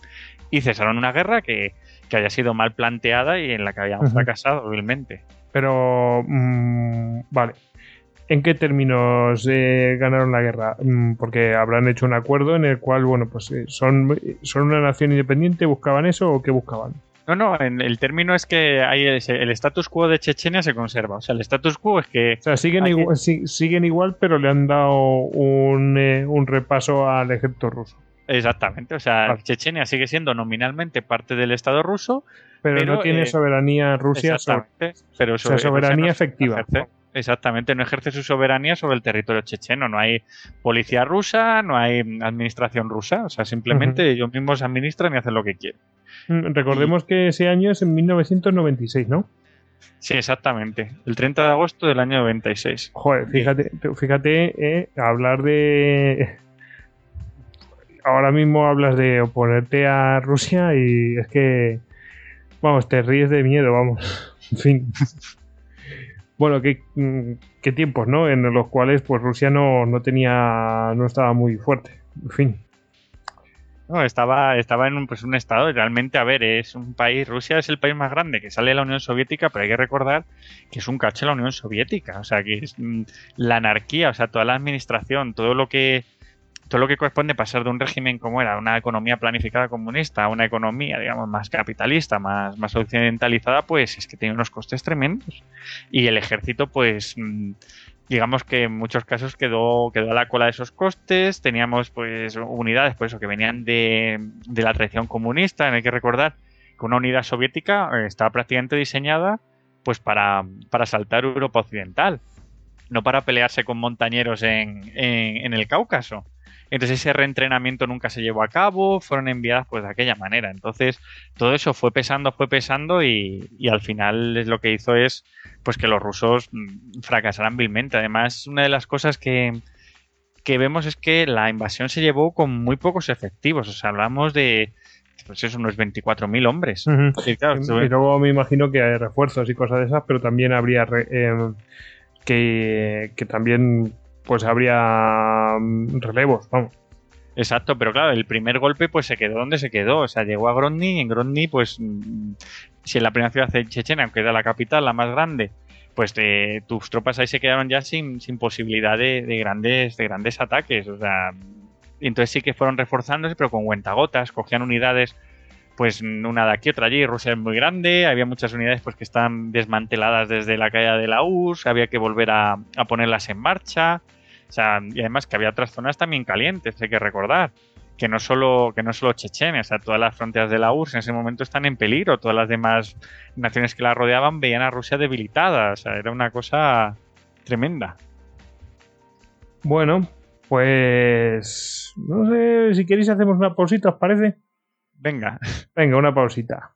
Y cesaron una guerra que, que haya sido mal planteada y en la que habían fracasado, obviamente. Pero, mm, vale, ¿En qué términos eh, ganaron la guerra? Mm, porque habrán hecho un acuerdo en el cual, bueno, pues eh, son, son una nación independiente, ¿buscaban eso o qué buscaban? No, no, el término es que hay el status quo de Chechenia se conserva. O sea, el status quo es que. O sea, siguen, igual, siguen igual, pero le han dado un, eh, un repaso al ejército ruso. Exactamente, o sea, Chechenia sigue siendo nominalmente parte del Estado ruso, pero, no tiene soberanía Rusia, pero o sea, soberanía efectiva. Exactamente, no ejerce su soberanía sobre el territorio checheno. No hay policía rusa, no hay administración rusa. O sea, simplemente ellos mismos administran y hacen lo que quieren. Mm, recordemos que ese año es en 1996, ¿no? Sí, exactamente. El 30 de agosto del año 96. Joder, fíjate, fíjate, eh, hablar de. Ahora mismo hablas de oponerte a Rusia y es que. Vamos, te ríes de miedo, vamos. En fin. Bueno, mm, qué, tiempos, ¿no? En los cuales pues Rusia no, no tenía, no estaba muy fuerte. En fin. No, estaba, estaba en un, pues, un estado, realmente, a ver, es un país, Rusia es el país más grande que sale de la Unión Soviética, pero hay que recordar que es un cacho de la Unión Soviética, o sea, que es mm, la anarquía, o sea, toda la administración, todo lo que todo lo que corresponde pasar de un régimen como era una economía planificada comunista a una economía, digamos, más capitalista, más, más occidentalizada, pues es que tiene unos costes tremendos. Y el ejército, pues, mm, digamos que en muchos casos quedó, quedó a la cola de esos costes. Teníamos, pues, unidades, por eso, que venían de, de la tradición comunista. Hay que recordar que una unidad soviética eh, estaba prácticamente diseñada, pues, para, para saltar Europa Occidental no para pelearse con montañeros en, en, en, el Cáucaso. Entonces ese reentrenamiento nunca se llevó a cabo, fueron enviadas pues de aquella manera. Entonces todo eso fue pesando, fue pesando y, al final es lo que hizo es pues que los rusos mm, fracasaran vilmente. Además, una de las cosas que, que vemos es que la invasión se llevó con muy pocos efectivos. O sea, hablamos de pues eso, unos 24.000 hombres. y, luego me imagino que hay refuerzos y cosas de esas, pero también habría eh, que, que también pues habría mm, relevos, vamos. Exacto, pero claro, el primer golpe pues se quedó donde se quedó, o sea, llegó a Grozny y en Grozny pues mm, si en la primera ciudad de Chechenia, aunque era la capital, la más grande, pues tus tropas ahí se quedaron ya sin, sin posibilidad de, grandes, de grandes ataques, o sea, entonces sí que fueron reforzándose, pero con cuentagotas, cogían unidades pues una de aquí, otra allí. Rusia es muy grande, había muchas unidades pues que están desmanteladas desde la caída de la URSS, había que volver a, a, ponerlas en marcha. O sea, y además que había otras zonas también calientes, hay que recordar. Que no solo, que no solo Chechenia, o sea, todas las fronteras de la URSS en ese momento están en peligro. Todas las demás naciones que la rodeaban veían a Rusia debilitada. O sea, era una cosa tremenda. Bueno, pues no sé si queréis hacemos una pausita, ¿os parece? Venga. Venga, una pausita.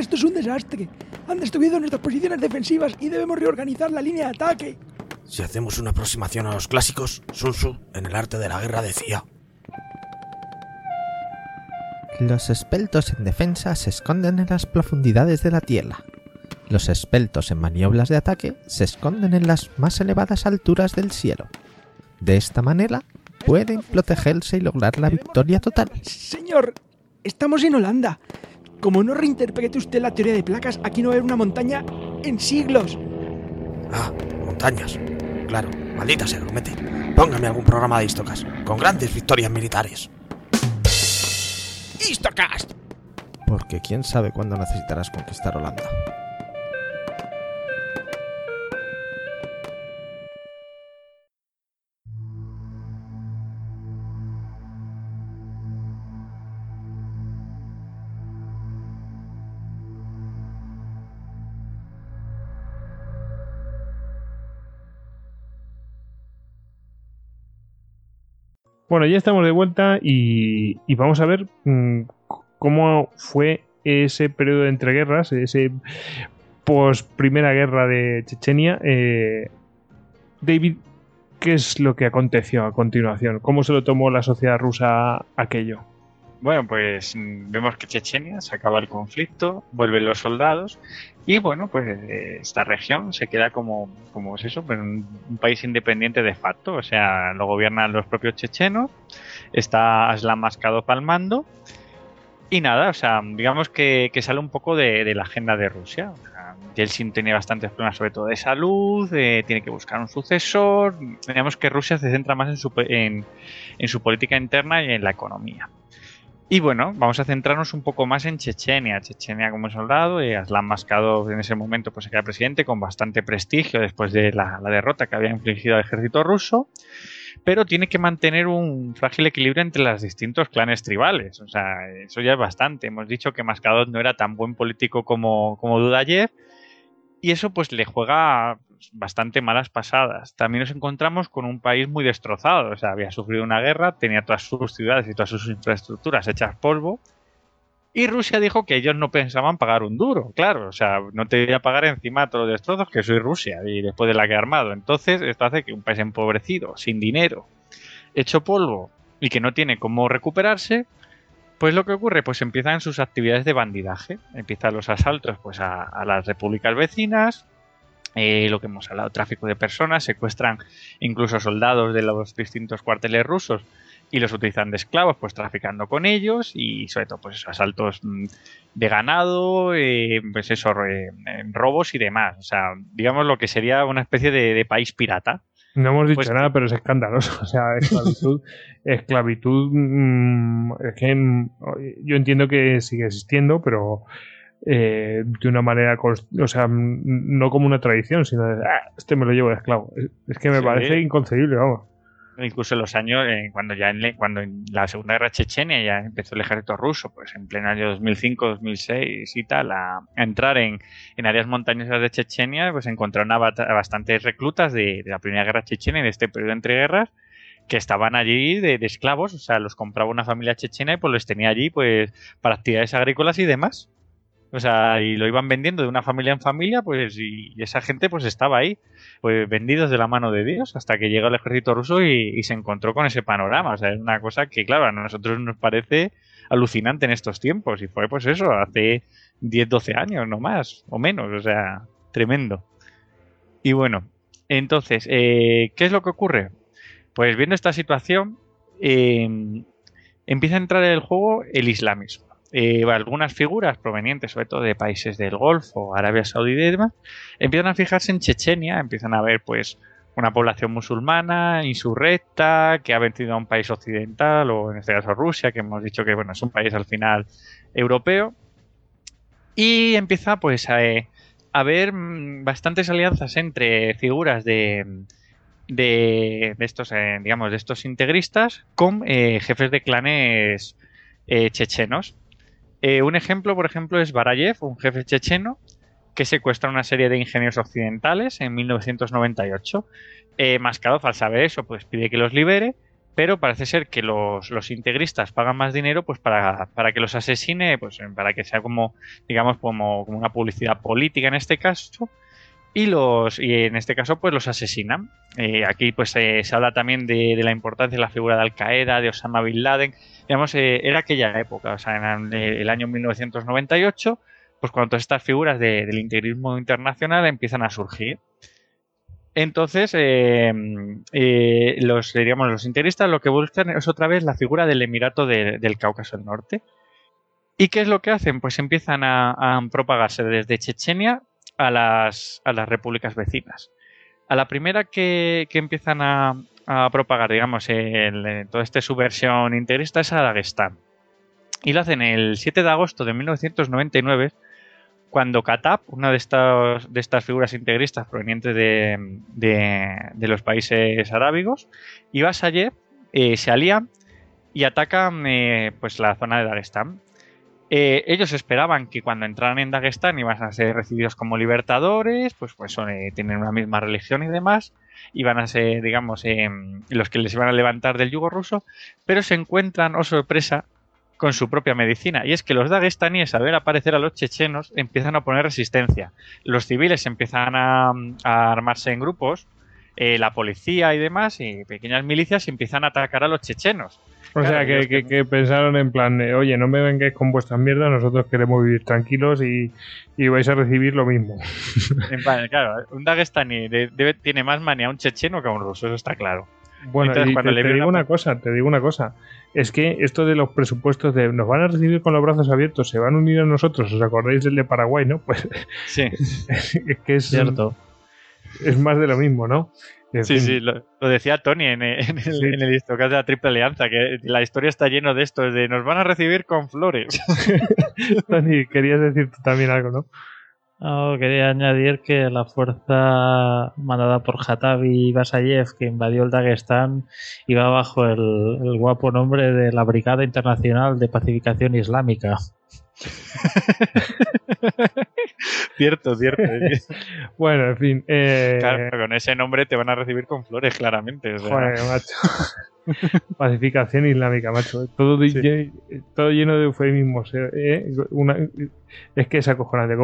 Esto es un desastre. Han destruido nuestras posiciones defensivas y debemos reorganizar la línea de ataque. Si hacemos una aproximación a los clásicos, Sun Tzu en el arte de la guerra decía... Los espeltos en defensa se esconden en las profundidades de la tierra. Los espeltos en maniobras de ataque se esconden en las más elevadas alturas del cielo. De esta manera pueden protegerse y lograr la victoria total. Señor, estamos en Holanda. Como no reinterprete usted la teoría de placas, aquí no va a haber una montaña en siglos. Ah, montañas. Claro, maldita sea, mete. Póngame algún programa de Histocast, con grandes victorias militares. ¡Histocast! Porque quién sabe cuándo necesitarás conquistar Holanda. Bueno, ya estamos de vuelta y, vamos a ver mm, cómo fue ese periodo de entreguerras, ese post primera guerra de Chechenia. Eh, David, ¿qué es lo que aconteció a continuación? ¿Cómo se lo tomó la sociedad rusa aquello? Bueno, pues mm, vemos que Chechenia se acaba el conflicto, vuelven los soldados y bueno, pues eh, esta región se queda como, como es eso, pues un, país independiente de facto, o sea, lo gobiernan los propios chechenos, está Aslan Mascado palmando y nada, o sea, digamos que, que sale un poco de, la agenda de Rusia. Yeltsin tiene bastantes problemas, sobre todo de salud, eh, tiene que buscar un sucesor. Digamos que Rusia se centra más en su, en, en su política interna y en la economía. Y bueno, vamos a centrarnos un poco más en Chechenia. Chechenia como soldado, eh, Aslan Mascado en ese momento pues se presidente con bastante prestigio después de la, derrota que había infligido al ejército ruso pero tiene que mantener un frágil equilibrio entre los distintos clanes tribales. O sea, eso ya es bastante. Hemos dicho que Mascadot no era tan buen político como, como Dudayev, y eso pues le juega bastante malas pasadas. También nos encontramos con un país muy destrozado, o sea, había sufrido una guerra, tenía todas sus ciudades y todas sus infraestructuras hechas polvo, y Rusia dijo que ellos no pensaban pagar un duro, claro, o sea, no te voy a pagar encima todos los destrozos que soy Rusia y después de la que he armado. Entonces, esto hace que un país empobrecido, sin dinero, hecho polvo y que no tiene cómo recuperarse, pues lo que ocurre, pues empiezan sus actividades de bandidaje, empiezan los asaltos pues a, las repúblicas vecinas, eh, lo que hemos hablado, tráfico de personas, secuestran incluso soldados de los distintos cuarteles rusos y los utilizan de esclavos, pues traficando con ellos y sobre todo pues asaltos mm, de ganado, eh, pues eso, eh, robos y demás. O sea, digamos lo que sería una especie de país pirata. No hemos dicho Pues- nada, pero es escandaloso. O sea, esclavitud, esclavitud mm, es que mm, yo entiendo que sigue existiendo, pero eh, de una manera, o sea, mm, no como una tradición, sino de, "Ah, este me lo llevo de esclavo. Es, es que me Sí. parece inconcebible, vamos. Incluso en los años, eh, cuando ya en, cuando en la Segunda Guerra Chechenia ya empezó el ejército ruso, pues en pleno año 2005-2006 y tal, a, entrar en, en áreas montañosas de Chechenia, pues encontraron a, bastantes reclutas de, la Primera Guerra Chechenia de este periodo entre guerras que estaban allí de, de esclavos, o sea, los compraba una familia chechena y pues los tenía allí pues para actividades agrícolas y demás. O sea, y lo iban vendiendo de una familia en familia, pues, y, esa gente pues estaba ahí pues vendidos de la mano de Dios hasta que llegó el ejército ruso y, y se encontró con ese panorama. O sea, es una cosa que, claro, a nosotros nos parece alucinante en estos tiempos. Y fue, pues eso, hace 10, 12 años, no más, o menos. O sea, tremendo. Y bueno, entonces, eh, ¿qué es lo que ocurre? Pues viendo esta situación, eh, empieza a entrar en el juego el islamismo. Eh, algunas figuras provenientes sobre todo de países del Golfo, Arabia Saudí y demás, empiezan a fijarse en Chechenia, empiezan a ver pues una población musulmana, insurrecta, que ha vencido a un país occidental, o en este caso Rusia, que hemos dicho que bueno, es un país al final europeo, y empieza pues a, eh, a haber mm, bastantes alianzas entre figuras de, de, de estos, eh, digamos, de estos integristas con eh, jefes de clanes chechenos. Eh, un ejemplo, por ejemplo, es Barayev, un jefe checheno, que secuestra una serie de ingenieros occidentales en 1998. Eh, Maskarov, al saber eso, pues pide que los libere pero parece ser que los, los integristas pagan más dinero pues para, para, que los asesine, pues para que sea como, digamos, como, como, una publicidad política en este caso. Y los y en este caso pues los asesinan. Eh, aquí pues eh, se habla también de, de, la importancia de la figura de Al Qaeda, de Osama Bin Laden. Digamos, eh, era aquella época, o sea, en el año 1998, pues cuando estas figuras de, del integrismo internacional empiezan a surgir. Entonces, eh, eh, los, diríamos, los integristas lo que buscan es otra vez la figura del Emirato de, del Cáucaso del Norte. ¿Y qué es lo que hacen? Pues empiezan a, a propagarse desde Chechenia a las, a las, repúblicas vecinas. A la primera que, que empiezan a, a, propagar, digamos, el, toda esta subversión integrista es a Dagestán. Y lo hacen el 7 de agosto de 1999 cuando Katab, una de estas, de estas figuras integristas provenientes de, de, los países arábigos, y Basayev eh, se alían y atacan eh, pues la zona de Dagestán. Eh, ellos esperaban que cuando entraran en Dagestán iban a ser recibidos como libertadores, pues, pues eh, tienen una misma religión y demás, iban a ser, digamos, los que les iban a levantar del yugo ruso, pero se encuentran, oh sorpresa, con su propia medicina. Y es que los dagestaníes, al ver aparecer a los chechenos, empiezan a poner resistencia. Los civiles empiezan a, a armarse en grupos, eh, la policía y demás, y pequeñas milicias empiezan a atacar a los chechenos. O claro, sea, que, que, que, pensaron en plan, de, oye, no me vengáis con vuestras mierdas, nosotros queremos vivir tranquilos y, y vais a recibir lo mismo. En plan, claro, un dagestaní debe, tiene más manía a un checheno que a un ruso, eso está claro. Bueno, Entonces, y te, te digo una... una cosa, te digo una cosa. Es que esto de los presupuestos de nos van a recibir con los brazos abiertos, se van a unir a nosotros, ¿os acordáis del de Paraguay, no? Pues sí. es que es cierto. Es más de lo mismo, ¿no? Sí, fin. sí, lo, lo, decía Tony en, en el, sí. en el Histocast de la Triple Alianza, que la historia está lleno de esto, de nos van a recibir con flores. Tony, querías decir tú también algo, ¿no? No, quería añadir que la fuerza mandada por Hatabi Basayev, que invadió el Dagestán, iba bajo el, el, guapo nombre de la Brigada Internacional de Pacificación Islámica. cierto, cierto. bueno, en fin. Eh... Claro, con ese nombre te van a recibir con flores, claramente. O sea... Joder, macho. Pacificación islámica, macho. Todo, sí. lleno, todo lleno de eufemismos. ¿eh? Una, es que es acojonante.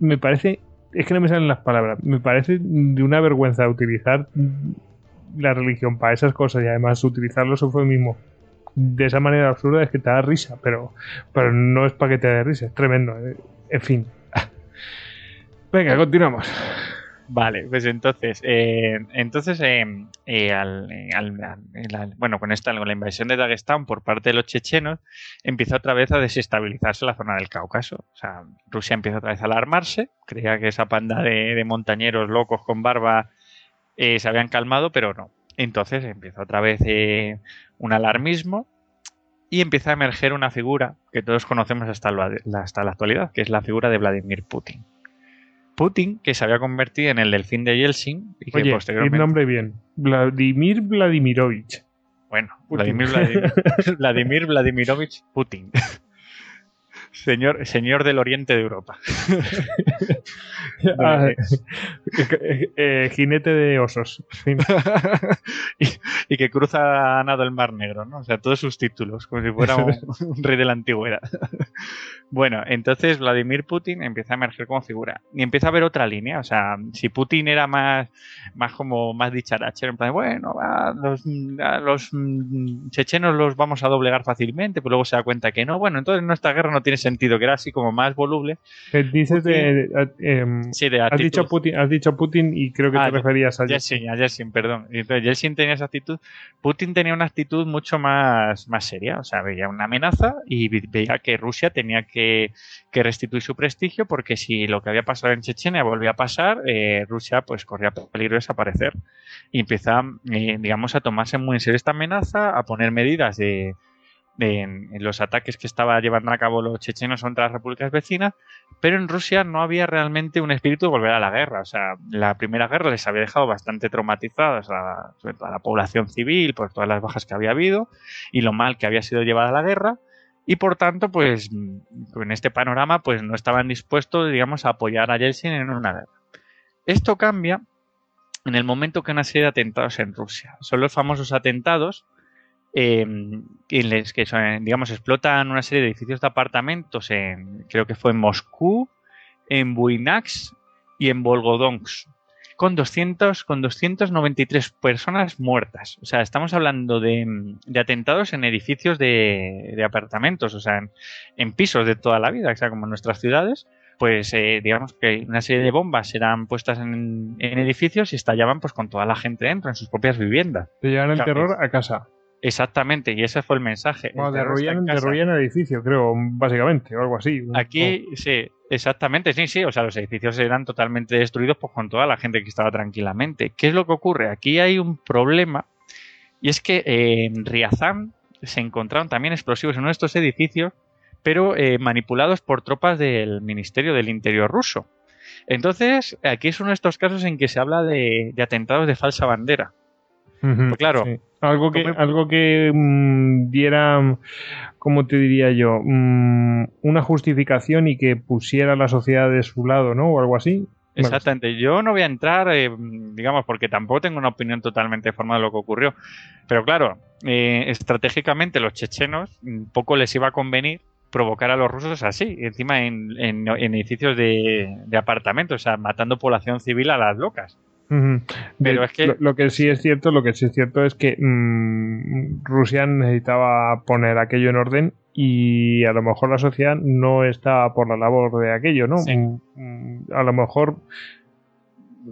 Me parece. Es que no me salen las palabras. Me parece de una vergüenza utilizar la religión para esas cosas y además utilizar los eufemismos de esa manera absurda es que te da risa, pero, pero no es para que te dé risa, es tremendo. ¿eh? En fin. Venga, continuamos. Vale, pues entonces, eh, entonces eh, eh, al, al, al, bueno, con esta con la invasión de Dagestán por parte de los chechenos, empieza otra vez a desestabilizarse la zona del Cáucaso. O sea, Rusia empieza otra vez a alarmarse, creía que esa panda de, de montañeros locos con barba eh, se habían calmado, pero no. Entonces empieza otra vez eh, un alarmismo y empieza a emerger una figura que todos conocemos hasta la, hasta la actualidad, que es la figura de Vladimir Putin. Putin, que se había convertido en el delfín de Yeltsin. Y que Oye, posteriormente... el nombre bien. Vladimir Vladimirovich. Bueno, Vladimir, Vladimir, Vladimir Vladimirovich Putin. Señor, señor del oriente de Europa. ah, eh, eh, jinete de osos. y, y, que cruza a nado el Mar Negro, ¿no? O sea, todos sus títulos, como si fuera un, un rey de la antigüedad. bueno, entonces Vladimir Putin empieza a emerger como figura. Y empieza a ver otra línea. O sea, si Putin era más, más como más dicharachero, en plan, bueno, los, los chechenos los vamos a doblegar fácilmente, pero luego se da cuenta que no. Bueno, entonces nuestra guerra no tiene sentido, que era así como más voluble. Dices de, de, eh, sí, de has, dicho Putin, has dicho Putin y creo que ah, te referías a Yeltsin. A Yeltsin, perdón. Entonces, Yeltsin tenía esa actitud. Putin tenía una actitud mucho más, más seria. O sea, veía una amenaza y veía que Rusia tenía que, que restituir su prestigio porque si lo que había pasado en Chechenia volvía a pasar, eh, Rusia pues corría peligro de desaparecer. Y empieza, eh, digamos, a tomarse muy en serio esta amenaza, a poner medidas de en, los ataques que estaba llevando a cabo los chechenos contra las repúblicas vecinas, pero en Rusia no había realmente un espíritu de volver a la guerra. O sea, la primera guerra les había dejado bastante traumatizados a, a la población civil por todas las bajas que había habido y lo mal que había sido llevada la guerra. Y por tanto, pues en este panorama, pues no estaban dispuestos, digamos, a apoyar a Yeltsin en una guerra. Esto cambia en el momento que una serie de atentados en Rusia. Son los famosos atentados eh, en los que son, digamos explotan una serie de edificios de apartamentos en creo que fue en Moscú, en Buinax y en Volgodonsk con 200 con 293 personas muertas. O sea, estamos hablando de, de atentados en edificios de, de apartamentos, o sea, en, en, pisos de toda la vida, o sea, como en nuestras ciudades. Pues eh, digamos que una serie de bombas eran puestas en, en, edificios y estallaban pues con toda la gente dentro, en sus propias viviendas. Te llevan el terror a casa. Exactamente, y ese fue el mensaje. Bueno, derruían, derruían el edificio, creo, básicamente, o algo así. Aquí, oh. sí, exactamente, sí, sí, o sea, los edificios eran totalmente destruidos pues, con toda la gente que estaba tranquilamente. ¿Qué es lo que ocurre? Aquí hay un problema, y es que eh, en Riazán se encontraron también explosivos en uno de estos edificios, pero eh, manipulados por tropas del Ministerio del Interior ruso. Entonces, aquí es uno de estos casos en que se habla de, de atentados de falsa bandera. Uh -huh, pues claro, sí. Algo que, algo que mmm, diera, ¿cómo te diría yo? Mmm, una justificación y que pusiera a la sociedad de su lado, ¿no? O algo así. Exactamente. Yo no voy a entrar, eh, digamos, porque tampoco tengo una opinión totalmente formada de lo que ocurrió. Pero claro, eh, estratégicamente los chechenos poco les iba a convenir provocar a los rusos así, encima en, en, en edificios de, de, apartamentos, o sea, matando población civil a las locas. Uh -huh. Pero de, es que lo, lo, que sí es cierto, lo que sí es cierto es que mmm, Rusia necesitaba poner aquello en orden y a lo mejor la sociedad no está por la labor de aquello, ¿no? Sí. A lo mejor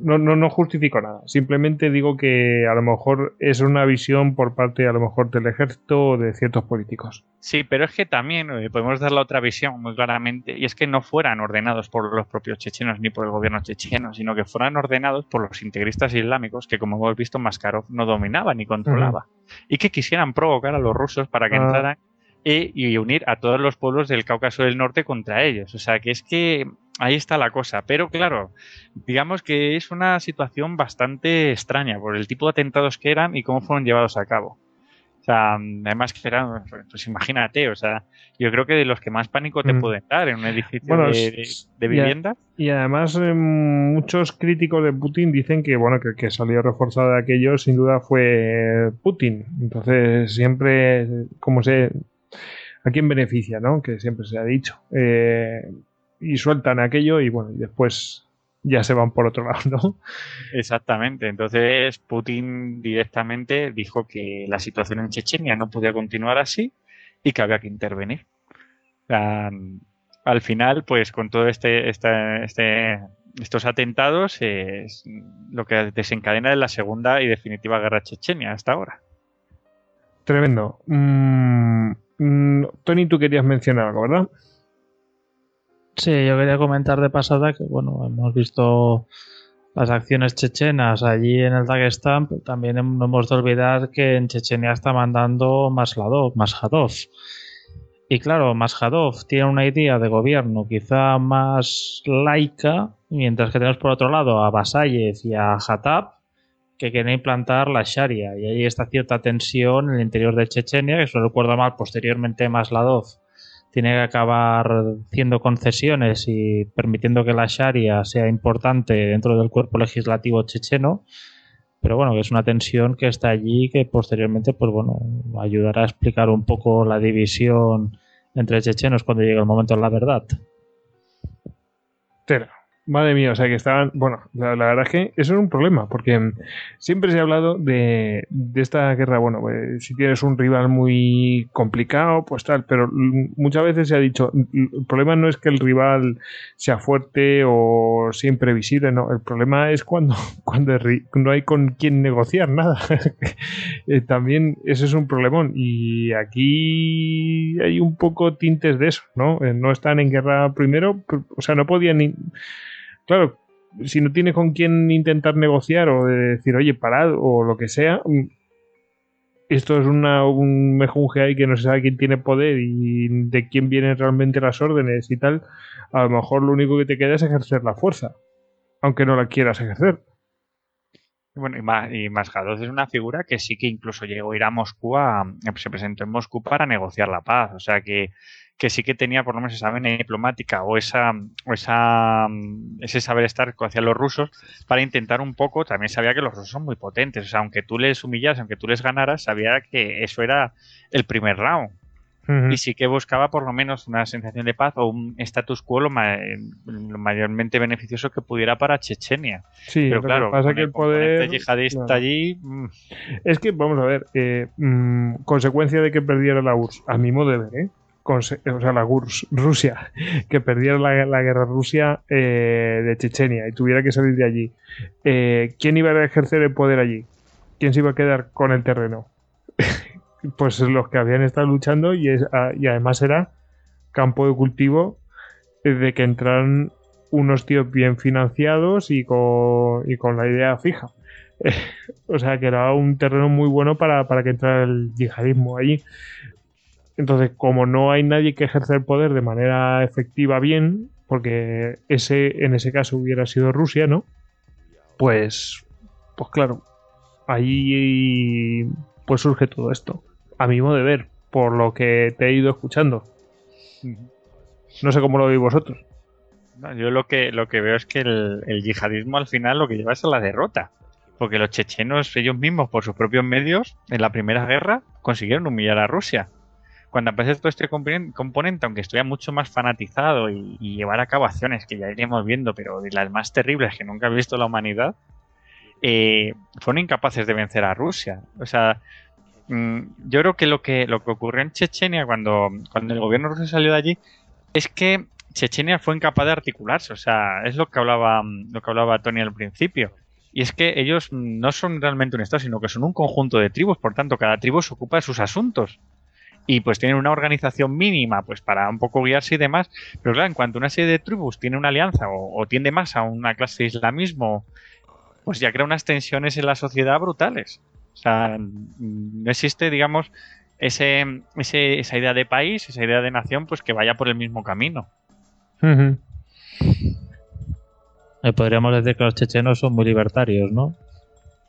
no, no, no justifico nada. Simplemente digo que a lo mejor es una visión por parte, a lo mejor, del ejército o de ciertos políticos. Sí, pero es que también eh, podemos dar la otra visión muy claramente, y es que no fueran ordenados por los propios chechenos ni por el gobierno checheno, sino que fueran ordenados por los integristas islámicos que, como hemos visto, Maskarov no dominaba ni controlaba, uh -huh. y que quisieran provocar a los rusos para que uh -huh. entraran y, y unir a todos los pueblos del Cáucaso del Norte contra ellos. O sea, que es que ahí está la cosa. Pero claro, digamos que es una situación bastante extraña por el tipo de atentados que eran y cómo fueron llevados a cabo. O sea, además que eran, pues imagínate, o sea, yo creo que de los que más pánico te mm. pueden dar en un edificio bueno, de, de, de, vivienda. Y, y además eh, muchos críticos de Putin dicen que bueno que, que salió reforzado de aquello sin duda fue Putin. Entonces siempre, como sé, a quién beneficia, ¿no? Que siempre se ha dicho. Eh, y sueltan aquello y bueno, y después ya se van por otro lado, ¿no? Exactamente. Entonces Putin directamente dijo que la situación en Chechenia no podía continuar así y que había que intervenir. Um, al final, pues con todo este, este, este estos atentados es lo que desencadena es la segunda y definitiva guerra chechenia hasta ahora. Tremendo. Mm, mm, Tony, tú querías mencionar algo, ¿verdad? Sí, yo quería comentar de pasada que, bueno, hemos visto las acciones chechenas allí en el Dagestán, pero también no hemos de olvidar que en Chechenia está mandando Masladov, Mashadov. Y claro, Mashadov tiene una idea de gobierno quizá más laica, mientras que tenemos por otro lado a Basayev y a Hatab, que quieren implantar la Sharia. Y ahí está cierta tensión en el interior de Chechenia, que se recuerda mal posteriormente Masladov tiene que acabar haciendo concesiones y permitiendo que la Sharia sea importante dentro del cuerpo legislativo checheno. Pero bueno, que es una tensión que está allí que posteriormente, pues bueno, ayudará a explicar un poco la división entre chechenos cuando llegue el momento de la verdad. Pero, Madre mía, o sea que estaban. Bueno, la, la, verdad es que eso es un problema, porque siempre se ha hablado de, de esta guerra. Bueno, pues, si tienes un rival muy complicado, pues tal, pero muchas veces se ha dicho: el problema no es que el rival sea fuerte o sea imprevisible, no. El problema es cuando, cuando no hay con quien negociar nada. También ese es un problemón, y aquí hay un poco tintes de eso, ¿no? No están en guerra primero, o sea, no podían ni claro, si no tiene con quién intentar negociar o de decir, oye, parad o lo que sea, esto es una, un mejunje ahí que no se sabe quién tiene poder y de quién vienen realmente las órdenes y tal, a lo mejor lo único que te queda es ejercer la fuerza, aunque no la quieras ejercer. Bueno, y, Ma- y es una figura que sí que incluso llegó a ir a Moscú, a- se presentó en Moscú para negociar la paz. O sea que, que sí que tenía por lo menos esa vena diplomática o esa, o esa ese saber estar hacia los rusos para intentar un poco. También sabía que los rusos son muy potentes. O sea, aunque tú les humillas, aunque tú les ganaras, sabía que eso era el primer round. Ujú. Y sí que buscaba por lo menos una sensación de paz o un status quo lo, ma- lo mayormente beneficioso que pudiera para Chechenia. Sí, Pero lo claro, que pasa con que el poder. yihadista claro. allí, mm, Es que, vamos a ver, eh, mm, consecuencia de que perdiera la URSS, a mi modo de ver, ¿eh? O sea, la URSS, Rusia, que perdiera la, la guerra Rusia eh, de Chechenia y tuviera que salir de allí. Eh, ¿Quién iba a ejercer el poder allí? ¿Quién se iba a quedar con el terreno? pues los que habían estado luchando y, es- a- y además era campo de cultivo de que entraran unos tíos bien financiados y con, y con la idea fija. O sea, que era un terreno muy bueno para, para que entrara el yihadismo allí. Entonces, como no hay nadie que ejerza el poder de manera efectiva bien, porque ese en ese caso hubiera sido Rusia, ¿no? Pues, pues claro, ahí pues surge todo esto. A mi modo de ver, por lo que te he ido escuchando. No sé cómo lo veis vosotros. no, yo lo que, lo que veo es que el, yihadismo al final lo que lleva es a la derrota. Porque los chechenos, ellos mismos, por sus propios medios, en la primera guerra, consiguieron humillar a Rusia. Cuando aparece todo este componen- componente, aunque estuviera mucho más fanatizado y, llevar a cabo acciones que ya iremos viendo, pero de las más terribles que nunca ha visto la humanidad, eh, fueron incapaces de vencer a Rusia. O sea, yo creo que lo que lo que ocurrió en Chechenia cuando, cuando el gobierno ruso salió de allí es que Chechenia fue incapaz de articularse. O sea, es lo que hablaba mm, lo que hablaba Tony al principio. Y es que ellos mm, no son realmente un estado, sino que son un conjunto de tribus. Por tanto, cada tribu se ocupa de sus asuntos. Y pues tienen una organización mínima, pues para un poco guiarse y demás. Pero claro, en cuanto una serie de tribus tiene una alianza o, o tiende más a una clase de islamismo, pues ya crea unas tensiones en la sociedad brutales. O sea, mm, no existe, digamos, ese, ese- esa idea de país, esa idea de nación, pues que vaya por el mismo camino. Eh, podríamos decir que los chechenos son muy libertarios, ¿no?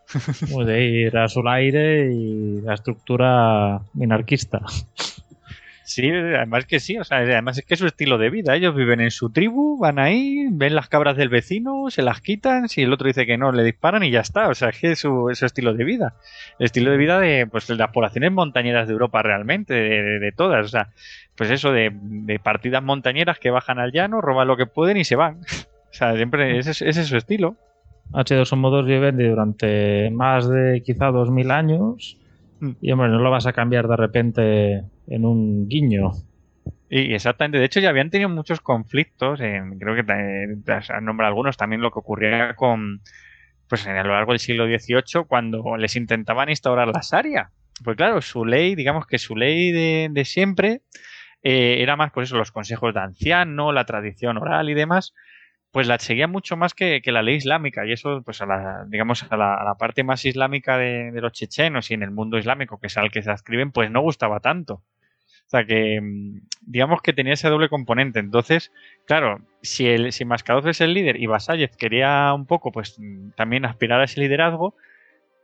Muy de ir a su aire y la estructura minarquista. Sí, además que sí, o sea, además es que es su estilo de vida. Ellos viven en su tribu, van ahí, ven las cabras del vecino, se las quitan, si el otro dice que no, le disparan y ya está. O sea, es que es su, es su estilo de vida. El estilo de vida de, pues, de las poblaciones montañeras de Europa realmente, de, de- de todas. O sea, pues eso, de, de partidas montañeras que bajan al llano, roban lo que pueden y se van. O sea, siempre ese, es- ese es su estilo. H2 modos viven de durante más de quizá 2000 años. Mm. Y hombre, no lo vas a cambiar de repente en un guiño. Y exactamente, de hecho ya habían tenido muchos conflictos, en, creo que eh, te has nombrado algunos, también lo que ocurría con, pues a lo largo del siglo XVIII, cuando les intentaban instaurar la Sharia. Pues claro, su ley, digamos que su ley de, siempre eh, era más, pues eso, los consejos de anciano, la tradición oral y demás, pues la seguía mucho más que, que la ley islámica y eso, pues a la, digamos, a la, a la parte más islámica de, de los chechenos y en el mundo islámico, que es al que se adscriben, pues no gustaba tanto. O sea que, mm, digamos que tenía ese doble componente. Entonces, claro, si, el, si Maskhadov es el líder y Basayev quería un poco, pues mm, también aspirar a ese liderazgo,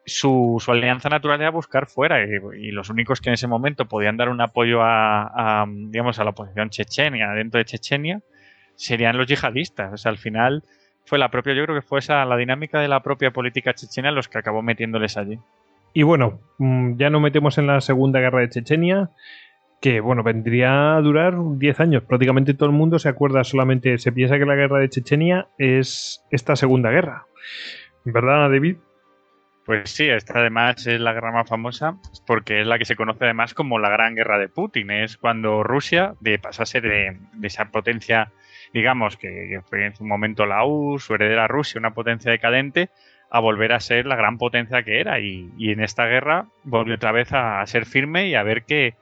su, su alianza natural era buscar fuera. Y, los únicos que en ese momento podían dar un apoyo a, a, digamos, a la oposición chechenia, dentro de Chechenia, serían los yihadistas. O sea, al final fue la propia, yo creo que fue esa la dinámica de la propia política chechena los que acabó metiéndoles allí. Y bueno, mm, ya nos metemos en la Segunda Guerra de Chechenia, que bueno, vendría a durar 10 años. Prácticamente todo el mundo se acuerda solamente, se piensa que la guerra de Chechenia es esta Segunda Guerra. ¿Verdad, David? Pues sí, esta además es la guerra más famosa porque es la que se conoce además como la Gran Guerra de Putin. Es cuando Rusia de, pasa a ser de, esa potencia, digamos, que, fue en su momento la URSS, su heredera Rusia, una potencia decadente, a volver a ser la gran potencia que era. Y, y en esta guerra volvió otra vez a, a ser firme y a ver que,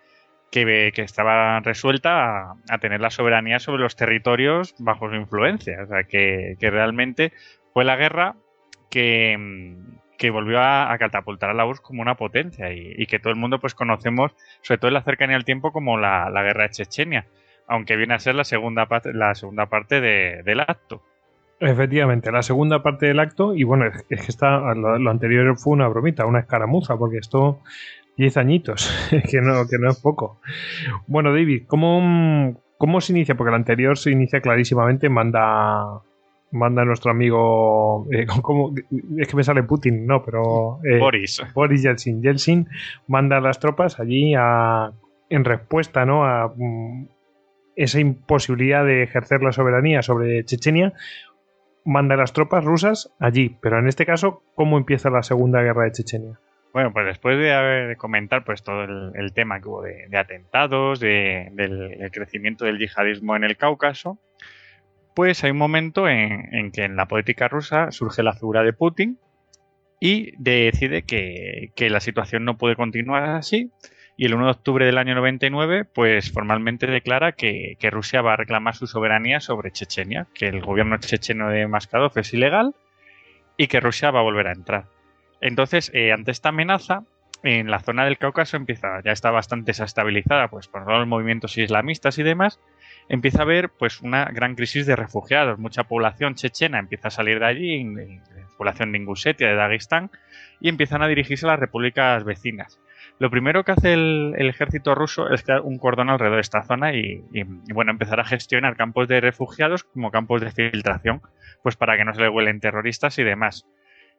que, estaba resuelta a, tener la soberanía sobre los territorios bajo su influencia. O sea, que, realmente fue la guerra que que volvió a, catapultar a la URSS como una potencia y, que todo el mundo pues conocemos, sobre todo en la cercanía del tiempo, como la, la guerra de Chechenia, aunque viene a ser la segunda parte, la segunda parte de, del acto. Efectivamente, la segunda parte del acto, y bueno, es que está, lo, lo anterior fue una bromita, una escaramuza, porque esto 10 añitos, que no, que no es poco. Bueno, David, ¿cómo, ¿cómo se inicia? Porque el anterior se inicia clarísimamente, manda manda nuestro amigo eh, ¿cómo? es que me sale Putin no pero eh, Boris. Boris Yeltsin Yeltsin manda a las tropas allí a, en respuesta no a mm, esa imposibilidad de ejercer la soberanía sobre Chechenia manda a las tropas rusas allí pero en este caso cómo empieza la segunda guerra de Chechenia Bueno, pues después de, haber- de comentar pues todo el, tema que hubo de, atentados, de- del el crecimiento del yihadismo en el Cáucaso, pues hay un momento en, que en la política rusa surge la figura de Putin y decide que, que la situación no puede continuar así. Y el 1 de octubre del año 99, pues formalmente declara que, que Rusia va a reclamar su soberanía sobre Chechenia, que el gobierno checheno de Maskadov es ilegal y que Rusia va a volver a entrar. Entonces, eh, ante esta amenaza, en la zona del Cáucaso empieza, ya está bastante desestabilizada pues, por los movimientos islamistas y demás, empieza a haber pues, una gran crisis de refugiados. Mucha población chechena empieza a salir de allí, población de Ingusetia, de Dagestán, y empiezan a dirigirse a las repúblicas vecinas. Lo primero que hace el, ejército ruso es crear un cordón alrededor de esta zona y, bueno, empezar a gestionar campos de refugiados como campos de filtración, pues para que no se le huelen terroristas y demás.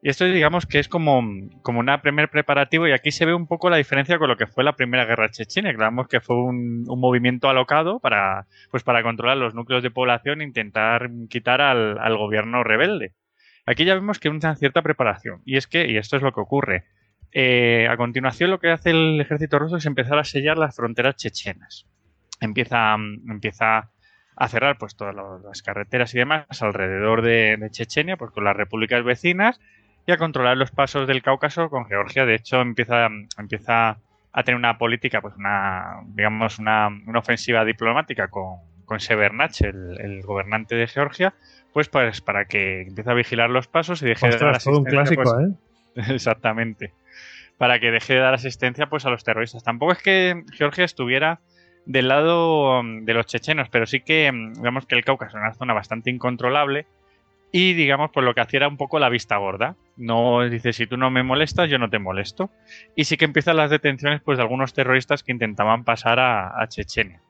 Y esto digamos que es como, como una primer preparativo y aquí se ve un poco la diferencia con lo que fue la primera guerra chechena, digamos que fue un, un movimiento alocado para, pues para controlar los núcleos de población e intentar quitar al, al gobierno rebelde. Aquí ya vemos que hay una cierta preparación y es que, y esto es lo que ocurre, eh, a continuación lo que hace el ejército ruso es empezar a sellar las fronteras chechenas. Empieza, empieza a cerrar pues todas las carreteras y demás alrededor de, de Chechenia, pues con las repúblicas vecinas y a controlar los pasos del Cáucaso con Georgia. De hecho, empieza, empieza a tener una política, pues una, digamos, una, una ofensiva diplomática con, con Severnach, el, el gobernante de Georgia, pues, pues para que empiece a vigilar los pasos y deje de dar Ostras, todo un asistencia, clásico, pues, ¿eh? Exactamente. Para que deje de dar asistencia pues a los terroristas. Tampoco es que Georgia estuviera del lado mm, de los chechenos, pero sí que mm, digamos que el Cáucaso es una zona bastante incontrolable y digamos pues lo que hacía era un poco la vista gorda. No dice si tú no me molestas, yo no te molesto. Y sí que empiezan las detenciones pues de algunos terroristas que intentaban pasar a, Chechenia.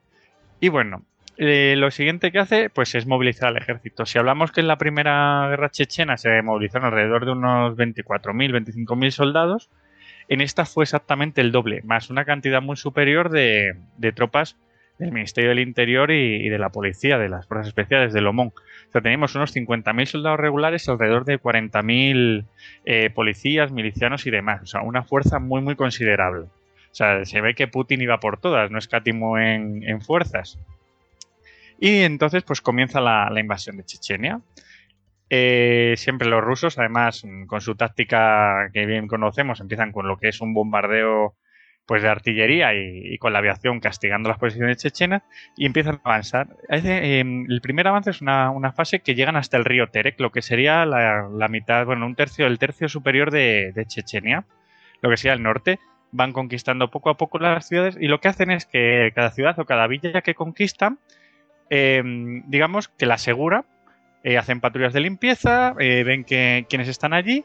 Y bueno, eh, lo siguiente que hace pues es movilizar al ejército. Si hablamos que en la primera guerra chechena se movilizaron alrededor de unos 24.000, 25.000 soldados, en esta fue exactamente el doble, más una cantidad muy superior de tropas del Ministerio del Interior y, de la policía, de las fuerzas especiales de Lomón. O sea, teníamos unos 50.000 soldados regulares, alrededor de 40.000 eh, policías, milicianos y demás. O sea, una fuerza muy, muy considerable. O sea, se ve que Putin iba por todas, no escatimó en, en fuerzas. Y entonces, pues comienza la, la invasión de Chechenia. Eh, siempre los rusos, además, con su táctica que bien conocemos, empiezan con lo que es un bombardeo pues de artillería y, con la aviación castigando las posiciones chechenas y empiezan a avanzar. Eh, el primer avance es una, una fase que llegan hasta el río Terek, lo que sería la, la mitad, bueno, un tercio, el tercio superior de, Chechenia, lo que sería el norte. Van conquistando poco a poco las ciudades y lo que hacen es que cada ciudad o cada villa que conquistan, eh, digamos que la asegura eh, hacen patrullas de limpieza, eh, ven que quienes están allí.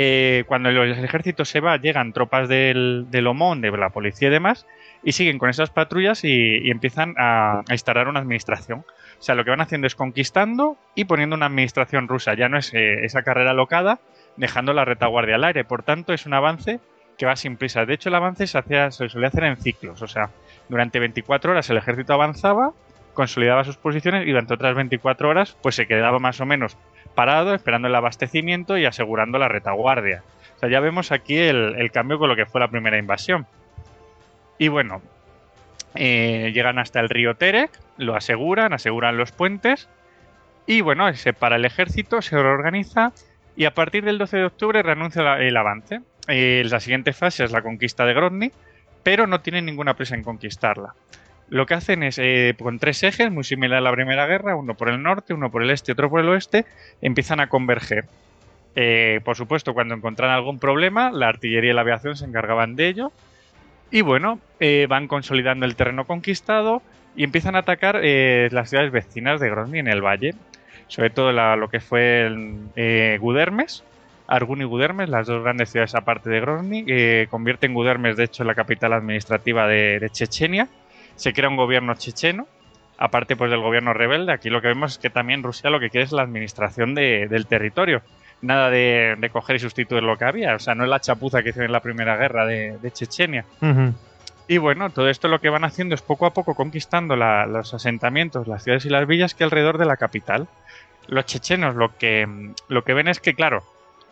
Eh, cuando el, ejército se va, llegan tropas del, del OMON, de la policía y demás, y siguen con esas patrullas y, empiezan a, a instalar una administración. O sea, lo que van haciendo es conquistando y poniendo una administración rusa. Ya no es eh, esa carrera locada, dejando la retaguardia al aire. Por tanto, es un avance que va sin prisa. De hecho, el avance se, hacía, solía hacer en ciclos. O sea, durante 24 horas el ejército avanzaba, consolidaba sus posiciones y durante otras 24 horas pues se quedaba más o menos parado esperando el abastecimiento y asegurando la retaguardia. O sea, ya vemos aquí el, cambio con lo que fue la primera invasión. Y bueno, eh, llegan hasta el río Terek, lo aseguran, aseguran los puentes y bueno, se para el ejército, se reorganiza y a partir del 12 de octubre reanuncia la- el avance. Eh, la siguiente fase es la conquista de Grozny, pero no tienen ninguna prisa en conquistarla. Lo que hacen es, eh, con tres ejes, muy similar a la Primera Guerra, uno por el norte, uno por el este otro por el oeste, empiezan a converger. Eh, por supuesto, cuando encontraran algún problema, la artillería y la aviación se encargaban de ello. Y bueno, eh, van consolidando el terreno conquistado y empiezan a atacar eh, las ciudades vecinas de Grozny en el valle. sobre todo la- lo que fue el, Gudermes, Argun y Gudermes, las dos grandes ciudades aparte de Grozny, que convierten Gudermes de hecho en la capital administrativa de Chechenia, se crea un gobierno checheno, aparte pues del gobierno rebelde, aquí lo que vemos es que también Rusia lo que quiere es la administración de- del territorio, nada de, de coger y sustituir lo que había, o sea, no es la chapuza que hicieron en la primera guerra de- de Chechenia. Y bueno, todo esto lo que van haciendo es poco a poco conquistando la- los asentamientos, las ciudades y las villas que alrededor de la capital. Los chechenos lo que, lo que ven es que, claro,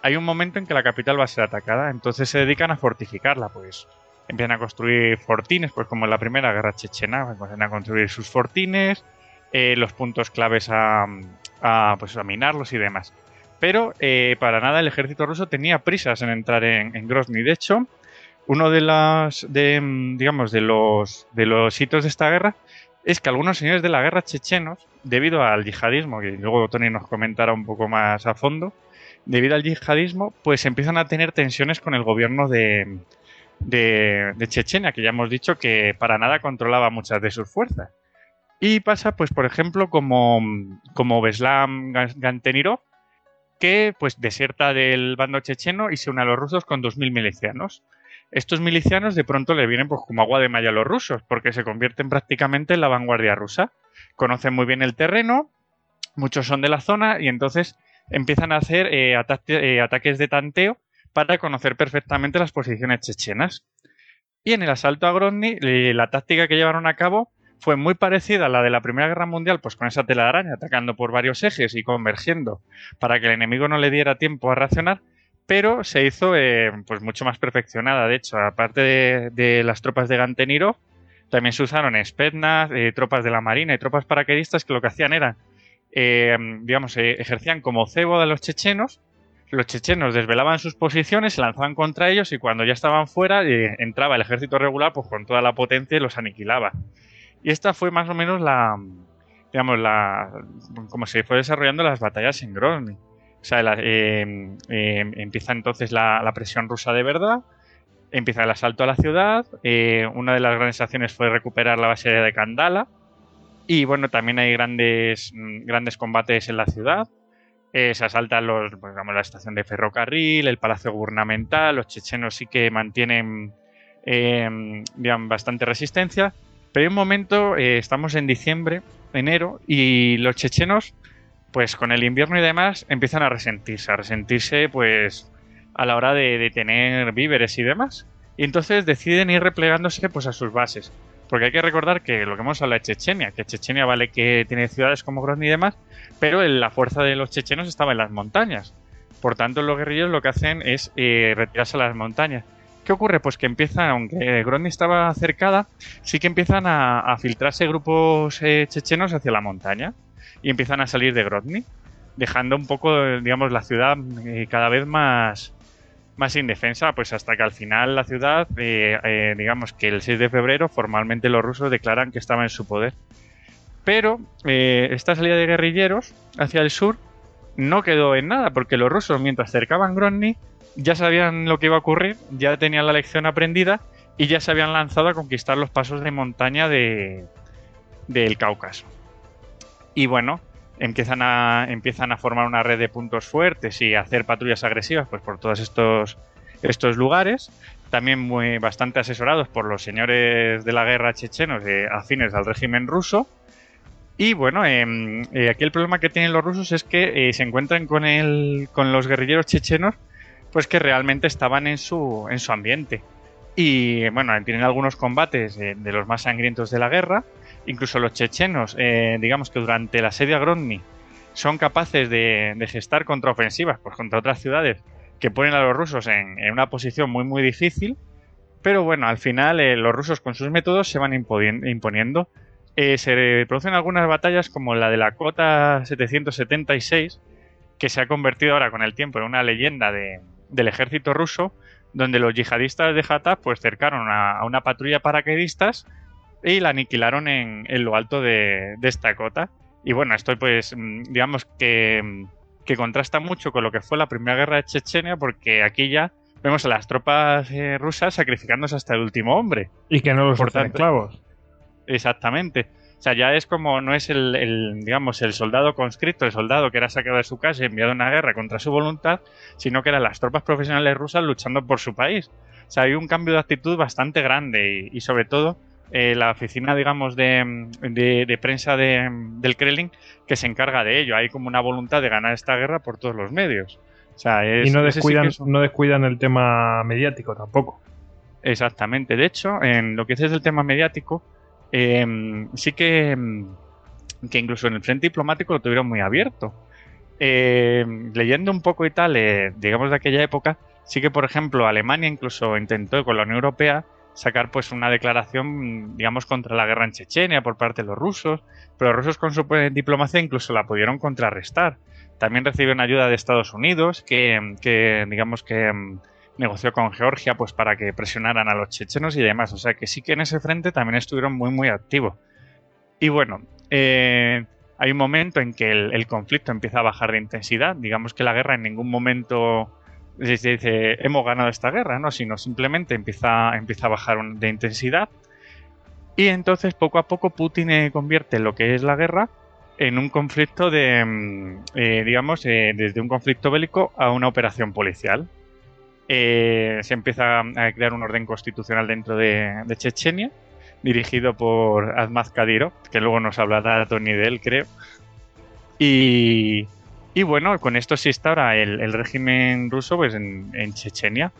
hay un momento en que la capital va a ser atacada, entonces se dedican a fortificarla, pues empiezan a construir fortines, pues como en la primera guerra chechena, empiezan a construir sus fortines, eh, los puntos claves a, a, pues, a minarlos y demás. Pero eh, para nada el ejército ruso tenía prisas en entrar en, Grozny. De hecho, uno de las mm, digamos de los de los hitos de esta guerra es que algunos señores de la guerra chechenos debido al yihadismo que luego Tony nos comentará un poco más a fondo debido al yihadismo pues empiezan a tener tensiones con el gobierno de de, Chechenia que ya hemos dicho que para nada controlaba muchas de sus fuerzas y pasa pues por ejemplo como como Beslam Gantenirov que pues desierta del bando checheno y se une a los rusos con 2.000 milicianos estos milicianos de pronto le vienen pues como agua de malla a los rusos, porque se convierten prácticamente en la vanguardia rusa. Conocen muy bien el terreno, muchos son de la zona y entonces empiezan a hacer eh, eh, ataques de tanteo para conocer perfectamente las posiciones chechenas. Y en el asalto a Grozny, eh, la táctica que llevaron a cabo fue muy parecida a la de la Primera Guerra Mundial, pues con esa telaraña atacando por varios ejes y convergiendo para que el enemigo no le diera tiempo a reaccionar, pero se hizo eh, pues mucho más perfeccionada. De hecho, aparte de, las tropas de Ganteniro, también se usaron Spetsnaz, eh, tropas de la Marina y tropas paracaidistas que lo que hacían era, digamos, ejercían como cebo de los chechenos. Los chechenos desvelaban sus posiciones, se lanzaban contra ellos y cuando ya estaban fuera eh, entraba el ejército regular pues con toda la potencia y los aniquilaba. Y esta fue más o menos la, digamos, la, como se fue desarrollando las batallas en Grozny. O eh, eh, empieza entonces la, presión rusa de verdad, empieza el asalto a la ciudad, eh, una de las grandes acciones fue recuperar la base de Kandala, y bueno, también hay grandes, grandes combates en la ciudad, eh, se asaltan los, pues, digamos, la estación de ferrocarril, el palacio gubernamental, los chechenos sí que mantienen eh, bastante resistencia, pero hay un momento, eh, estamos en diciembre, enero, y los chechenos pues con el invierno y demás empiezan a resentirse, a resentirse pues a la hora de, de tener víveres y demás. Y entonces deciden ir replegándose pues a sus bases. Porque hay que recordar que lo que hemos hablado de Chechenia, que Chechenia vale que tiene ciudades como Grozny y demás, pero la fuerza de los chechenos estaba en las montañas. Por tanto, los guerrilleros lo que hacen es eh, retirarse a las montañas. ¿Qué ocurre? Pues que empiezan, aunque Grozny estaba cercada, sí que empiezan a, filtrarse grupos eh, chechenos hacia la montaña y empiezan a salir de Grozny, dejando un poco, digamos, la ciudad eh, cada vez más, más indefensa, pues hasta que al final la ciudad, eh, eh, digamos que el 6 de febrero, formalmente los rusos declaran que estaba en su poder. Pero eh, esta salida de guerrilleros hacia el sur no quedó en nada, porque los rusos, mientras cercaban Grozny, ya sabían lo que iba a ocurrir, ya tenían la lección aprendida y ya se habían lanzado a conquistar los pasos de montaña de, del Cáucaso. Y bueno, empiezan a, empiezan a formar una red de puntos fuertes y a hacer patrullas agresivas pues, por todos estos, estos lugares. También muy, bastante asesorados por los señores de la guerra chechenos eh, afines al régimen ruso. Y bueno, em, eh, aquí el problema que tienen los rusos es que eh, se encuentran con, el, con los guerrilleros chechenos pues que realmente estaban en su, en su ambiente. Y bueno, tienen algunos combates eh, de los más sangrientos de la guerra. Incluso los chechenos, eh, digamos que durante el asedio a Grozny, son capaces de, de gestar contraofensivas pues, contra otras ciudades que ponen a los rusos en, una posición muy muy difícil. Pero bueno, al final eh, los rusos con sus métodos se van imponiendo. Eh, se producen algunas batallas como la de la Cota 776, que se ha convertido ahora con el tiempo en una leyenda de- del ejército ruso, donde los yihadistas de Hatab pues cercaron a, a una patrulla paracaidistas y la aniquilaron en, en lo alto de, de esta cota. Y bueno, esto pues mm, digamos que, mm, que contrasta mucho con lo que fue la primera guerra de Chechenia, porque aquí ya vemos a las tropas eh, rusas sacrificándose hasta el último hombre. Y que no los Por tanto- esclavos. Exactamente. O sea, ya es como, no es el, el, digamos, el soldado conscripto, el soldado que era sacado de su casa y enviado a una guerra contra su voluntad, sino que eran las tropas profesionales rusas luchando por su país. O sea, hay un cambio de actitud bastante grande y, y sobre todo eh, la oficina, digamos, de, de, de prensa de, del Kremlin que se encarga de ello. Hay como una voluntad de ganar esta guerra por todos los medios. O sea, es, y no sí descuidan, es no descuidan el tema mediático tampoco. Exactamente. De hecho, en lo que dices del tema mediático, eh, sí que, mm, que incluso en el frente diplomático lo tuvieron muy abierto. Eh, leyendo un poco y tal, eh, digamos de aquella época, sí que, por ejemplo, Alemania incluso intentó con la Unión Europea sacar pues una declaración, digamos, contra la guerra en Chechenia por parte de los rusos, pero los rusos con su diplomacia incluso la pudieron contrarrestar. También recibieron ayuda de Estados Unidos, que, que, digamos que mm, negoció con Georgia pues para que presionaran a los chechenos y demás. O sea que sí que en ese frente también estuvieron muy muy activos. Y bueno, eh, hay un momento en que el conflicto empieza a bajar de intensidad. Digamos que la guerra en ningún momento se dice hemos ganado esta guerra, ¿no? Sino simplemente empieza, empieza a bajar de intensidad. Y entonces poco a poco Putin eh, convierte lo que es la guerra en un conflicto de, mm, eh, digamos, eh, desde un conflicto bélico a una operación policial. Eh, se empieza a crear un orden constitucional dentro de, de Chechenia, dirigido por Ahmad Kadyrov, que luego nos hablará Tony de él, creo. Y, y bueno, con esto se instaura el, el régimen ruso pues, en, en Chechenia.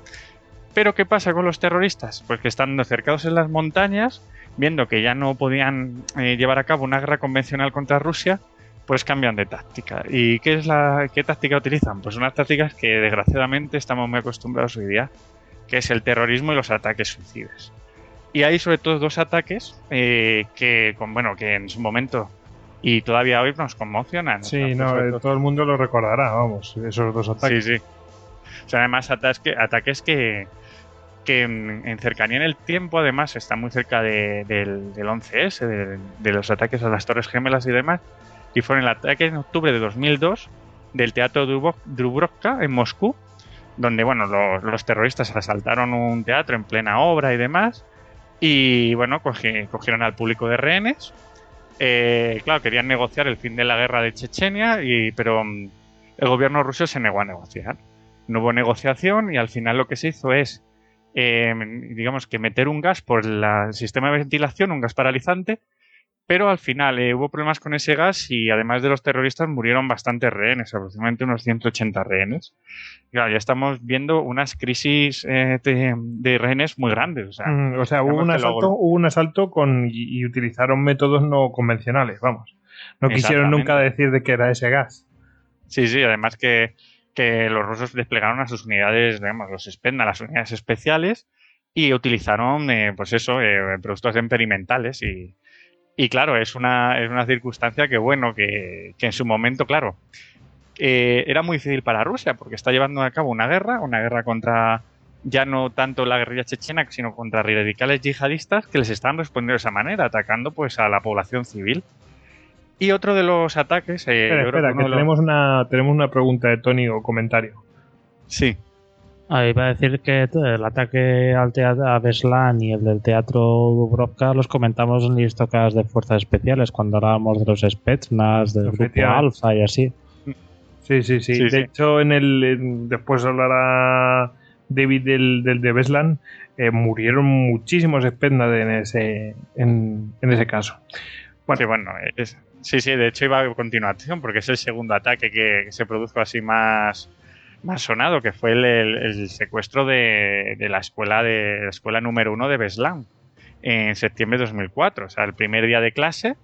Pero ¿qué pasa con los terroristas? Pues que estando cercados en las montañas, viendo que ya no podían eh, llevar a cabo una guerra convencional contra Rusia, pues cambian de táctica. ¿Y qué es la qué táctica utilizan? Pues unas tácticas que desgraciadamente estamos muy acostumbrados hoy día, que es el terrorismo y los ataques suicidas. Y hay sobre todo dos ataques eh, que, bueno, que en su momento y todavía hoy nos conmocionan. Sí, O sea, no, eh, todo- el mundo lo recordará, vamos, esos dos ataques. Sí, sí. O sea, además ataques, ataques que, que en, en cercanía en el tiempo, además, está muy cerca de- del, del 11S, de, de los ataques a las Torres Gemelas y demás. Y fueron el ataque en octubre de 2002 del Teatro Drubrovka en Moscú, donde, bueno, los, los terroristas asaltaron un teatro en plena obra y demás. Y, bueno, cogi- cogieron al público de rehenes. Eh, claro, querían negociar el fin de la guerra de Chechenia, y, pero mm, el gobierno ruso se negó a negociar. No hubo negociación y al final lo que se hizo es, eh, digamos que meter un gas por el sistema de ventilación, un gas paralizante, pero al final eh, hubo problemas con ese gas y además de los terroristas murieron bastantes rehenes, aproximadamente unos 180 rehenes. Claro, ya estamos viendo unas crisis eh, de, de rehenes muy grandes. O sea, Mm, o sea, hubo un asalto, hubo un asalto con y, y utilizaron métodos no convencionales, vamos. No quisieron nunca decir de qué era ese gas. Sí, sí, además que, que los rusos desplegaron a sus unidades, digamos, los Spenda, las unidades especiales, y utilizaron, eh, pues eso, eh, productos experimentales. Y, y claro, es una, es una circunstancia que, bueno, que, que en su momento, claro, eh, era muy difícil para Rusia, porque está llevando a cabo una guerra, una guerra contra ya no tanto la guerrilla chechena, sino contra radicales yihadistas que les están respondiendo de esa manera, atacando pues a la población civil. Y otro de los ataques. eh, espera, que los- tenemos una, tenemos una pregunta de Tony o comentario. Sí, Ah, iba a decir que el ataque al teatro a Beslan y el del teatro Dubrovka los comentamos en listocas de fuerzas especiales cuando hablábamos de los Spetsnaz, del grupo. Alfa y así. Sí, sí, sí. Sí, de sí. hecho, en el en- después hablará David del, del de Beslan. eh, murieron muchísimos Spetsnaz en ese, en, en ese caso. Bueno, Sí, bueno, es- sí, sí, de hecho iba a continuación porque es el segundo ataque que, que se produjo así más, más sonado, que fue el, el- el secuestro de, de la escuela de la escuela número uno de Beslan en septiembre de 2004. O sea, el primer día de clase,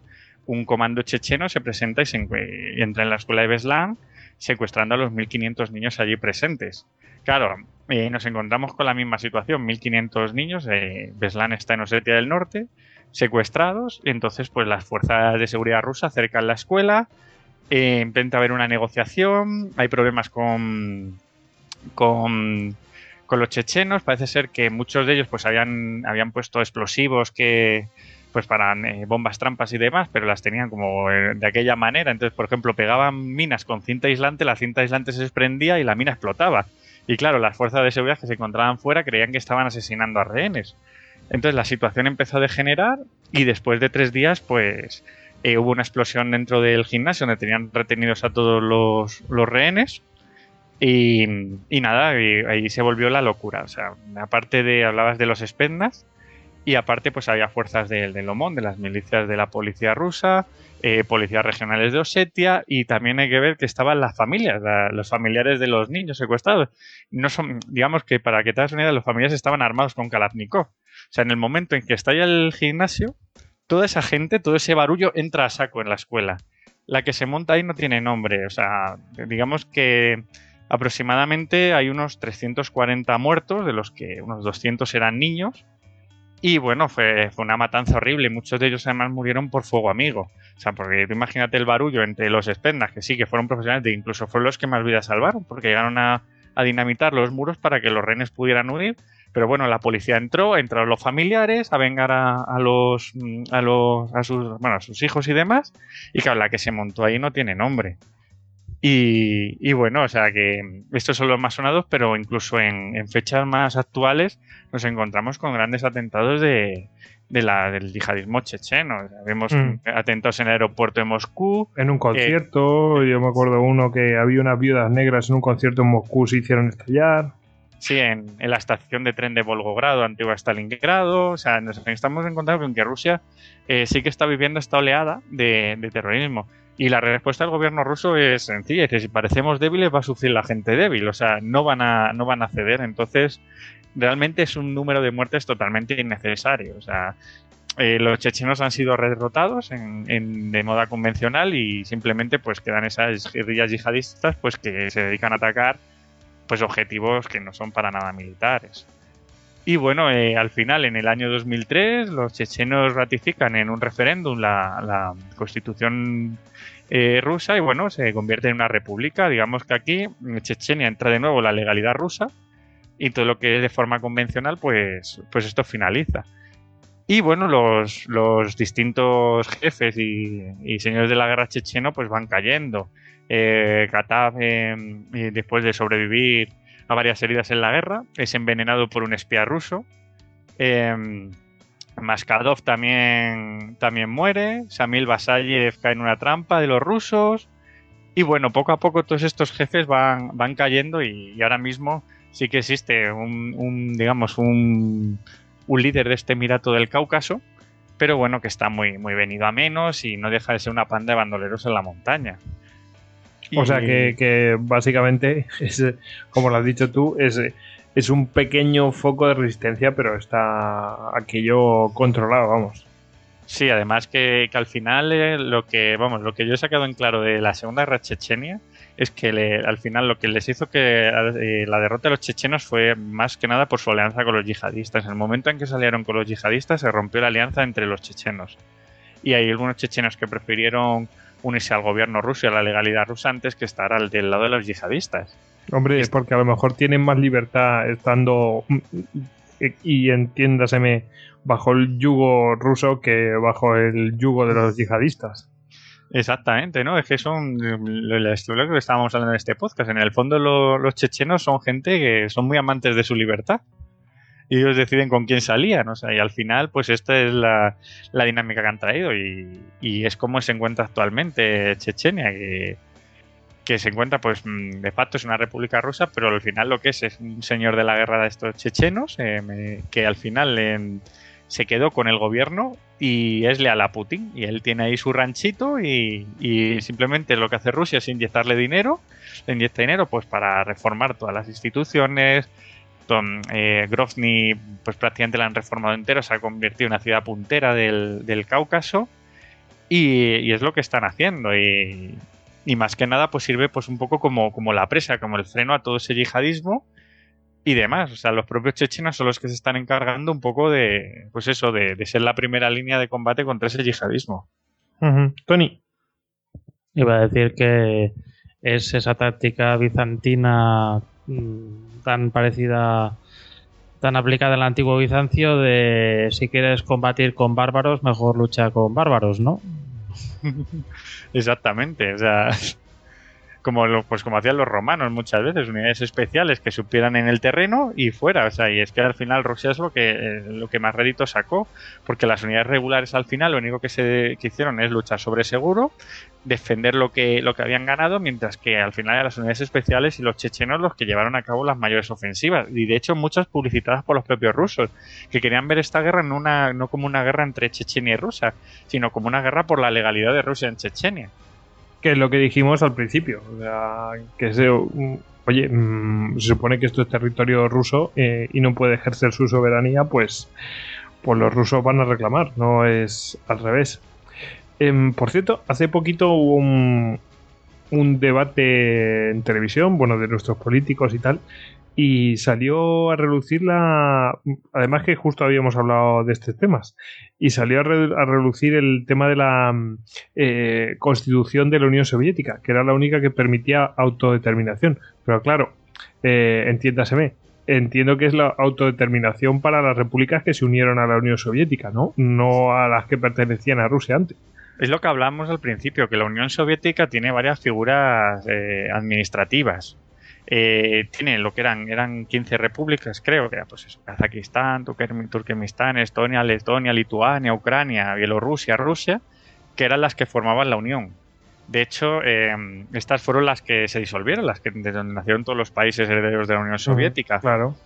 un comando checheno se presenta y, se y entra en la escuela de Beslan secuestrando a los 1.500 niños allí presentes. Claro, eh, nos encontramos con la misma situación, 1.500 niños, eh, Beslan está en Osetia del Norte, secuestrados, y entonces pues las fuerzas de seguridad rusas cercan la escuela, eh, intenta haber una negociación, hay problemas con, con, con los chechenos, parece ser que muchos de ellos pues habían, habían puesto explosivos que pues para eh, bombas trampas y demás, pero las tenían como eh, de aquella manera, entonces por ejemplo pegaban minas con cinta aislante, la cinta aislante se desprendía y la mina explotaba. Y claro, las fuerzas de seguridad que se encontraban fuera creían que estaban asesinando a rehenes. Entonces la situación empezó a degenerar y después de tres días, pues eh, hubo una explosión dentro del gimnasio donde tenían retenidos a todos los, rehenes. Y, nada, ahí se volvió la locura. O sea, aparte de, hablabas de los Spendas, y aparte, pues había fuerzas del, del OMON, de las milicias de la policía rusa, eh, policías regionales de Osetia, y también hay que ver que estaban las familias, los familiares de los niños secuestrados. No son, digamos que para que te hagas una los familiares estaban armados con Kalashnikov. O sea, en el momento en que estalla el gimnasio, toda esa gente, todo ese barullo entra a saco en la escuela. La que se monta ahí no tiene nombre. O sea, digamos que aproximadamente hay unos 340 muertos, de los que unos 200 eran niños. Y bueno, fue, una matanza horrible. Muchos de ellos además murieron por fuego amigo. O sea, porque imagínate el barullo entre los Spendas, que sí, que fueron profesionales, de incluso fueron los que más vidas salvaron, porque llegaron a, dinamitar los muros para que los rehenes pudieran huir. Pero bueno, la policía entró, entraron los familiares a vengar a, a los, mm, a los, a sus, bueno, a sus hijos y demás. Y claro, la que se montó ahí no tiene nombre. Y, y bueno, o sea que estos son los más sonados, pero incluso en, en fechas más actuales nos encontramos con grandes atentados de, de la, del yihadismo checheno. O sea, vemos Mm. atentados en el aeropuerto de Moscú. En un concierto, yo me acuerdo uno que había unas viudas negras en un concierto en Moscú, se hicieron estallar. Sí, en, en la estación de tren de Volgogrado, antigua Stalingrado. O sea, nos estamos encontrando con que Rusia eh, sí que está viviendo esta oleada de, de terrorismo. Y la respuesta del gobierno ruso es sencilla, es que si parecemos débiles va a sufrir la gente débil, o sea, no van a, no van a ceder. Entonces, realmente es un número de muertes totalmente innecesario. O sea, eh, los chechenos han sido derrotados en, en- de moda convencional y simplemente pues quedan esas guerrillas yihadistas pues que se dedican a atacar pues objetivos que no son para nada militares. Y bueno, eh, al final, en el año 2003, los chechenos ratifican en un referéndum la, la constitución eh, rusa y bueno, se convierte en una república. Digamos que aquí en Chechenia entra de nuevo la legalidad rusa y todo lo que es de forma convencional, pues, pues esto finaliza. Y bueno, los, los distintos jefes y, y señores de la guerra checheno pues van cayendo. Eh, Katav, eh, después de sobrevivir a varias heridas en la guerra, es envenenado por un espía ruso. Eh, Maskadov también, también muere. Samil Basayev cae en una trampa de los rusos. Y bueno, poco a poco todos estos jefes van, van cayendo y, y ahora mismo sí que existe un, un, digamos, un, un líder de este Emirato del Cáucaso, pero bueno, que está muy, muy venido a menos y no deja de ser una panda de bandoleros en la montaña. O sea que básicamente, es, como lo has dicho tú, es, es un pequeño foco de resistencia, pero está aquello controlado, vamos. Sí, además que, que al final eh, lo que vamos, lo que yo he sacado en claro de la Segunda Guerra Chechenia es que le- al final lo que les hizo que eh, la derrota de los chechenos fue más que nada por su alianza con los yihadistas. En el momento en que salieron con los yihadistas se rompió la alianza entre los chechenos. Y hay algunos chechenos que prefirieron unirse al gobierno ruso y a la legalidad rusa antes que estar al del lado de los yihadistas. Hombre, es porque a lo mejor tienen más libertad estando, mm, y entiéndaseme, bajo el yugo ruso que bajo el yugo de los yihadistas. Exactamente, ¿no? Es que son lo, lo- lo que estábamos hablando en este podcast. En el fondo lo- los chechenos son gente que son muy amantes de su libertad. Y ellos deciden con quién salían, o sea, y al final, pues esta es la, la dinámica que han traído y, y es como se encuentra actualmente Chechenia, que, que se encuentra, pues, mm, de facto es una república rusa, pero al final lo que es es un señor de la guerra de estos chechenos, eh, que al final se quedó con el gobierno y es leal a Putin. Y él tiene ahí su ranchito y, y simplemente lo que hace Rusia es inyectarle dinero, le inyecta dinero pues para reformar todas las instituciones. Tom, eh, Grozny pues prácticamente la han reformado entero, se ha convertido en una ciudad puntera del, del Cáucaso y, y es lo que están haciendo y, y más que nada pues sirve pues un poco como, como la presa, como el freno a todo ese yihadismo y demás. O sea, los propios chechenos son los que se están encargando un poco de, pues eso, de, de ser la primera línea de combate contra ese yihadismo. Ujú. Tony, Iba a decir que es esa táctica bizantina mm, tan parecida, tan aplicada en el antiguo Bizancio de si quieres combatir con bárbaros, mejor lucha con bárbaros, ¿no? Exactamente, o sea, como lo, pues como hacían los romanos muchas veces, unidades especiales que supieran en el terreno y fuera. O sea, y es que al final Rusia es lo que, eh, lo que más rédito sacó, porque las unidades regulares al final lo único que se que hicieron es luchar sobre seguro, defender lo que, lo que habían ganado, mientras que al final eran las unidades especiales y los chechenos los que llevaron a cabo las mayores ofensivas. Y de hecho muchas publicitadas por los propios rusos, que querían ver esta guerra en una, no como una guerra entre Chechenia y Rusia, sino como una guerra por la legalidad de Rusia en Chechenia. Que es lo que dijimos al principio. O sea, que se, oye, mm, se supone que esto es territorio ruso eh, y no puede ejercer su soberanía, pues, pues los rusos van a reclamar, no es al revés. Em, por cierto, hace poquito hubo un, debate en televisión, bueno, de nuestros políticos y tal, y salió a relucir la. Además, que justo habíamos hablado de estos temas, y salió a, re- a relucir el tema de la eh, constitución de la Unión Soviética, que era la única que permitía autodeterminación. Pero claro, eh, entiéndaseme. Entiendo que es la autodeterminación para las repúblicas que se unieron a la Unión Soviética, ¿no? No a las que pertenecían a Rusia antes. Es lo que hablamos al principio, que la Unión Soviética tiene varias figuras eh, administrativas. Eh, tiene lo que eran, eran 15 repúblicas, creo, que era pues eso, Kazajistán, Turkmenistán, Estonia, Letonia, Lituania, Ucrania, Bielorrusia, Rusia, que eran las que formaban la Unión. De hecho, eh, estas fueron las que se disolvieron, las que de donde nacieron todos los países herederos de la Unión Soviética. Claro.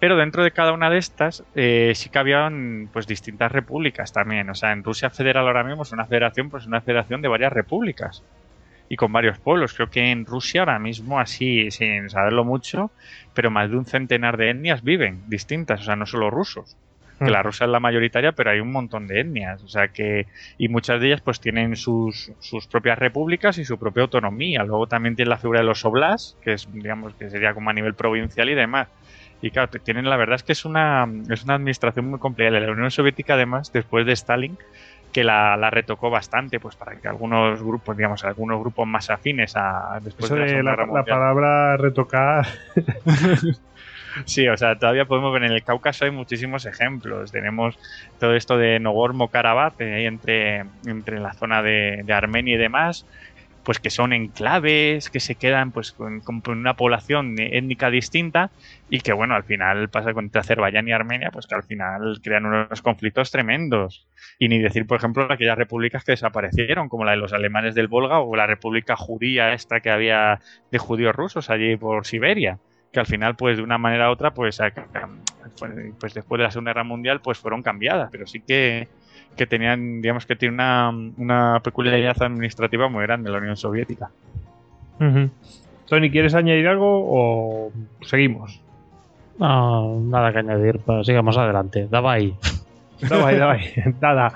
Pero dentro de cada una de estas eh, sí que habían pues distintas repúblicas también. O sea, en Rusia federal ahora mismo es una federación, pues una federación de varias repúblicas y con varios pueblos. Creo que en Rusia ahora mismo, así sin saberlo mucho, pero más de un centenar de etnias viven distintas, o sea, no solo rusos. Que Mm. la rusa es la mayoritaria, pero hay un montón de etnias, o sea que y muchas de ellas pues tienen sus, sus propias repúblicas y su propia autonomía. Luego también tiene la figura de los oblasts, que es digamos que sería como a nivel provincial y demás. Y claro, tienen la verdad es que es una es una administración muy complicada. La Unión Soviética además después de Stalin que la, la retocó bastante pues para que algunos grupos digamos algunos grupos más afines a después Eso de la, de la, palabra retocar. Sí, o sea, todavía podemos ver en el Cáucaso hay muchísimos ejemplos. Tenemos todo esto de Nogorno-Karabaj, eh, ahí entre, entre la zona de, de Armenia y demás, pues que son enclaves, que se quedan pues con, una población étnica distinta y que bueno, al final pasa con entre Azerbaiyán y Armenia, pues que al final crean unos conflictos tremendos. Y ni decir, por ejemplo, aquellas repúblicas que desaparecieron, como la de los alemanes del Volga o la república judía esta que había de judíos rusos allí por Siberia que al final, pues de una manera u otra, pues, pues después de la Segunda Guerra Mundial, pues fueron cambiadas, pero sí que, que tenían, digamos que tiene una, una peculiaridad administrativa muy grande la Unión Soviética. Tony, ¿quieres añadir algo o seguimos? No, nada que añadir, pues sigamos adelante. Daba ahí. Dale, nada.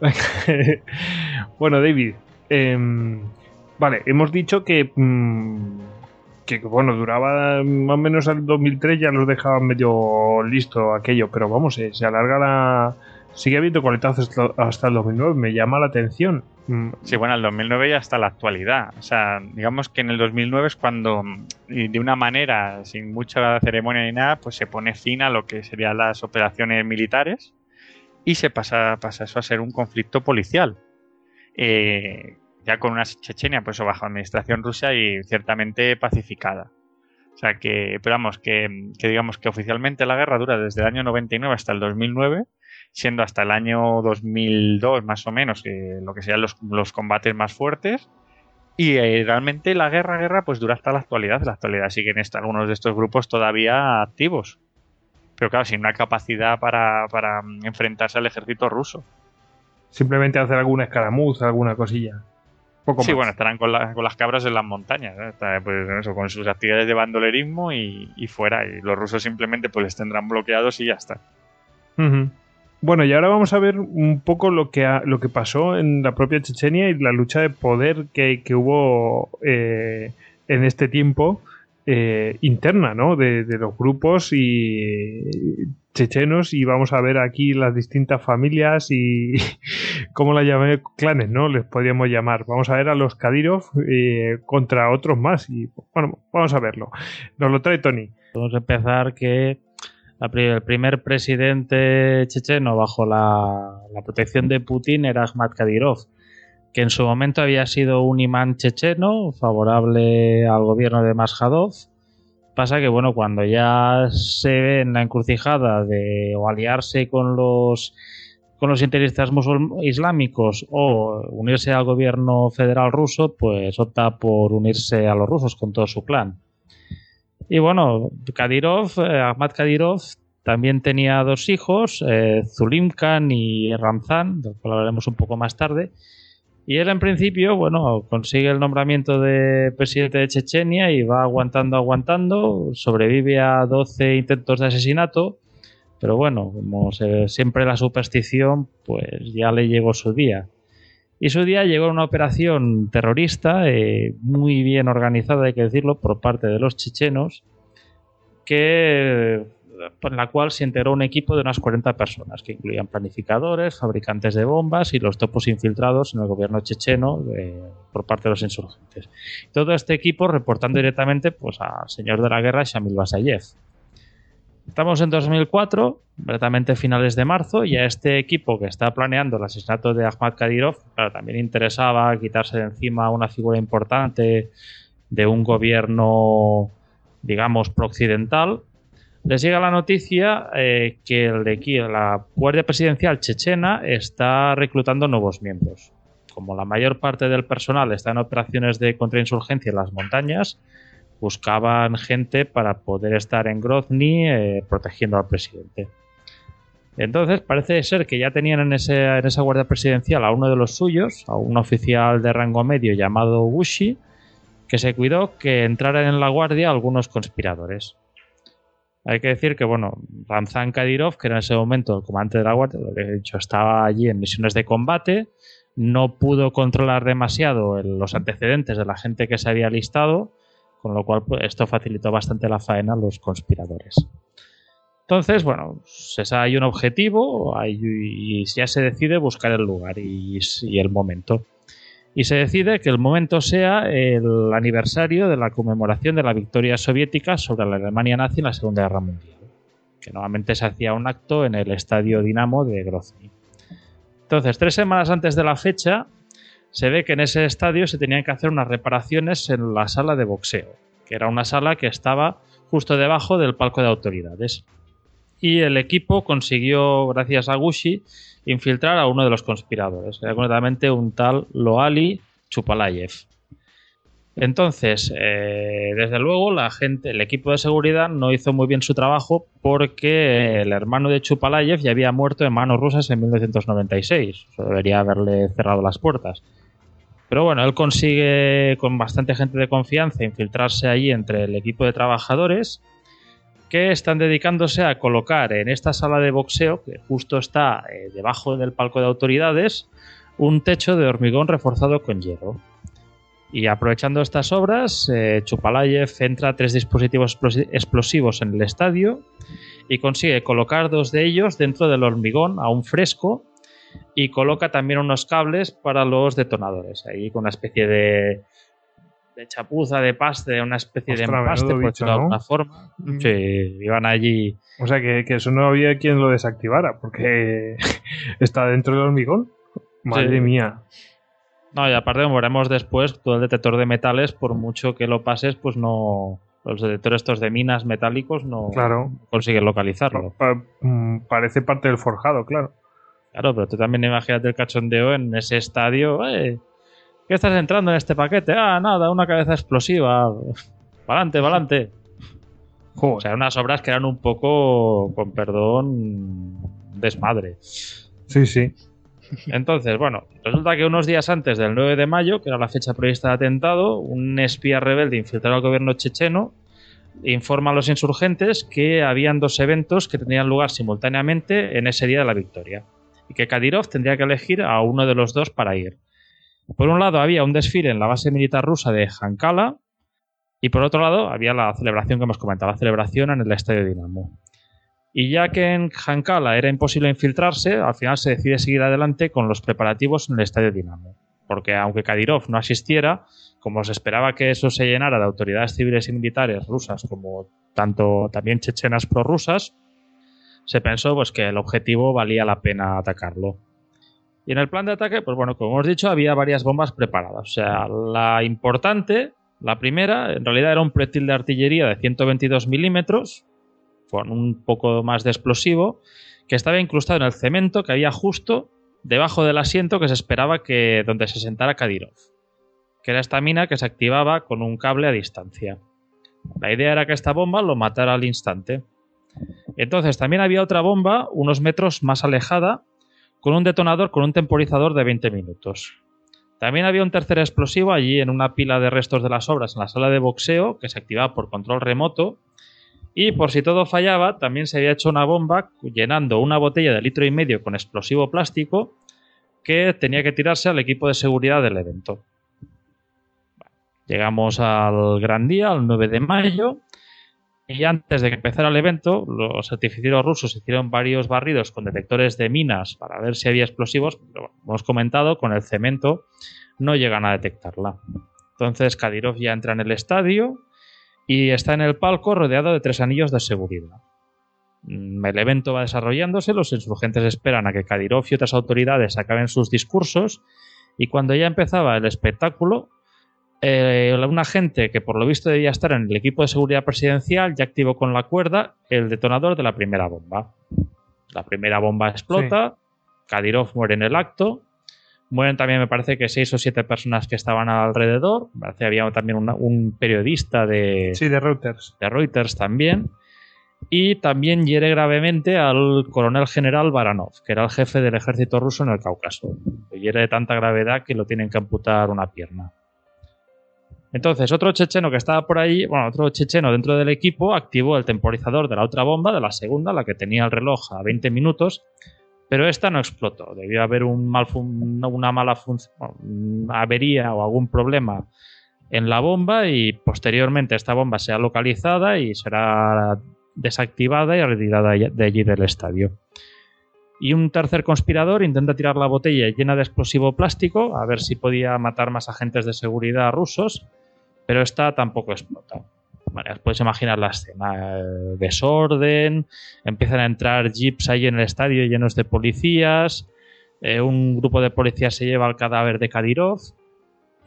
bueno, David. em, vale, hemos dicho que, mm, que bueno, duraba más o menos al 2003, ya nos dejaban medio listo aquello, pero vamos, eh, se alarga la. Sigue habiendo coletazos hasta, el 2009, me llama la atención. Mm, Sí, bueno, el 2009 y hasta la actualidad. O sea, digamos que en el 2009 es cuando, de una manera, sin mucha ceremonia ni nada, pues se pone fin a lo que serían las operaciones militares y se pasa, pasa eso a ser un conflicto policial. Eh, ya con una Chechenia, pues bajo administración rusa y ciertamente pacificada. O sea que, vamos, que digamos que oficialmente la guerra dura desde el año 99 hasta el 2009 siendo hasta el año 2002 más o menos eh, lo que serían los, los combates más fuertes y eh, realmente la guerra guerra pues dura hasta la actualidad la actualidad siguen est- algunos de estos grupos todavía activos pero claro sin una capacidad para, para mm, enfrentarse al ejército ruso simplemente hacer alguna escaramuza, alguna cosilla. Poco sí más. bueno estarán con, la- con las cabras en las montañas ¿eh? Está, pues, eso, con sus actividades de bandolerismo y, y fuera y los rusos simplemente pues les tendrán bloqueados y ya está. Bueno, y ahora vamos a ver un poco lo que, ha- lo que pasó en la propia Chechenia y la lucha de poder que, que hubo eh, en este tiempo eh, interna, ¿no? De, los grupos y chechenos y vamos a ver aquí las distintas familias y cómo las llamé clanes, ¿no? Les podríamos llamar. Vamos a ver a los Kadyrov eh, contra otros más y bueno, vamos a verlo. Nos lo trae Tony. Podemos empezar que la el primer presidente checheno bajo la, protección de Putin era Ahmad Kadyrov, que en su momento había sido un imán checheno favorable al gobierno de Mashadov. Pasa que, bueno, cuando ya se ve en la encrucijada de o aliarse con los con los integristas islámicos o unirse al gobierno federal ruso, pues opta por unirse a los rusos con todo su clan. Y bueno, Kadyrov, eh, Ahmad Kadyrov también tenía dos hijos, eh, Zulim Khan y Ramzan, del cual hablaremos un poco más tarde. Y él en principio, bueno, consigue el nombramiento de presidente de Chechenia y va aguantando, aguantando, sobrevive a 12 intentos de asesinato pero bueno, como siempre la superstición, pues ya le llegó su día. Y su día llegó una operación terrorista eh, muy bien organizada, hay que decirlo, por parte de los chechenos, que, en la cual se integró un equipo de unas 40 personas, que incluían planificadores, fabricantes de bombas y los topos infiltrados en el gobierno checheno eh, por parte de los insurgentes. Todo este equipo reportando directamente pues, al señor de la guerra, Shamil Basayev. Estamos en 2004, completamente finales de marzo, y a este equipo que está planeando el asesinato de Ahmad Kadyrov, también interesaba quitarse de encima una figura importante de un gobierno, digamos, prooccidental. Les llega la noticia eh, que el de la Guardia Presidencial chechena está reclutando nuevos miembros. Como la mayor parte del personal está en operaciones de contrainsurgencia en las montañas, buscaban gente para poder estar en Grozny eh, protegiendo al presidente. Entonces parece ser que ya tenían en, en, esa guardia presidencial a uno de los suyos, a un oficial de rango medio llamado Wushi, que se cuidó que entraran en la guardia algunos conspiradores. Hay que decir que, bueno, Ramzan Kadyrov, que era en ese momento el comandante de la guardia, lo que he dicho, estaba allí en misiones de combate, no pudo controlar demasiado los antecedentes de la gente que se había listado, con lo cual pues, esto facilitó bastante la faena a los conspiradores. Entonces, bueno, hay un objetivo y ya se decide buscar el lugar y, el momento. Y se decide que el momento sea el aniversario de la conmemoración de la victoria soviética sobre la Alemania nazi en la Segunda Guerra Mundial, que normalmente se hacía un acto en el Estadio Dinamo de Grozny. Entonces, tres semanas antes de la fecha, se ve que en ese estadio se tenían que hacer unas reparaciones en la sala de boxeo, que era una sala que estaba justo debajo del palco de autoridades. Y el equipo consiguió, gracias a Gushi, infiltrar a uno de los conspiradores, era concretamente un tal Loali Chupalayev. Entonces, eh, desde luego, la gente, el equipo de seguridad no hizo muy bien su trabajo porque el hermano de Chupalayev ya había muerto en manos rusas en 1996. Eso debería haberle cerrado las puertas. Pero bueno, él consigue con bastante gente de confianza infiltrarse ahí entre el equipo de trabajadores que están dedicándose a colocar en esta sala de boxeo, que justo está eh, debajo del palco de autoridades, un techo de hormigón reforzado con hierro. Y aprovechando estas obras, eh, Chupalayev entra tres dispositivos explosivos en el estadio y consigue colocar dos de ellos dentro del hormigón aún fresco y coloca también unos cables para los detonadores, ahí con una especie de, de chapuza, de paste, una especie de empaste, por de alguna forma. Mm. Sí, iban allí. O sea que, eso no había quien lo desactivara, porque está dentro del hormigón. Madre mía. No, y aparte, como veremos después, todo el detector de metales, por mucho que lo pases, pues no. Los detectores estos de minas metálicos no claro. consiguen localizarlo. Mm, parece parte del forjado, claro. Claro, pero tú también imagínate el cachondeo en ese estadio. ¿Qué estás entrando en este paquete? Ah, nada, una cabeza explosiva. Pa'lante, pa'lante. O sea, unas obras que eran un poco, con perdón, desmadre. Sí, sí. Entonces, bueno, resulta que unos días antes del 9 de mayo, que era la fecha prevista de atentado, un espía rebelde infiltrado al gobierno checheno informa a los insurgentes que habían dos eventos que tenían lugar simultáneamente en ese día de la victoria y que Kadyrov tendría que elegir a uno de los dos para ir. Por un lado había un desfile en la base militar rusa de Jankala y por otro lado había la celebración que hemos comentado, la celebración en el Estadio Dinamo. Y ya que en Jankala era imposible infiltrarse, al final se decide seguir adelante con los preparativos en el Estadio Dinamo. Porque aunque Kadyrov no asistiera, como se esperaba que eso se llenara de autoridades civiles y militares rusas como tanto también chechenas prorrusas, se pensó pues, que el objetivo valía la pena atacarlo. Y en el plan de ataque, pues bueno, como hemos dicho, había varias bombas preparadas. O sea, la importante, la primera, en realidad era un proyectil de artillería de 122 milímetros, con un poco más de explosivo, que estaba incrustado en el cemento que había justo debajo del asiento que se esperaba que donde se sentara Kadyrov, que era esta mina que se activaba con un cable a distancia. La idea era que esta bomba lo matara al instante. Entonces también había otra bomba unos metros más alejada con un detonador con un temporizador de 20 minutos. También había un tercer explosivo allí en una pila de restos de las obras en la sala de boxeo que se activaba por control remoto y por si todo fallaba, también se había hecho una bomba llenando una botella de litro y medio con explosivo plástico que tenía que tirarse al equipo de seguridad del evento. Llegamos al gran día, al 9 de mayo, y antes de que empezara el evento, los artificieros rusos hicieron varios barridos con detectores de minas para ver si había explosivos, pero como hemos comentado, con el cemento no llegan a detectarla. Entonces Kadyrov ya entra en el estadio, y está en el palco rodeado de tres anillos de seguridad. Mm, el evento va desarrollándose, los insurgentes esperan a que Kadyrov y otras autoridades acaben sus discursos y cuando ya empezaba el espectáculo, eh, un agente que por lo visto debía estar en el equipo de seguridad presidencial ya activó con la cuerda el detonador de la primera bomba. La primera bomba explota, Kadyrov muere en el acto Mueren también, me parece que seis o siete personas que estaban alrededor. Me parece que había también un periodista de. Sí, de Reuters. De Reuters también. Y también hiere gravemente al coronel general Baranov, que era el jefe del ejército ruso en el Cáucaso. hiere de tanta gravedad que lo tienen que amputar una pierna. Entonces, otro checheno que estaba por ahí, bueno, otro checheno dentro del equipo activó el temporizador de la otra bomba, de la segunda, la que tenía el reloj a 20 minutos, pero esta no explotó. Debió haber un mal una mala avería o algún problema en la bomba y posteriormente esta bomba será localizada y será desactivada y retirada de allí del estadio. Y un tercer conspirador intenta tirar la botella llena de explosivo plástico a ver si podía matar más agentes de seguridad rusos, pero esta tampoco explota. Vale, puedes imaginar la escena. Desorden, empiezan a entrar jeeps ahí en el estadio llenos de policías. Eh, un grupo de policías se lleva el cadáver de Kadyrov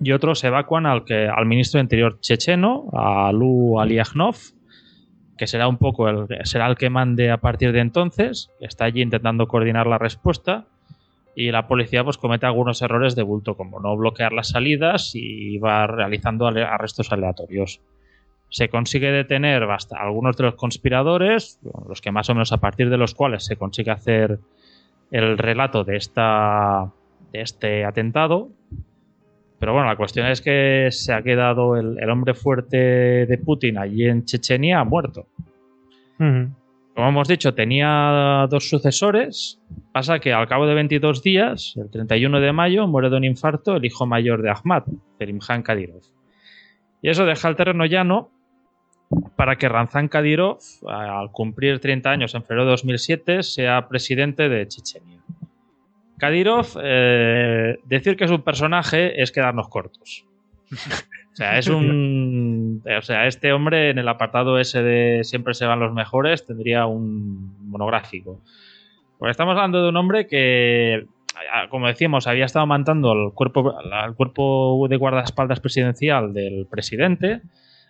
y otros evacuan al, que, al ministro de Interior checheno, a Lu Aliagnov, que será un poco el, será el que mande a partir de entonces, está allí intentando coordinar la respuesta y la policía pues comete algunos errores de bulto como no bloquear las salidas y va realizando arrestos aleatorios se consigue detener hasta algunos de los conspiradores, los que más o menos a partir de los cuales se consigue hacer el relato de, esta, de este atentado. Pero bueno, la cuestión es que se ha quedado el, hombre fuerte de Putin allí en Chechenia muerto. Como hemos dicho, tenía dos sucesores. Pasa que al cabo de 22 días, el 31 de mayo, muere de un infarto el hijo mayor de Ahmad, Perimhan Kadyrov. Y eso deja el terreno llano para que Ramzan Kadyrov, al cumplir 30 años en febrero de 2007, sea presidente de Chechenia. Kadyrov, eh, decir que es un personaje es quedarnos cortos. O sea, es un. O sea, este hombre en el apartado ese de siempre se van los mejores tendría un monográfico. Porque estamos hablando de un hombre que, como decíamos, había estado mandando al cuerpo, al cuerpo de guardaespaldas presidencial del presidente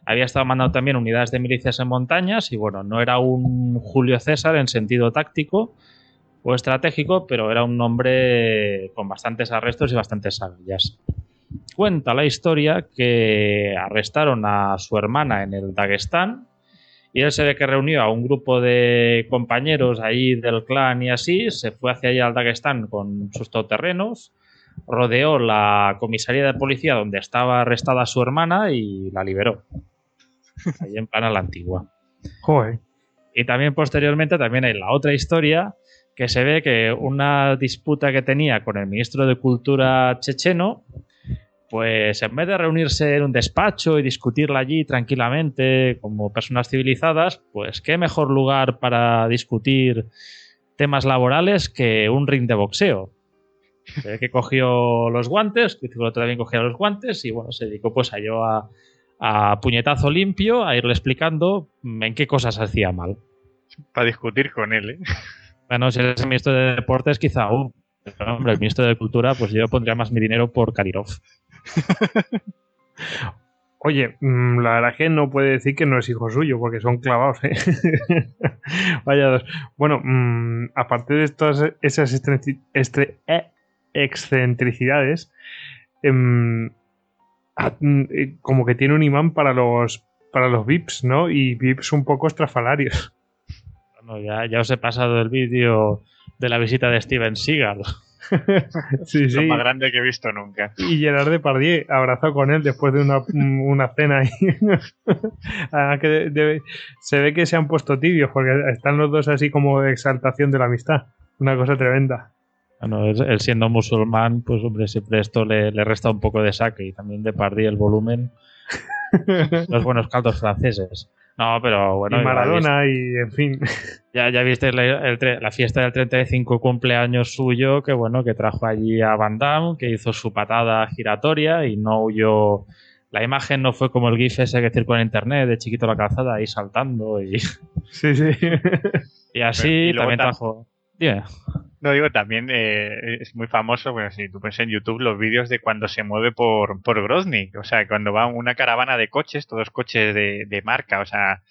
había estado mandando también unidades de milicias en montañas y bueno, no era un Julio César en sentido táctico o estratégico, pero era un hombre con bastantes arrestos y bastantes salillas. Cuenta la historia que arrestaron a su hermana en el Dagestán y él se ve que reunió a un grupo de compañeros ahí del clan y así, se fue hacia allá al Dagestán con sus todoterrenos, rodeó la comisaría de policía donde estaba arrestada su hermana y la liberó ahí en plan a la antigua. Y también posteriormente también hay la otra historia que se ve que una disputa que tenía con el ministro de Cultura checheno, pues en vez de reunirse en un despacho y discutirla allí tranquilamente como personas civilizadas, pues qué mejor lugar para discutir temas laborales que un ring de boxeo. Se ve que cogió los guantes, que también cogía los guantes y bueno, se dedicó pues a yo a, a puñetazo limpio a irle explicando en qué cosas hacía mal. Para discutir con él, ¿eh? Bueno, si eres ministro de deportes, quizá aún. hombre, el ministro de Cultura, pues yo pondría más mi dinero por Kadyrov. Oye, mm, la verdad que no puede decir que no es hijo suyo, porque son clavados, ¿eh? Vaya dos. Bueno, mm, aparte de todas esas eh, excentricidades, em, mm, eh, como que tiene un imán para los para los VIPs, ¿no? Y VIPs un poco estrafalarios. Bueno, ya, ya os he pasado el vídeo de la visita de Steven Seagal. sí, Lo sí. más grande que he visto nunca. Y Gerard Depardieu abrazado con él después de una, una cena ahí. Además que de- de- se ve que se han puesto tibios porque están los dos así como de exaltación de la amistad. Una cosa tremenda. Bueno, él, siendo musulmán, pues hombre, siempre esto le, le resta un poco de saque y también de Pardi el volumen. Los buenos caldos franceses. No, pero bueno. y Maradona y en fin. Ya, ya viste la, el tre- la fiesta del 35 cumpleaños suyo, que bueno, que trajo allí a Van Damme, que hizo su patada giratoria y no huyó. La imagen no fue como el GIF ese que circula en internet, de chiquito la calzada ahí saltando y, Sí, sí. y así Y luego también tam- trajo. Dime. No digo, también eh, es muy famoso, bueno, si tú ves en YouTube los vídeos de cuando se mueve por, por Grozny, o sea, cuando va una caravana de coches, todos coches de, de marca, o sea,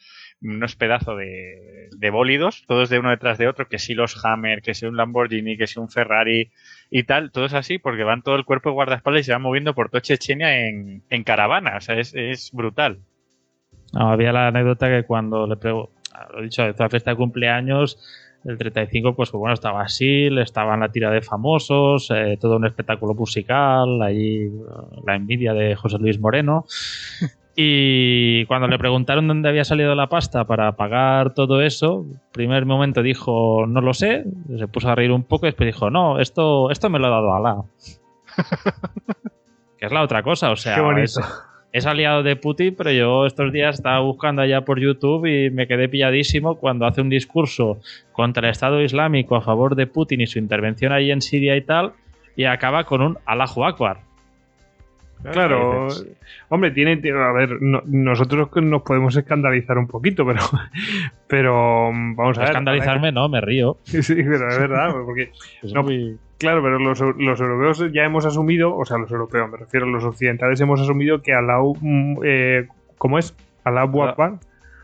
unos pedazos de, de bólidos, todos de uno detrás de otro, que si los Hammer, que si un Lamborghini, que si un Ferrari y tal, todos así, porque van todo el cuerpo de guardaespaldas y se van moviendo por toda Chechenia en, en caravana, o sea, es, es brutal. Había la anécdota que cuando le pregunto, lo he dicho, la fiesta de cumpleaños, el 35, pues bueno, estaba así, estaba en la tira de famosos, eh, todo un espectáculo musical, allí eh, la envidia de José Luis Moreno. Y cuando le preguntaron dónde había salido la pasta para pagar todo eso, primer momento dijo, no lo sé, se puso a reír un poco y después dijo, no, esto, esto me lo ha dado Alá. que es la otra cosa, o sea, Qué bonito. es- es aliado de Putin, pero yo estos días estaba buscando allá por YouTube y me quedé pilladísimo cuando hace un discurso contra el Estado Islámico a favor de Putin y su intervención ahí en Siria y tal, y acaba con un Allahu Akbar. Claro, hombre, tiene, a ver, no- nosotros nos podemos escandalizar un poquito, pero, pero vamos a ver. Escandalizarme, no, me río. Sí, sí, pero es verdad, porque Es No, muy- Claro, pero los, los europeos ya hemos asumido, o sea, los europeos, me refiero a los occidentales, hemos asumido que Allahu, mm, eh, ¿cómo es? Allahu Ah. Akbar,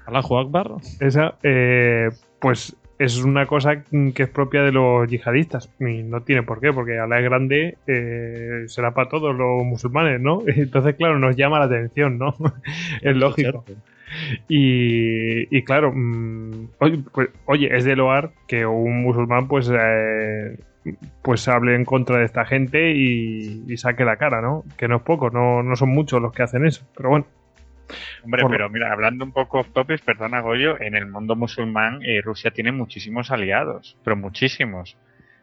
Allahu Akbar. esa, eh, pues es una cosa que es propia de los yihadistas y no tiene por qué, porque Alá es grande, eh, será para todos los musulmanes, ¿no? Entonces, claro, nos llama la atención, ¿no? es lógico. Y, y claro, mm, oye, pues, oye, es de loar que un musulmán pues eh, pues hable en contra de esta gente y, y saque la cara, ¿no? Que no es poco, no, no son muchos los que hacen eso, pero bueno. Hombre, Por- pero mira, hablando un poco off topic, perdona Goyo, en el mundo musulmán eh, Rusia tiene muchísimos aliados, pero muchísimos.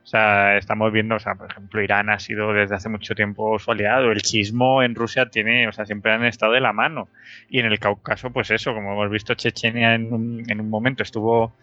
O sea, estamos viendo, o sea, por ejemplo, Irán ha sido desde hace mucho tiempo su aliado. El chismo en Rusia tiene, o sea, siempre han estado de la mano. Y en el Cáucaso, pues eso, como hemos visto, Chechenia en un, en un momento estuvo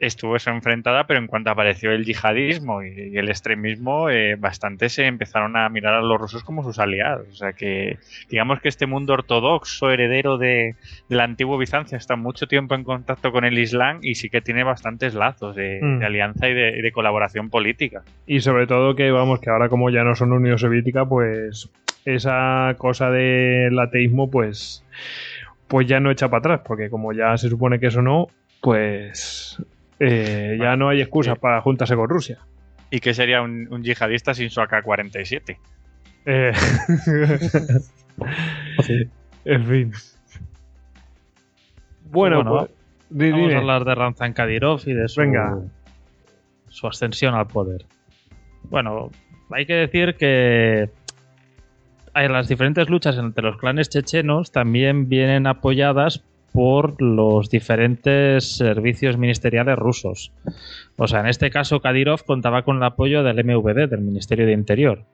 estuvo eso enfrentada, pero en cuanto apareció el yihadismo y, y el extremismo, eh, bastante se empezaron a mirar a los rusos como sus aliados. O sea que, digamos que este mundo ortodoxo, heredero de, de la antigua Bizancia, está mucho tiempo en contacto con el Islam y sí que tiene bastantes lazos de, Mm. de alianza y de, y de colaboración política. Y sobre todo que, vamos, que ahora como ya no son Unión Soviética, pues esa cosa del ateísmo, pues, pues ya no echa para atrás, porque como ya se supone que eso no, pues eh, ya no hay excusa sí. para juntarse con Rusia. ¿Y qué sería un, un yihadista sin su AK-47? Eh, en fin. Bueno, Bueno, pues, di- Vamos dime. a hablar de Ramzan Kadyrov y de su, Venga. su ascensión al poder. Bueno, hay que decir que hay las diferentes luchas entre los clanes chechenos también vienen apoyadas por los diferentes servicios ministeriales rusos. O sea, en este caso Kadyrov contaba con el apoyo del MVD, del Ministerio de Interior.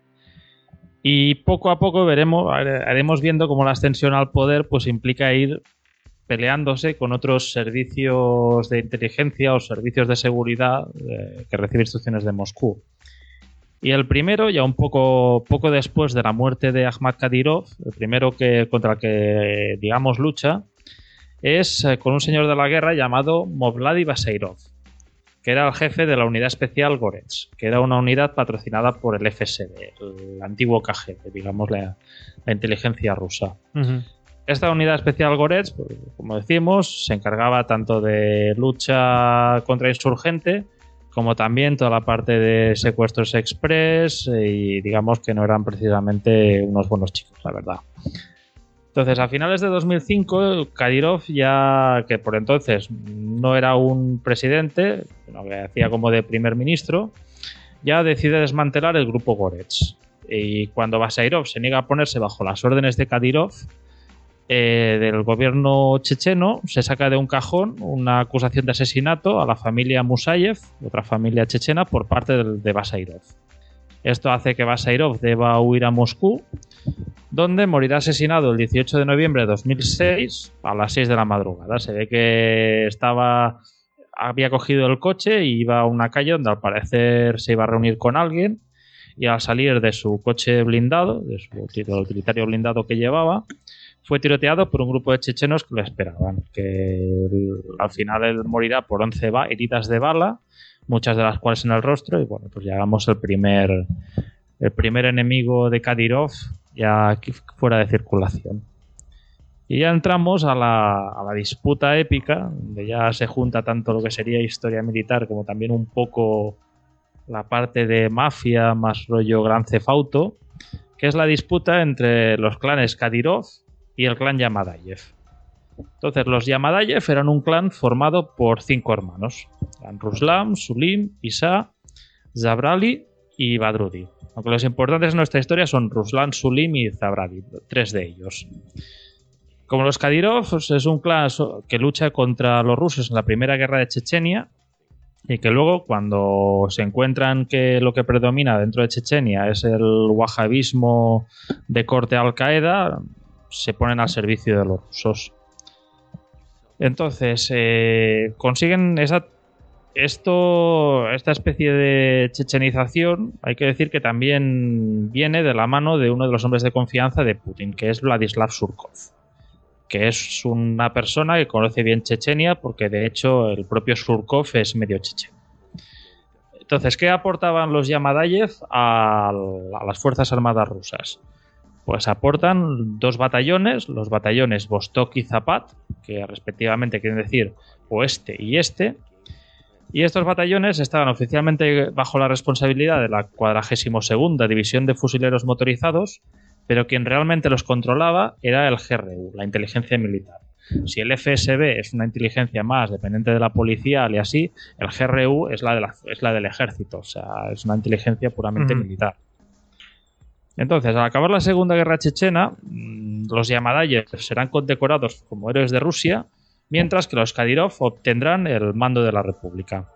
Y poco a poco veremos, haremos viendo cómo la ascensión al poder pues implica ir peleándose con otros servicios de inteligencia o servicios de seguridad eh, que reciben instrucciones de Moscú. Y el primero, ya un poco, poco después de la muerte de Ahmad Kadyrov, el primero que, contra el que, digamos, lucha, es eh, con un señor de la guerra llamado Movladi Baseirov. que era el jefe de la unidad especial Goretz, que era una unidad patrocinada por el FSB, el antiguo KGB, digamos la, la inteligencia rusa. Esta unidad especial Goretz, pues, como decimos, se encargaba tanto de lucha contra insurgente como también toda la parte de secuestros express eh, y digamos que no eran precisamente unos buenos chicos, la verdad. Entonces, a finales de 2005, Kadyrov ya, que por entonces no era un presidente, sino que hacía como de primer ministro, ya decide desmantelar el grupo Goretz. Y cuando Basairov se niega a ponerse bajo las órdenes de Kadyrov, eh, del gobierno checheno, se saca de un cajón una acusación de asesinato a la familia Musayev, otra familia chechena, por parte del- de Basairov. Esto hace que Basairov deba huir a Moscú, donde morirá asesinado el 18 de noviembre de 2006 a las 6 de la madrugada. Se ve que estaba había cogido el coche y iba a una calle donde al parecer se iba a reunir con alguien y al salir de su coche blindado, de su util- utilitario blindado que llevaba, fue tiroteado por un grupo de chechenos que lo esperaban. Que al final él morirá por 11 ba- heridas de bala, muchas de las cuales en el rostro, y bueno, pues llegamos el primer, el primer enemigo de Kadyrov ya fuera de circulación. Y ya entramos a la, disputa épica, donde ya se junta tanto lo que sería historia militar como también un poco la parte de mafia más rollo gran cefauto, que es la disputa entre los clanes Kadyrov y el clan Yamadayev. Entonces, los Yamadayev eran un clan formado por cinco hermanos: eran Ruslam, Sulim, Isa, Zabrali y Badrudi. Aunque los importantes en nuestra historia son Ruslan, Sulim y Zabrali, tres de ellos. Como los Kadyrov, pues, es un clan que lucha contra los rusos en la primera guerra de Chechenia y que luego cuando se encuentran que lo que predomina dentro de Chechenia es el wahabismo de corte Al Qaeda, se ponen al servicio de los rusos. Entonces, eh, consiguen esa, esto, esta especie de chechenización, hay que decir que también viene de la mano de uno de los hombres de confianza de Putin, que es Vladislav Surkov, que es una persona que conoce bien Chechenia, porque de hecho el propio Surkov es medio checheno. Entonces, ¿qué aportaban los Yamadayev a, a las Fuerzas Armadas rusas? Pues aportan dos batallones, los batallones Vostok y Zapat, que respectivamente quieren decir oeste y este. Y estos batallones estaban oficialmente bajo la responsabilidad de la 42 División de Fusileros Motorizados, pero quien realmente los controlaba era el GRU, la inteligencia militar. Si el FSB es una inteligencia más dependiente de la policía y así, el GRU es la, de la- es la del ejército, o sea, es una inteligencia puramente militar. Entonces, al acabar la Segunda Guerra Chechena, mm, los Yamadayev serán condecorados como héroes de Rusia, mientras que los Kadyrov obtendrán el mando de la República.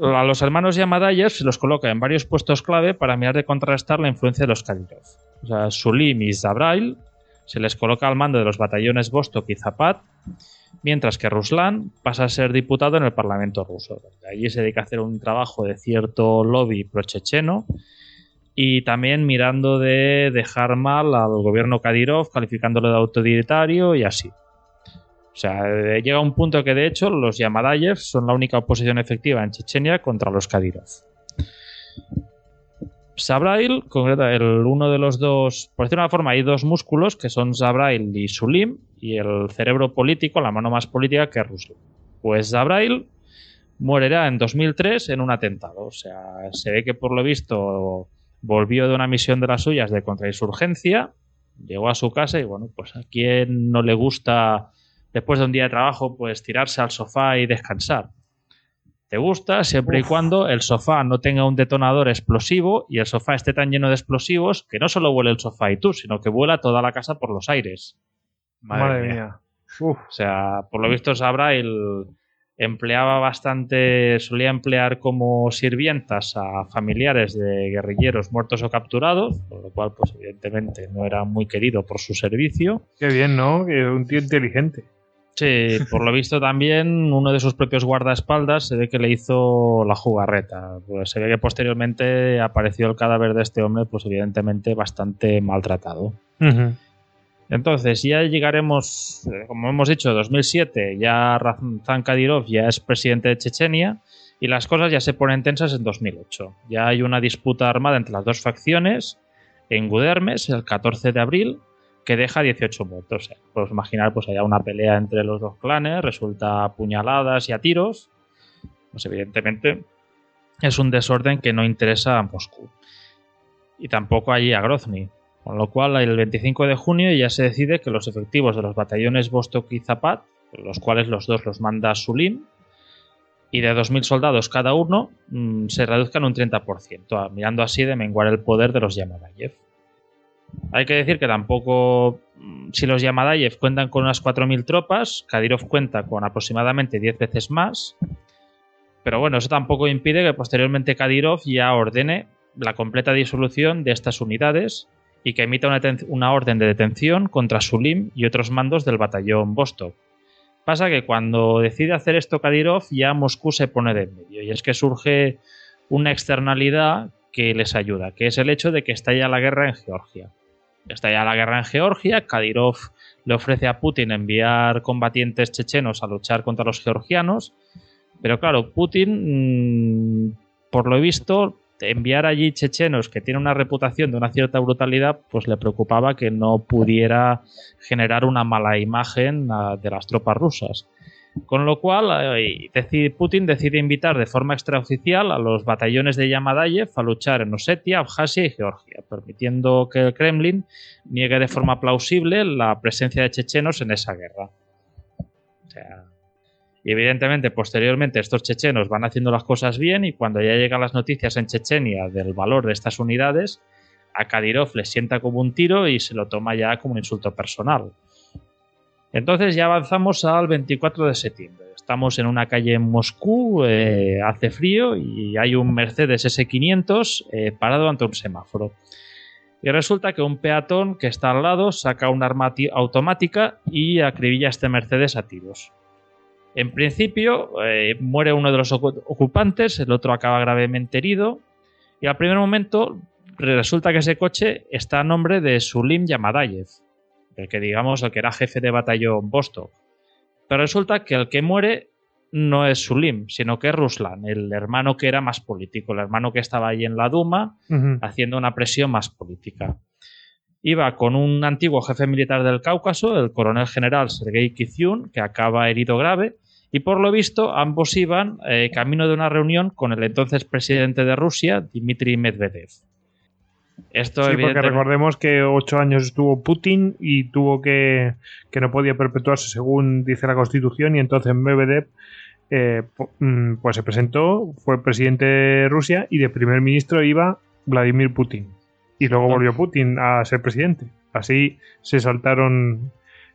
A los hermanos Yamadayev se los coloca en varios puestos clave para mirar de contrarrestar la influencia de los Kadyrov. O sea, Sulim y Zabrail se les coloca al mando de los batallones Vostok y Zapat, mientras que Ruslan pasa a ser diputado en el Parlamento ruso. Allí se dedica a hacer un trabajo de cierto lobby pro-checheno y también mirando de dejar mal al gobierno Kadyrov, calificándolo de autodidactario y así. O sea, eh, llega un punto que de hecho los Yamadayev son la única oposición efectiva en Chechenia contra los Kadyrov. Zabrail, concreto, el uno de los dos, por decirlo de una forma, hay dos músculos que son Zabrail y Sulim, y el cerebro político, la mano más política que es Ruslan. Pues Zabrail morirá en 2003 en un atentado. O sea, se ve que por lo visto volvió de una misión de las suyas de contrainsurgencia, llegó a su casa y bueno, pues a quien no le gusta después de un día de trabajo pues tirarse al sofá y descansar. Te gusta siempre y cuando el sofá no tenga un detonador explosivo y el sofá esté tan lleno de explosivos que no solo vuele el sofá y tú, sino que vuela toda la casa por los aires. Madre, mía. Uf, O sea, por lo visto Sabra el empleaba bastante, solía emplear como sirvientas a familiares de guerrilleros muertos o capturados, por lo cual, pues evidentemente no era muy querido por su servicio. qué bien, ¿no? Que un tío inteligente. Sí, por lo visto también uno de sus propios guardaespaldas se ve que le hizo la jugarreta. Pues se ve que posteriormente apareció el cadáver de este hombre, pues evidentemente bastante maltratado. Entonces ya llegaremos, eh, como hemos dicho, 2007, ya Ramzan Kadyrov ya es presidente de Chechenia y las cosas ya se ponen tensas en 2008. Ya hay una disputa armada entre las dos facciones en Gudermes el 14 de abril que deja 18 muertos. Puedes imaginar, pues haya una pelea entre los dos clanes, resulta puñaladas y a tiros. Pues evidentemente es un desorden que no interesa a Moscú. Y tampoco allí a Grozny. Con lo cual, el 25 de junio ya se decide que los efectivos de los batallones Vostok y Zapat, los cuales los dos los manda Sulim, y de 2.000 soldados cada uno, mm, se reduzcan un 30%, mirando así de menguar el poder de los Yamadayev. Hay que decir que tampoco, mm, si los Yamadayev cuentan con unas 4.000 tropas, Kadyrov cuenta con aproximadamente 10 veces más, pero bueno, eso tampoco impide que posteriormente Kadyrov ya ordene la completa disolución de estas unidades y que emita una, orden de detención contra Sulim y otros mandos del batallón Vostok. Pasa que cuando decide hacer esto Kadyrov ya Moscú se pone de medio y es que surge una externalidad que les ayuda, que es el hecho de que estalla la guerra en Georgia. Estalla la guerra en Georgia, Kadyrov le ofrece a Putin enviar combatientes chechenos a luchar contra los georgianos, pero claro, Putin, mm, por lo visto, enviar allí chechenos que tienen una reputación de una cierta brutalidad, pues le preocupaba que no pudiera generar una mala imagen de las tropas rusas. Con lo cual, eh, Putin decide invitar de forma extraoficial a los batallones de Yamadayev a luchar en Osetia, Abjasia y Georgia, permitiendo que el Kremlin niegue de forma plausible la presencia de chechenos en esa guerra. O sea, y evidentemente, posteriormente, estos chechenos van haciendo las cosas bien y cuando ya llegan las noticias en Chechenia del valor de estas unidades, a Kadyrov le sienta como un tiro y se lo toma ya como un insulto personal. Entonces ya avanzamos al 24 de septiembre. Estamos en una calle en Moscú, eh, hace frío y hay un Mercedes S500 eh, parado ante un semáforo. Y resulta que un peatón que está al lado saca una arma automática y acribilla a este Mercedes a tiros. En principio, eh, muere uno de los ocupantes, el otro acaba gravemente herido, y al primer momento resulta que ese coche está a nombre de Sulim Yamadayev, el que digamos el que era jefe de batallón Vostok. Pero resulta que el que muere no es Sulim, sino que es Ruslan, el hermano que era más político, el hermano que estaba ahí en la Duma haciendo una presión más política. Iba con un antiguo jefe militar del Cáucaso, el coronel general Sergei Kizyun, que acaba herido grave, y por lo visto ambos iban eh, camino de una reunión con el entonces presidente de Rusia, Dmitry Medvedev. Esto sí, porque recordemos que ocho años estuvo Putin y tuvo que, que no podía perpetuarse según dice la Constitución y entonces Medvedev eh, mm, pues se presentó, fue presidente de Rusia y de primer ministro iba Vladimir Putin. Y luego volvió Putin a ser presidente. Así se saltaron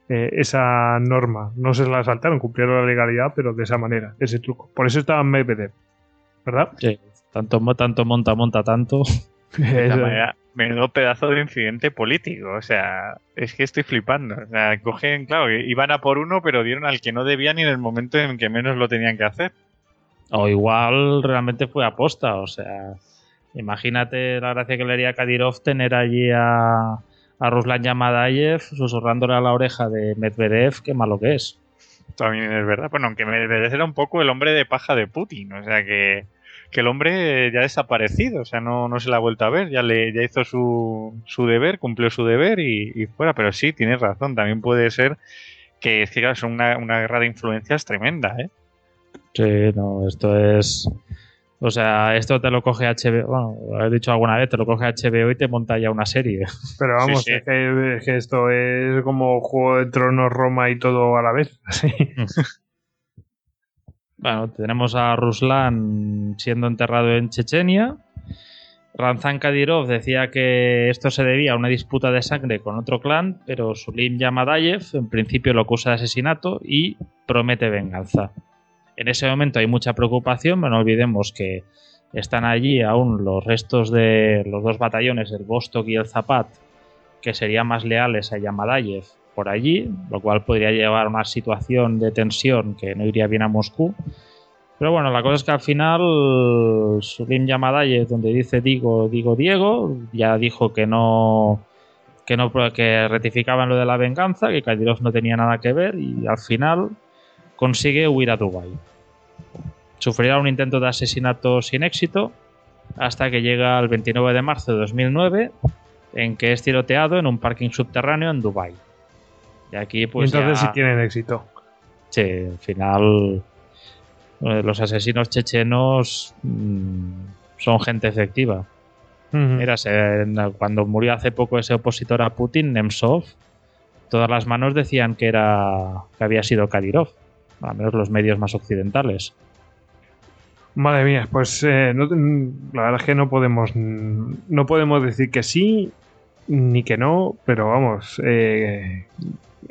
eh, esa norma. No se la saltaron, cumplieron la legalidad, pero de esa manera, ese truco. Por eso estaba Medvedev, ¿verdad? Sí, tanto, tanto monta, monta tanto. Menudo pedazo de incidente político. O sea, es que estoy flipando. O sea, cogen, claro, iban a por uno, pero dieron al que no debían y en el momento en que menos lo tenían que hacer. O igual realmente fue aposta. O sea, imagínate la gracia que le haría a Kadyrov tener allí a, a Ruslan Yamadayev susurrándole a la oreja de Medvedev qué malo que es. También es verdad. Bueno, aunque Medvedev era un poco el hombre de paja de Putin. O sea que, el hombre ya ha desaparecido. O sea, no, no se la ha vuelto a ver. Ya, le, ya hizo su, su deber, cumplió su deber y, fuera. Pero sí, tienes razón. También puede ser que, es que una, una guerra de influencias tremenda, ¿eh? Sí, no, esto es o sea, esto te lo coge HBO, bueno, lo he dicho alguna vez, te lo coge HBO y te monta ya una serie. Pero vamos, Es, que, esto es como Juego de Tronos, Roma y todo a la vez. bueno, tenemos a Ruslan siendo enterrado en Chechenia. Ranzan Kadyrov decía que esto se debía a una disputa de sangre con otro clan, pero Sulim Yamadayev en principio lo acusa de asesinato y promete venganza. En ese momento hay mucha preocupación, pero no olvidemos que están allí aún los restos de los dos batallones, el Vostok y el Zapat, que serían más leales a Yamadayev por allí, lo cual podría llevar a una situación de tensión que no iría bien a Moscú. Pero bueno, la cosa es que al final Sulim Yamadayev, donde dice digo, digo Diego, ya dijo que no que no que rectificaban lo de la venganza, que Kadyrov no tenía nada que ver y al final consigue huir a Dubái. Sufrirá un intento de asesinato sin éxito hasta que llega el 29 de marzo de 2009 en que es tiroteado en un parking subterráneo en Dubái. Y aquí pues Entonces ya- sí tienen éxito. Sí, al final eh, los asesinos chechenos mm, son gente efectiva. Mira, cuando murió hace poco ese opositor a Putin, Nemtsov, todas las manos decían que era que había sido Kadyrov, al menos los medios más occidentales. Madre mía, pues eh, no la verdad es que no podemos no podemos decir que sí ni que no, pero vamos, eh,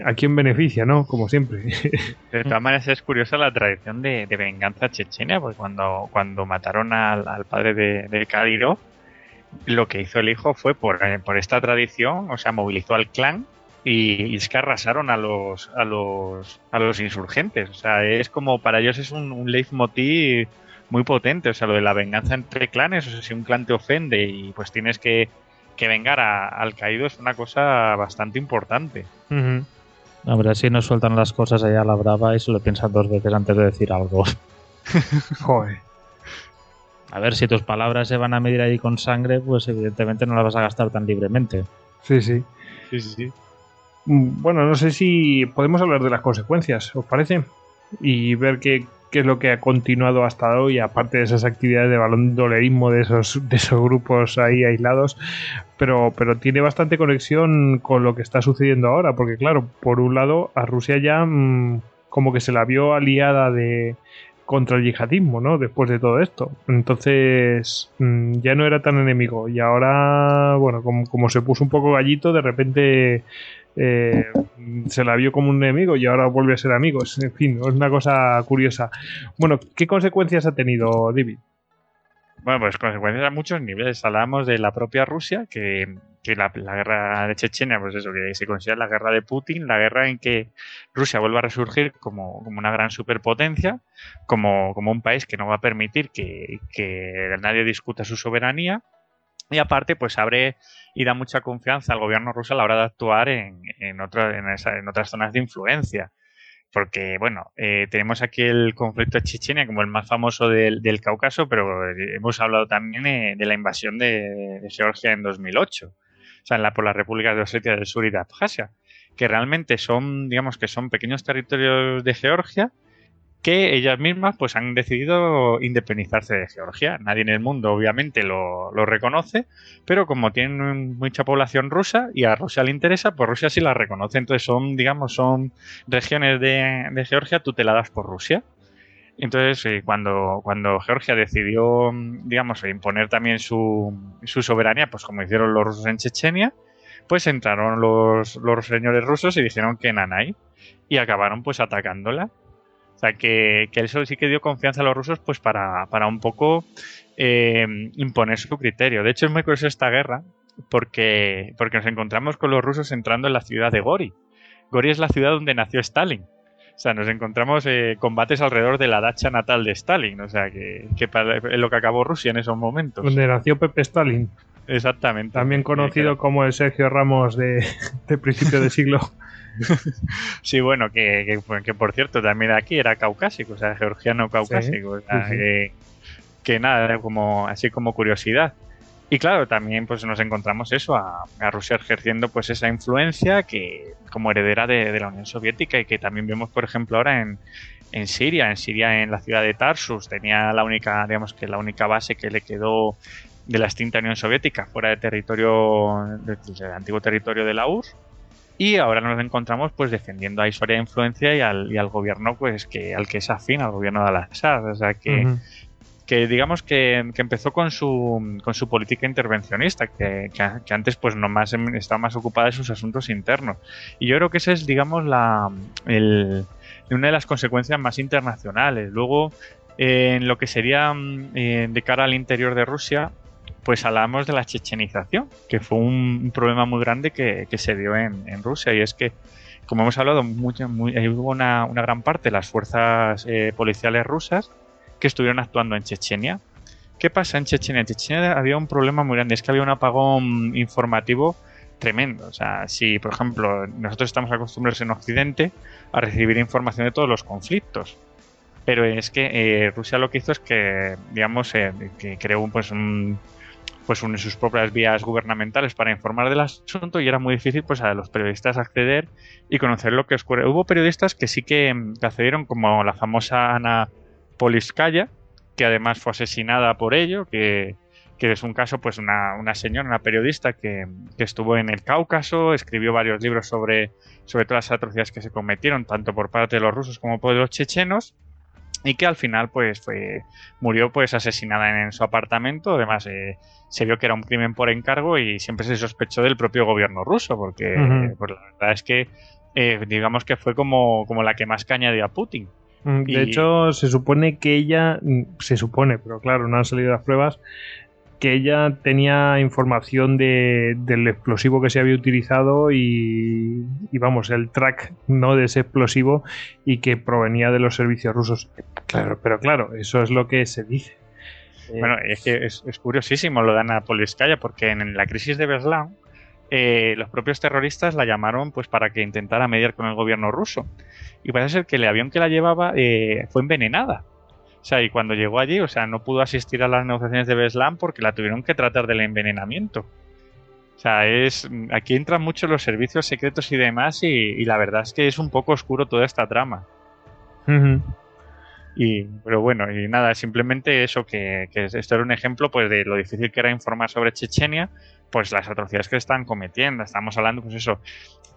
a quién beneficia, ¿no? Como siempre. De todas maneras es curiosa la tradición de, de venganza chechenia, porque cuando, cuando mataron al, al padre de, de Kadyrov, lo que hizo el hijo fue por, eh, por esta tradición, o sea, movilizó al clan y, y es que arrasaron a los, a los, a los insurgentes. O sea, es como para ellos es un, un leitmotiv muy potente, o sea, lo de la venganza entre clanes, o sea, si un clan te ofende y pues tienes que, que vengar a- al caído es una cosa bastante importante. A ver si no sueltan las cosas allá a la brava y se lo piensan dos veces antes de decir algo. Joder. A ver, si tus palabras se van a medir ahí con sangre, pues evidentemente no las vas a gastar tan libremente. Sí, sí. Sí, sí, sí. Mm, Bueno, no sé si podemos hablar de las consecuencias, ¿os parece? Y ver qué, qué es lo que ha continuado hasta hoy, aparte de esas actividades de balondolerismo de esos, de esos grupos ahí aislados, pero, pero tiene bastante conexión con lo que está sucediendo ahora, porque claro, por un lado, a Rusia ya mm, como que se la vio aliada de contra el yihadismo, ¿no? Después de todo esto. Entonces, mm, ya no era tan enemigo. Y ahora, bueno, como, como se puso un poco gallito, de repente eh, se la vio como un enemigo y ahora vuelve a ser amigos. En fin, es una cosa curiosa. Bueno, ¿qué consecuencias ha tenido David? Bueno, pues consecuencias a muchos niveles. Hablábamos de la propia Rusia, que, que la, guerra de Chechenia, pues eso, que se considera la guerra de Putin, la guerra en que Rusia vuelva a resurgir como, como una gran superpotencia, como, como un país que no va a permitir que nadie discuta su soberanía. Y aparte, pues abre y da mucha confianza al gobierno ruso a la hora de actuar en, en, otra- en, esa- en otras zonas de influencia. Porque, bueno, eh, tenemos aquí el conflicto de Chechenia como el más famoso del, del Cáucaso, pero hemos hablado también eh, de la invasión de, de Georgia en 2008, o sea, en la, por las repúblicas de Osetia del Sur y de Abjasia, que realmente son, digamos que son pequeños territorios de Georgia que ellas mismas pues han decidido independizarse de Georgia. Nadie en el mundo obviamente lo, lo reconoce, pero como tienen mucha población rusa y a Rusia le interesa, pues Rusia sí la reconoce. Entonces son, digamos, son regiones de, de Georgia tuteladas por Rusia. Entonces, eh, cuando, cuando Georgia decidió, digamos, imponer también su, su soberanía, pues como hicieron los rusos en Chechenia, pues entraron los, los señores rusos y dijeron que nanay y acabaron pues atacándola. O sea, que, que eso sí que dio confianza a los rusos pues para, para un poco eh, imponer su criterio. De hecho, es muy curioso esta guerra porque, porque nos encontramos con los rusos entrando en la ciudad de Gori. Gori es la ciudad donde nació Stalin. O sea, nos encontramos eh, combates alrededor de la dacha natal de Stalin. O sea, que, que para- es lo que acabó Rusia en esos momentos. Donde nació Pepe Stalin, Exactamente. también conocido como el Sergio Ramos de, de principio de siglo. Sí, bueno, que, que- que por cierto también aquí era caucásico, o sea, georgiano caucásico. o sea, sí, sí. Que, que nada, como, así como curiosidad. Y claro, también pues nos encontramos eso, a, a Rusia ejerciendo pues esa influencia que como heredera de, de la Unión Soviética y que también vemos, por ejemplo, ahora en, en Siria. En Siria, en la ciudad de Tarsus, tenía la única, digamos que la única base que le quedó de la extinta Unión Soviética fuera de territorio, de- del antiguo territorio de la URSS. Y ahora nos encontramos pues defendiendo a Isoria de influencia y al, y al gobierno pues que al que es afín, al gobierno de Al-Assad. O sea que, Ujú. que digamos que, que empezó con su, con su política intervencionista, que, que, que antes pues no más em- estaba más ocupada de sus asuntos internos. Y yo creo que esa es, digamos, la el- una de las consecuencias más internacionales. Luego, eh, en lo que sería mm, eh, de cara al interior de Rusia, pues hablamos de la chechenización, que fue un, un problema muy grande que, se dio en, Rusia. Y es que, como hemos hablado, mucha- muy- eh, hubo una, gran parte de las fuerzas eh, policiales rusas que estuvieron actuando en Chechenia. ¿Qué pasa en Chechenia? En Chechenia había un problema muy grande, es que había un apagón informativo tremendo. O sea, si, por ejemplo, nosotros estamos acostumbrados en Occidente a recibir información de todos los conflictos. Pero es que eh, Rusia lo que hizo es que, digamos, eh, que creó pues, un, pues un, sus propias vías gubernamentales para informar del asunto y era muy difícil pues a los periodistas acceder y conocer lo que ocurre. Hubo periodistas que sí que, accedieron, como la famosa Ana Poliskaya, que además fue asesinada por ello, que, que es un caso, pues una, una señora, una periodista que, que, estuvo en el Cáucaso, escribió varios libros sobre, sobre todas las atrocidades que se cometieron, tanto por parte de los rusos como por los chechenos, y que al final pues fue, murió pues asesinada en, su apartamento, además eh, se vio que era un crimen por encargo y siempre se sospechó del propio gobierno ruso, porque pues, la verdad es que eh, digamos que fue como, como la que más caña dio a Putin. Mm, de y... hecho, se supone que ella, mm, se supone, pero claro, no han salido las pruebas, que ella tenía información de, del explosivo que se había utilizado y, y, vamos, el track no de ese explosivo y que provenía de los servicios rusos. Claro, pero claro, eso es lo que se dice. Bueno, es que es, es curiosísimo lo de Ana Poliskaya porque en la crisis de Beslan eh, los propios terroristas la llamaron pues para que intentara mediar con el gobierno ruso y parece ser que el avión que la llevaba eh, fue envenenada sea, y cuando llegó allí, o sea, no pudo asistir a las negociaciones de Beslan porque la tuvieron que tratar del envenenamiento. O sea, es aquí entran mucho los servicios secretos y demás y, y la verdad es que es un poco oscuro toda esta trama. Y, pero bueno, y nada, simplemente eso, que, que, esto era un ejemplo pues de lo difícil que era informar sobre Chechenia, pues las atrocidades que están cometiendo. Estamos hablando, pues eso,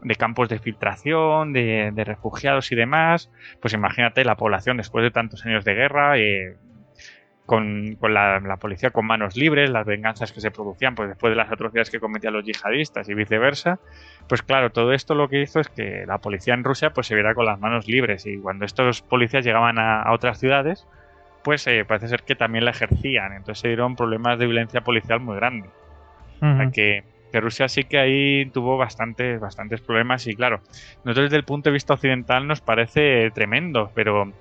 de campos de filtración, de, de refugiados y demás. Pues imagínate la población después de tantos años de guerra, eh, con, la, policía con manos libres, las venganzas que se producían pues después de las atrocidades que cometían los yihadistas y viceversa. Pues claro, todo esto lo que hizo es que la policía en Rusia pues se viera con las manos libres y cuando estos policías llegaban a, a otras ciudades, pues eh, parece ser que también la ejercían. Entonces se dieron problemas de violencia policial muy grandes. Que, Rusia sí que ahí tuvo bastantes, bastantes problemas y claro, nosotros desde el punto de vista occidental nos parece tremendo, pero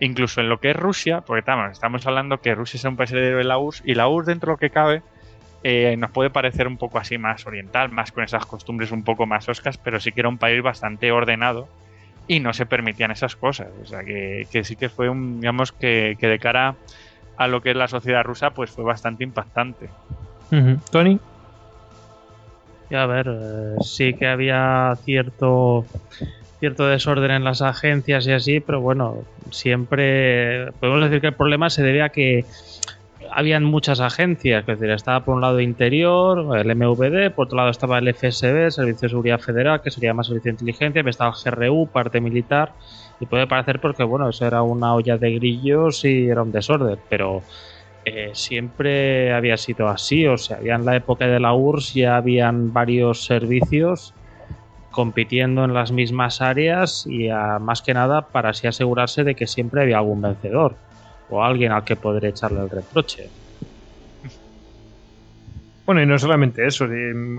incluso en lo que es Rusia, porque estamos, hablando que Rusia es un país de la URSS y la URSS dentro de lo que cabe eh, nos puede parecer un poco así más oriental, más con esas costumbres un poco más oscas, pero sí que era un país bastante ordenado y no se permitían esas cosas. O sea, que, sí que fue un, digamos, que, de cara a lo que es la sociedad rusa, pues fue bastante impactante. Tony. A ver, eh, sí que había cierto cierto desorden en las agencias y así, pero bueno, siempre podemos decir que el problema se debe a que habían muchas agencias, es decir, estaba por un lado Interior, el MVD, por otro lado estaba el FSB, Servicio de Seguridad Federal, que sería más Servicio de Inteligencia, estaba el GRU, parte militar, y puede parecer porque, bueno, eso era una olla de grillos y era un desorden, pero eh, siempre había sido así, o sea, había en la época de la URSS ya habían varios servicios compitiendo en las mismas áreas y a, más que nada para así asegurarse de que siempre había algún vencedor o alguien al que poder echarle el reproche. Bueno, y no solamente eso.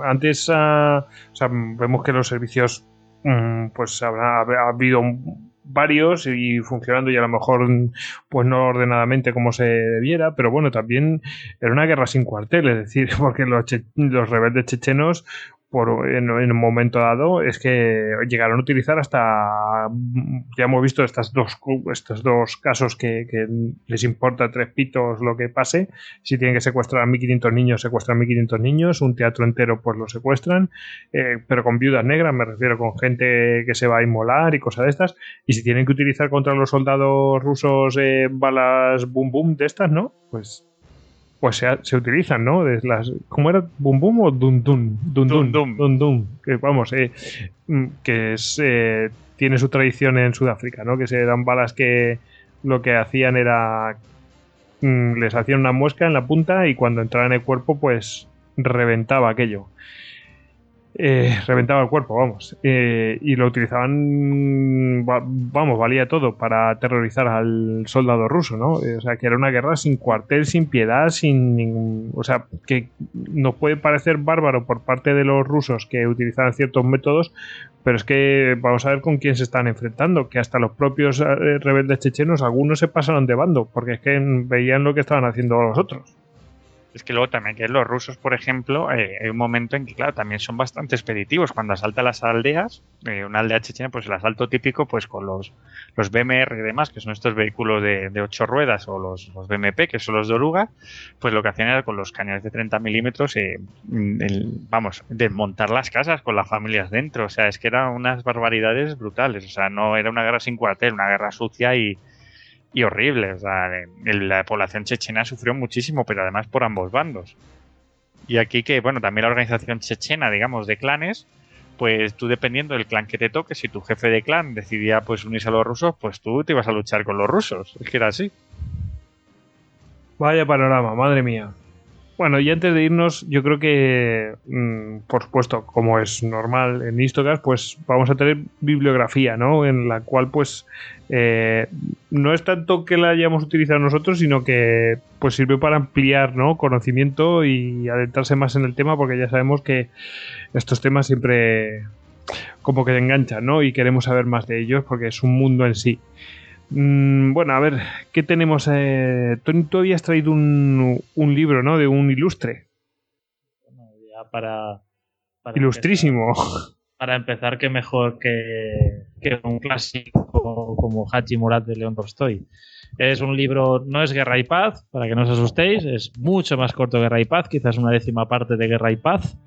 Antes sea, vemos que los servicios, um, pues habrá habido varios y funcionando y a lo mejor pues no ordenadamente como se debiera, pero bueno, también era una guerra sin cuartel, es decir, porque los, los rebeldes chechenos por, en, en, un momento dado es que llegaron a utilizar hasta ya hemos visto estas dos estos dos casos que, les importa tres pitos lo que pase. Si tienen que secuestrar a 1500 niños secuestran a 1500 niños un teatro entero pues lo secuestran. Eh, pero con viudas negras me refiero con gente que se va a inmolar y cosas de estas. Y si tienen que utilizar contra los soldados rusos eh, balas boom boom de estas no pues pues se, se, utilizan, ¿no? De las, ¿Cómo era? ¿Bum Bum o Dun Dun? Dun Dun. Dun, dun. dun que, vamos, eh, que es, eh, tiene su tradición en Sudáfrica, ¿no? Que se dan balas que lo que hacían era. Mm, les hacían una muesca en la punta y cuando entraba en el cuerpo, pues reventaba aquello. Eh, reventaba el cuerpo, vamos. Eh, y lo utilizaban, vamos, valía todo para aterrorizar al soldado ruso, ¿no? Eh, o sea, que era una guerra sin cuartel, sin piedad, sin ningún. O sea, que nos puede parecer bárbaro por parte de los rusos que utilizaban ciertos métodos, pero es que vamos a ver con quién se están enfrentando, que hasta los propios eh, rebeldes chechenos, algunos se pasaron de bando, porque es que veían lo que estaban haciendo los otros. Es que luego también que los rusos, por ejemplo, eh, hay un momento en que, claro, también son bastante expeditivos. Cuando asaltan las aldeas, eh, una aldea chechena, pues el asalto típico, pues con los, los BMR y demás, que son estos vehículos de, de ocho ruedas, o los, BMP, que son los de Oruga, pues lo que hacían era con los cañones de 30 milímetros, eh, el, vamos, desmontar las casas con las familias dentro. O sea, es que eran unas barbaridades brutales. O sea, no era una guerra sin cuartel, una guerra sucia y y horrible. O sea, la población chechena sufrió muchísimo, pero además por ambos bandos. Y aquí que, bueno, también la organización chechena, digamos, de clanes, pues tú dependiendo del clan que te toque, si tu jefe de clan decidía pues unirse a los rusos, pues tú te ibas a luchar con los rusos. Es que era así. Vaya panorama, madre mía. Bueno, y antes de irnos, yo creo que, mmm, por supuesto, como es normal en Histocast, pues vamos a tener bibliografía, ¿no? En la cual, pues, eh, no es tanto que la hayamos utilizado nosotros, sino que, pues, sirve para ampliar, ¿no? Conocimiento y adentrarse más en el tema, porque ya sabemos que estos temas siempre como que te enganchan, ¿no? Y queremos saber más de ellos porque es un mundo en sí. Mm, bueno, a ver, ¿qué tenemos? Eh, Tony, tú habías traído un, un, libro, ¿no? De un ilustre. Bueno, ya para, para Ilustrísimo. Empezar, para empezar, que mejor que, que, un clásico como Hachi Murat de León Tolstoy. Es un libro, no es Guerra y Paz, para que no os asustéis, es mucho más corto que Guerra y Paz, quizás una décima parte de Guerra y Paz.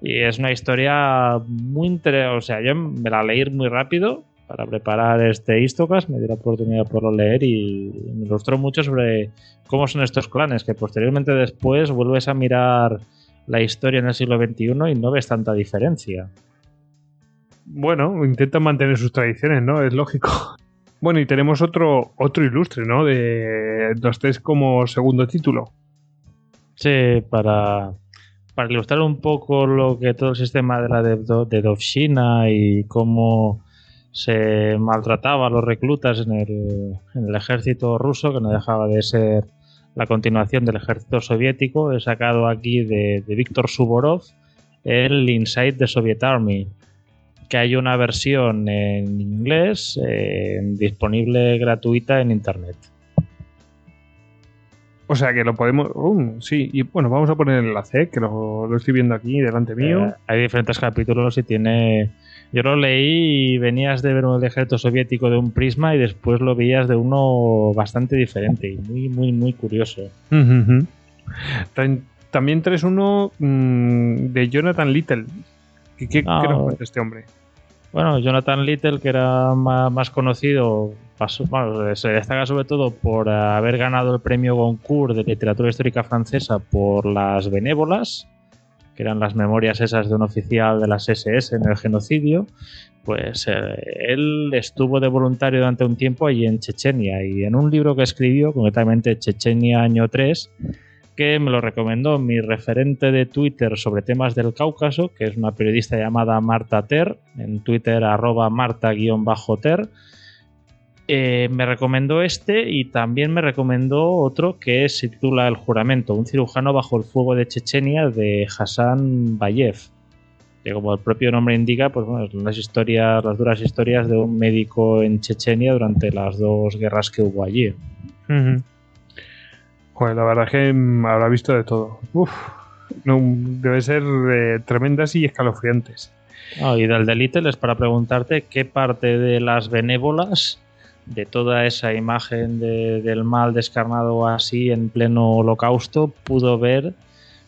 Y es una historia muy interesante, o sea, yo me la leí muy rápido, para preparar este Istocast, me dio la oportunidad de poderlo leer y me ilustró mucho sobre cómo son estos clanes, que posteriormente después vuelves a mirar la historia en el siglo XXI y no ves tanta diferencia. Bueno, intentan mantener sus tradiciones, ¿no? Es lógico. Bueno, y tenemos otro, otro ilustre, ¿no? De Dostés como segundo título. Sí, para, para ilustrar un poco lo que todo el sistema de la de, de Dovshina y cómo se maltrataba a los reclutas en el, en el, ejército ruso, que no dejaba de ser la continuación del ejército soviético. He sacado aquí de, de Víctor Suvorov el Inside the Soviet Army, que hay una versión en inglés eh, disponible gratuita en internet. O sea que lo podemos. Uh, sí, y bueno, vamos a poner el enlace, que lo, lo estoy viendo aquí delante mío. Eh, hay diferentes capítulos y tiene yo lo leí y venías de ver un ejército soviético de un prisma y después lo veías de uno bastante diferente y muy, muy, muy curioso. Uh -huh. También traes uno mmm, de Jonathan Little. ¿Qué, qué, ¿qué nos cuenta este hombre? Bueno, Jonathan Little, que era más, más conocido, pasó, bueno, se destaca sobre todo por haber ganado el premio Goncourt de literatura histórica francesa por las benévolas, que eran las memorias esas de un oficial de las SS en el genocidio, pues eh, él estuvo de voluntario durante un tiempo allí en Chechenia y en un libro que escribió, concretamente Chechenia año 3, que me lo recomendó mi referente de Twitter sobre temas del Cáucaso, que es una periodista llamada Marta Ter, en Twitter arroba marta-ter, eh, me recomendó este y también me recomendó otro que se titula El juramento, un cirujano bajo el fuego de Chechenia de Hassan Bayev. Que como el propio nombre indica, pues bueno, las historias, las duras historias de un médico en Chechenia durante las dos guerras que hubo allí. Uh -huh. Joder, la verdad es que habrá visto de todo. Uf, no, debe ser eh, tremendas y escalofriantes. Oh, y del de Little es para preguntarte qué parte de las benévolas de toda esa imagen de, del mal descarnado así en pleno holocausto pudo ver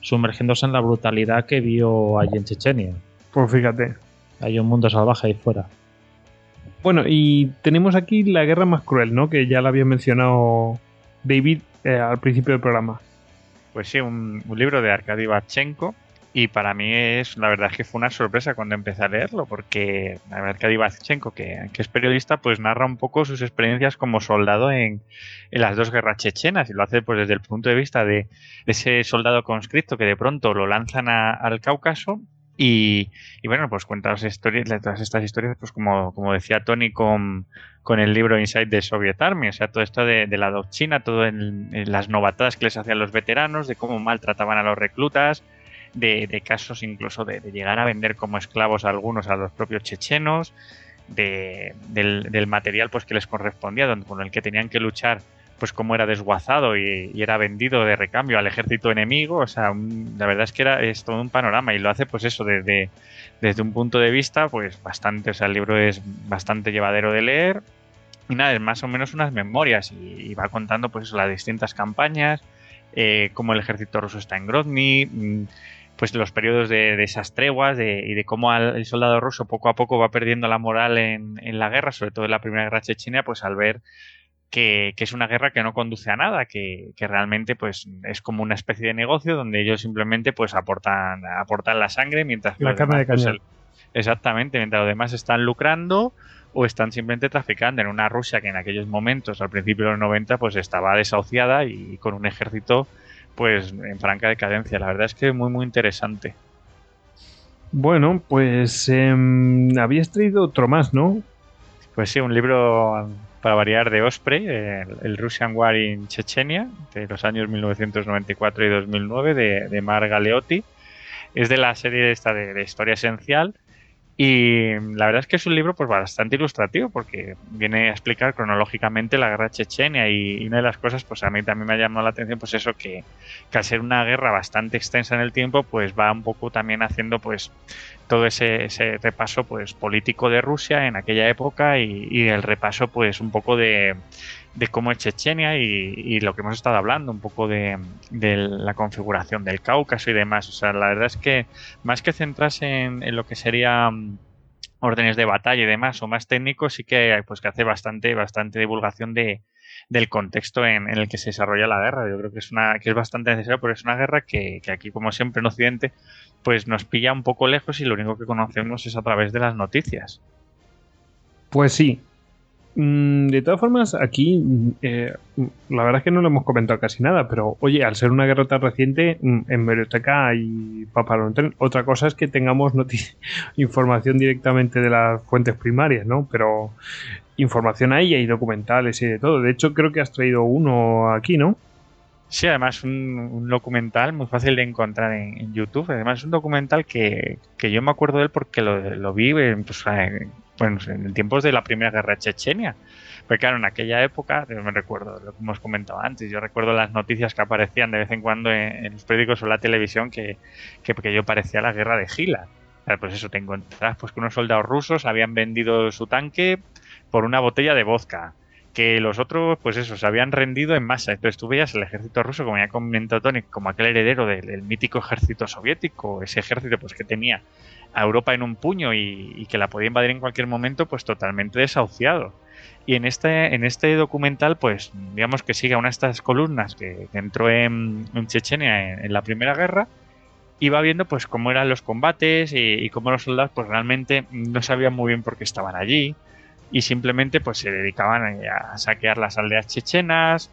sumergiéndose en la brutalidad que vio allí en Chechenia. Pues fíjate. Hay un mundo salvaje ahí fuera. Bueno, y tenemos aquí la guerra más cruel, ¿no? Que ya la había mencionado David eh, al principio del programa. Pues sí, un, un libro de Arkady Bachenko, y para mí es la verdad es que fue una sorpresa cuando empecé a leerlo porque Arkady Bachenko que, que, es periodista pues narra un poco sus experiencias como soldado en, en, las dos guerras chechenas y lo hace pues desde el punto de vista de, de ese soldado conscripto que de pronto lo lanzan a, al Cáucaso y, y, bueno pues cuenta las historias todas estas historias pues como, como decía Tony con, con el libro Inside the Soviet Army o sea todo esto de, de la doctrina todo en, en las novatadas que les hacían los veteranos de cómo maltrataban a los reclutas de, casos incluso de, llegar a vender como esclavos a algunos a los propios chechenos, de, del, material pues que les correspondía, con el que tenían que luchar pues cómo era desguazado y, era vendido de recambio al ejército enemigo. O sea, la verdad es que era es todo un panorama y lo hace pues eso desde, desde un punto de vista pues bastante, o sea, el libro es bastante llevadero de leer y nada, es más o menos unas memorias y, va contando pues las distintas campañas, eh, cómo el ejército ruso está en Grozny, mm, pues los periodos de, esas treguas y de cómo el soldado ruso poco a poco va perdiendo la moral en, en, la guerra, sobre todo en la primera guerra chechena, pues al ver que, es una guerra que no conduce a nada, que, realmente pues es como una especie de negocio donde ellos simplemente pues aportan, aportan la sangre mientras la carne de pues, cañón. exactamente, mientras los demás están lucrando o están simplemente traficando en una Rusia que en aquellos momentos, al principio de los 90, pues estaba desahuciada y con un ejército pues en franca decadencia. La verdad es que muy muy interesante. Bueno, pues em, habías traído otro más, ¿no? Pues sí, un libro para variar de Osprey, el, Russian War in Chechenia, de los años 1994 y 2009, de, de Mar Galeotti. Es de la serie esta de, Historia Esencial. Y la verdad es que es un libro pues bastante ilustrativo porque viene a explicar cronológicamente la guerra chechenia y, una de las cosas pues a mí también me ha llamado la atención pues eso que, que, al ser una guerra bastante extensa en el tiempo pues va un poco también haciendo pues todo ese, ese, repaso pues político de Rusia en aquella época y, el repaso pues un poco de, cómo es Chechenia y, lo que hemos estado hablando, un poco de, la configuración del Cáucaso y demás. O sea, la verdad es que más que centrarse en, lo que sería mm, órdenes de batalla y demás o más técnicos, sí que pues que hace bastante, bastante divulgación de, del contexto en, el que se desarrolla la guerra. Yo creo que es una que es bastante necesario, porque es una guerra que, que aquí, como siempre en Occidente, pues nos pilla un poco lejos y lo único que conocemos es a través de las noticias. Pues sí. Mm, de todas formas, aquí eh, la verdad es que no lo hemos comentado casi nada, pero oye, al ser una guerra tan reciente, mm, en biblioteca y papalontén, otra cosa es que tengamos información directamente de las fuentes primarias, ¿no? Pero información ahí y documentales y de todo. De hecho, creo que has traído uno aquí, ¿no? Sí, además un, documental muy fácil de encontrar en, YouTube. Además es un documental que, yo me acuerdo de él porque lo, vi pues, bueno, en tiempos de la Primera Guerra Chechenia. Porque claro, en aquella época, yo me recuerdo lo que hemos comentado antes, yo recuerdo las noticias que aparecían de vez en cuando en, los periódicos o la televisión que, que, yo parecía la guerra de Gila. Pues eso, te encontrás pues, que unos soldados rusos habían vendido su tanque por una botella de vodka que los otros, pues eso, se habían rendido en masa. Entonces tú veías el ejército ruso, como ya comentado Tony, como aquel heredero del, mítico ejército soviético, ese ejército pues que tenía a Europa en un puño y, que la podía invadir en cualquier momento, pues totalmente desahuciado. Y en este, en este documental, pues digamos que sigue una de estas columnas que, entró en, Chechenia en, la Primera Guerra y va viendo pues cómo eran los combates y, y cómo los soldados pues realmente no sabían muy bien por qué estaban allí y simplemente pues se dedicaban a, saquear las aldeas chechenas,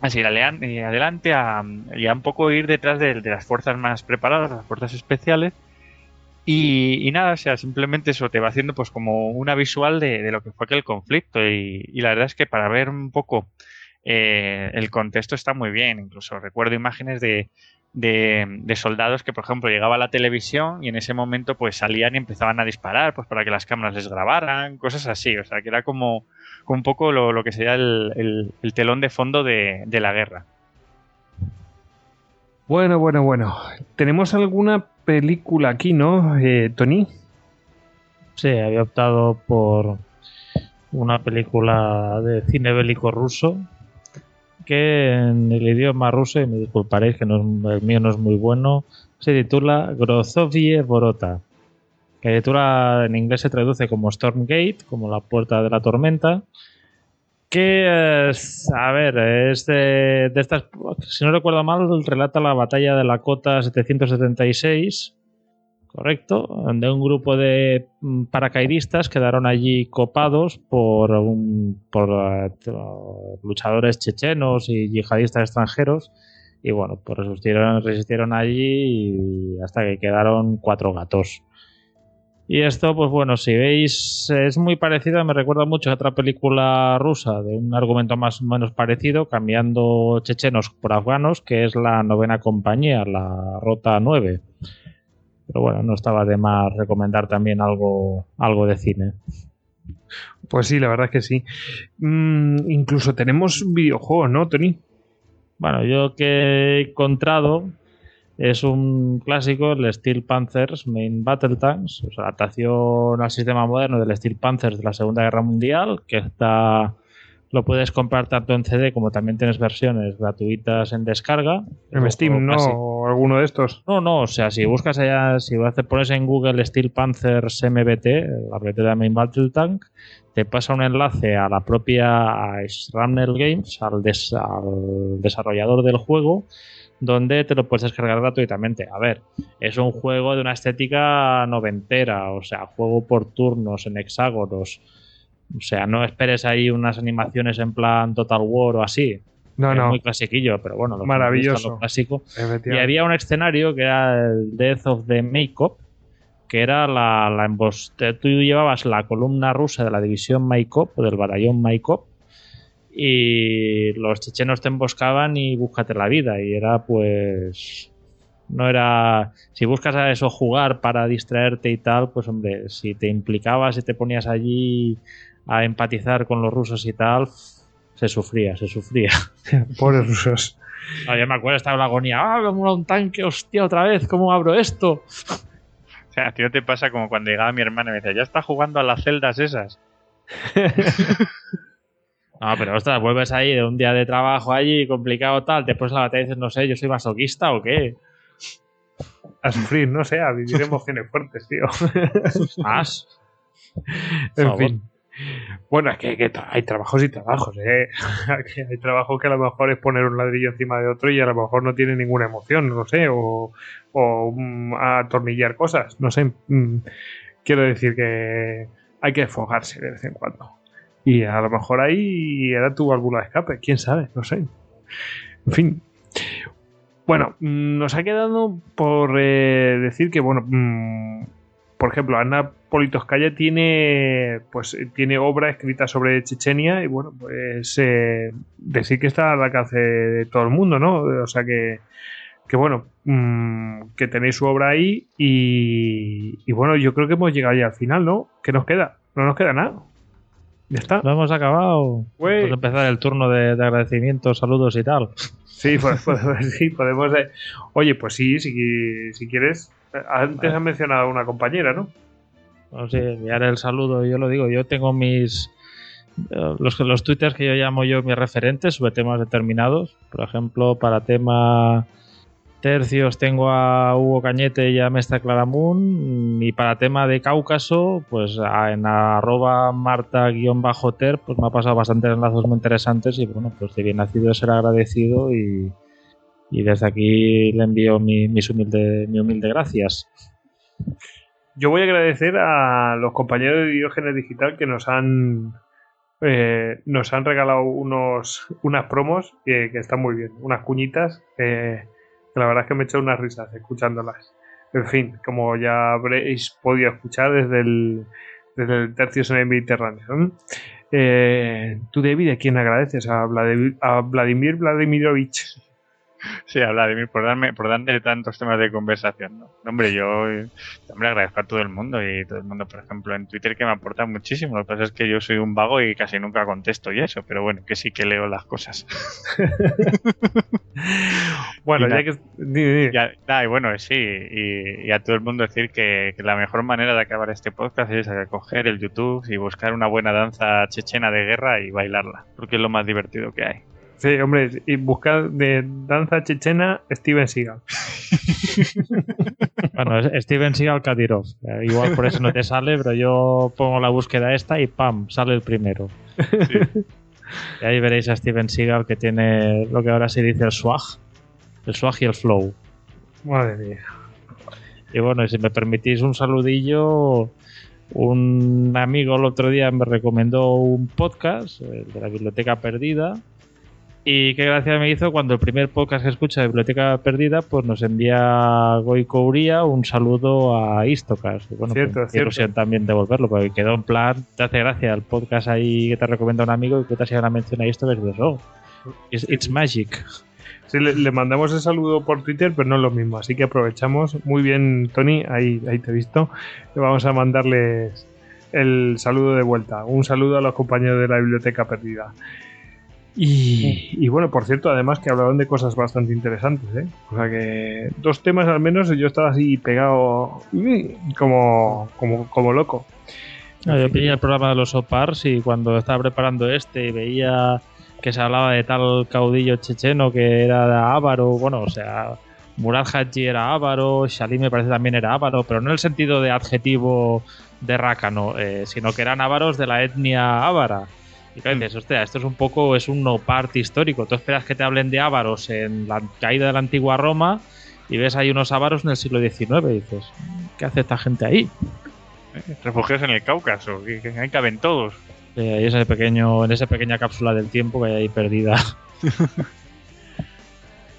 a seguir adelante, a, y a un poco ir detrás de, las fuerzas más preparadas, las fuerzas especiales. Y, nada, o sea, simplemente eso te va haciendo pues como una visual de, lo que fue aquel conflicto. Y, y, la verdad es que para ver un poco eh, el contexto está muy bien. Incluso recuerdo imágenes de, de, soldados que, por ejemplo, llegaba a la televisión y en ese momento pues salían y empezaban a disparar pues para que las cámaras les grabaran, cosas así. O sea, que era como, un poco lo, que sería el, telón de fondo de, la guerra. Bueno, bueno, bueno. ¿Tenemos alguna película aquí, no, eh, Tony? Sí, había optado por una película de cine bélico ruso que en el idioma ruso, y me disculparéis que el mío no es muy bueno, se titula Grozovie Borota. Que en inglés se traduce como Stormgate, como la puerta de la tormenta. Que, es, a ver, es de, estas, si no recuerdo mal, relata la batalla de la cota 776 Correcto, donde un grupo de mm, paracaidistas quedaron allí copados por, por eh, luchadores chechenos y yihadistas extranjeros y bueno, pues resistieron, resistieron allí hasta que quedaron cuatro gatos. Y esto, pues bueno, si veis, es muy parecido, me recuerda mucho a otra película rusa de un argumento más o menos parecido, cambiando chechenos por afganos, que es la novena compañía, la Rota 9. Pero bueno, no estaba de más recomendar también algo, algo de cine. Pues sí, la verdad es que sí. Mm, incluso tenemos videojuegos, ¿no, Tony? Bueno, yo que he encontrado es un clásico, el Steel Panthers Main Battle Tanks, o sea, adaptación al sistema moderno del Steel Panthers de la Segunda Guerra Mundial, que está lo puedes comprar tanto en CD como también tienes versiones gratuitas en descarga. En Steam, ¿no? O alguno de estos. No, no, o sea, si buscas allá, si pones en Google Steel Panthers MBT, la de Main Battle Tank, te pasa un enlace a la propia a Games, al, al desarrollador del juego, donde te lo puedes descargar gratuitamente. A ver, es un juego de una estética noventera, o sea, juego por turnos, en hexágonos. O sea, no esperes ahí unas animaciones en plan Total War o así. No, es no. Muy clasiquillo, pero bueno, lo Maravilloso. Lo clásico. Y había un escenario que era el Death of the Makeup, que era la, la Tú llevabas la columna rusa de la división Maikop, del batallón Maikop, y los chechenos te emboscaban y búscate la vida. Y era pues. No era. Si buscas a eso jugar para distraerte y tal, pues hombre, si te implicabas y te ponías allí a empatizar con los rusos y tal, se sufría, se sufría. Pobres rusos. No, yo me acuerdo, estaba la agonía. ¡Ah, como un tanque! ¡Hostia, otra vez! ¿Cómo abro esto? O sea, a ti no te pasa como cuando llegaba mi hermana y me decía, ya está jugando a las celdas esas. no, pero ostras, vuelves ahí de un día de trabajo allí, complicado tal, después la batalla dices, no sé, yo soy masoquista o qué. A sufrir, no sé, a vivir emociones fuertes, tío. Más. en fin. Bueno, es que, hay trabajos y trabajos, ¿eh? hay trabajos que a lo mejor es poner un ladrillo encima de otro y a lo mejor no tiene ninguna emoción, no sé, o, o mm, atornillar cosas, no sé. Mm, quiero decir que hay que desfogarse de vez en cuando. Y a lo mejor ahí era tu válvula de escape, quién sabe, no sé. En fin. Bueno, mm, nos ha quedado por eh, decir que, bueno, por ejemplo, Ana Politoskaya tiene, pues, tiene obra escrita sobre Chechenia y bueno, pues eh, decir que está al alcance de todo el mundo, ¿no? O sea que, que bueno, mmm, que tenéis su obra ahí y, y, bueno, yo creo que hemos llegado ya al final, ¿no? ¿Qué nos queda? No nos queda nada. Ya está. Lo hemos acabado. A empezar el turno de, de agradecimientos, saludos y tal. Sí, pues, pues, sí podemos. Eh. Oye, pues sí, si, si quieres. Antes has mencionado a una compañera, ¿no? No sé, enviar el saludo, yo lo digo, yo tengo mis. Los, los twitters que yo llamo yo mis referentes sobre temas determinados. Por ejemplo, para tema tercios tengo a Hugo Cañete y a Mestre Claramun y para tema de Cáucaso pues en arroba marta-ter pues me ha pasado bastantes enlazos muy interesantes y bueno pues de bien nacido ser agradecido y, y desde aquí le envío mi, mis humilde, mi humilde gracias. Yo voy a agradecer a los compañeros de Diógenes Digital que nos han eh, nos han regalado unos unas promos que, que están muy bien, unas cuñitas eh, la verdad es que me he unas risas escuchándolas. En fin, como ya habréis podido escuchar desde el, desde el Tercios en el Mediterráneo. Eh, ¿Tú, David, a quién agradeces? A a Vladimir Vladimirovich. Sí, a Vladimir por darme, por darme tantos temas de conversación. ¿no? Hombre, yo hombre, agradezco a todo el mundo y todo el mundo, por ejemplo, en Twitter que me aporta muchísimo. Lo que pasa es que yo soy un vago y casi nunca contesto y eso, pero bueno, que sí que leo las cosas. bueno, ya que. Ya, y bueno, sí, y, a todo el mundo decir que, que, la mejor manera de acabar este podcast es coger el YouTube y buscar una buena danza chechena de guerra y bailarla, porque es lo más divertido que hay. Sí, hombre, y buscar de danza chechena Steven Seagal. bueno, Steven Seagal Kadirov. Igual por eso no te sale, pero yo pongo la búsqueda esta y ¡pam! sale el primero. Sí. Y ahí veréis a Steven Seagal que tiene lo que ahora se dice el swag. El swag y el flow. Madre mía. Y bueno, si me permitís un saludillo, un amigo el otro día me recomendó un podcast de la Biblioteca Perdida y qué gracia me hizo cuando el primer podcast que escucha de Biblioteca Perdida, pues nos envía Goico Uría un saludo a Istocas. bueno, cierto, pues, ilusión también devolverlo, porque quedó en plan, te hace gracia el podcast ahí que te recomienda un amigo y que te hacía una mención a Istocas y dices, oh, it's, magic. Sí, le, mandamos el saludo por Twitter, pero no es lo mismo, así que aprovechamos. Muy bien, Tony, ahí, ahí te he visto. Vamos a mandarles el saludo de vuelta. Un saludo a los compañeros de la biblioteca perdida. Y, y bueno, por cierto, además que hablaban de cosas bastante interesantes, ¿eh? O sea que dos temas al menos yo estaba así pegado como, como, como loco. No, yo pillé el programa de los OPARS y cuando estaba preparando este y veía que se hablaba de tal caudillo checheno que era Ávaro, bueno, o sea, Murad Haji era Ávaro, Shalim me parece también era Ávaro, pero no en el sentido de adjetivo de rácano, eh, sino que eran ávaros de la etnia ávara. Y claro, dices, hostia, esto es un poco, es un no part histórico. Tú esperas que te hablen de ávaros en la caída de la antigua Roma y ves ahí unos ávaros en el siglo XIX y dices, ¿qué hace esta gente ahí? Refugios en el Cáucaso, que, que ahí caben todos. Eh, ahí ese pequeño, en esa pequeña cápsula del tiempo que hay ahí perdida.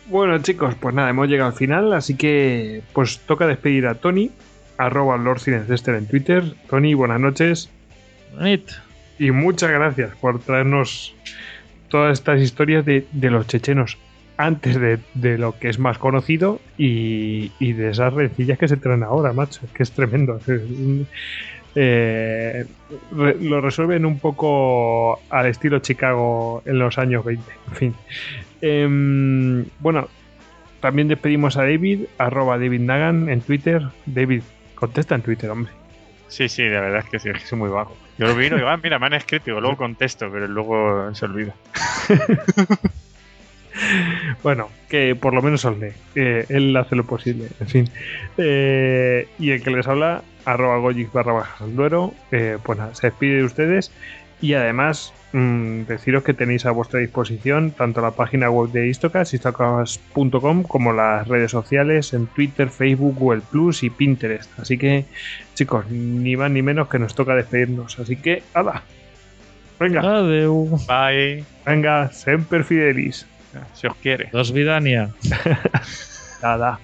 Bueno, chicos, pues nada, hemos llegado al final, así que pues toca despedir a Tony, arroba Lord Cinencester en Twitter. Tony, buenas noches Bonito. Y muchas gracias por traernos todas estas historias de, de los chechenos antes de, de lo que es más conocido y, y de esas rencillas que se traen ahora, macho, que es tremendo. Eh, lo resuelven un poco al estilo Chicago en los años 20. En fin. Em, bueno, también despedimos a David, arroba David Nagan en Twitter. David, contesta en Twitter, hombre. Sí, sí, la verdad es que sí, es muy vago. Yo lo miro y digo, ah, mira, me han escrito, digo, luego contesto, pero luego se olvida. Bueno, que por lo menos os lee. Eh, él hace lo posible, en fin. Eh, y el que les habla, arroba goyix barra bajas al duero, eh, pues nada, se despide de ustedes. Y además, mm, deciros que tenéis a vuestra disposición tanto la página web de Istocas, istocas.com, como las redes sociales en Twitter, Facebook, Google Plus y Pinterest. Así que, chicos, ni más ni menos que nos toca despedirnos. Así que, ¡hala! Venga, Adeu. Bye. venga, semper fidelis. Si os quiere. Dos vidania. Nada.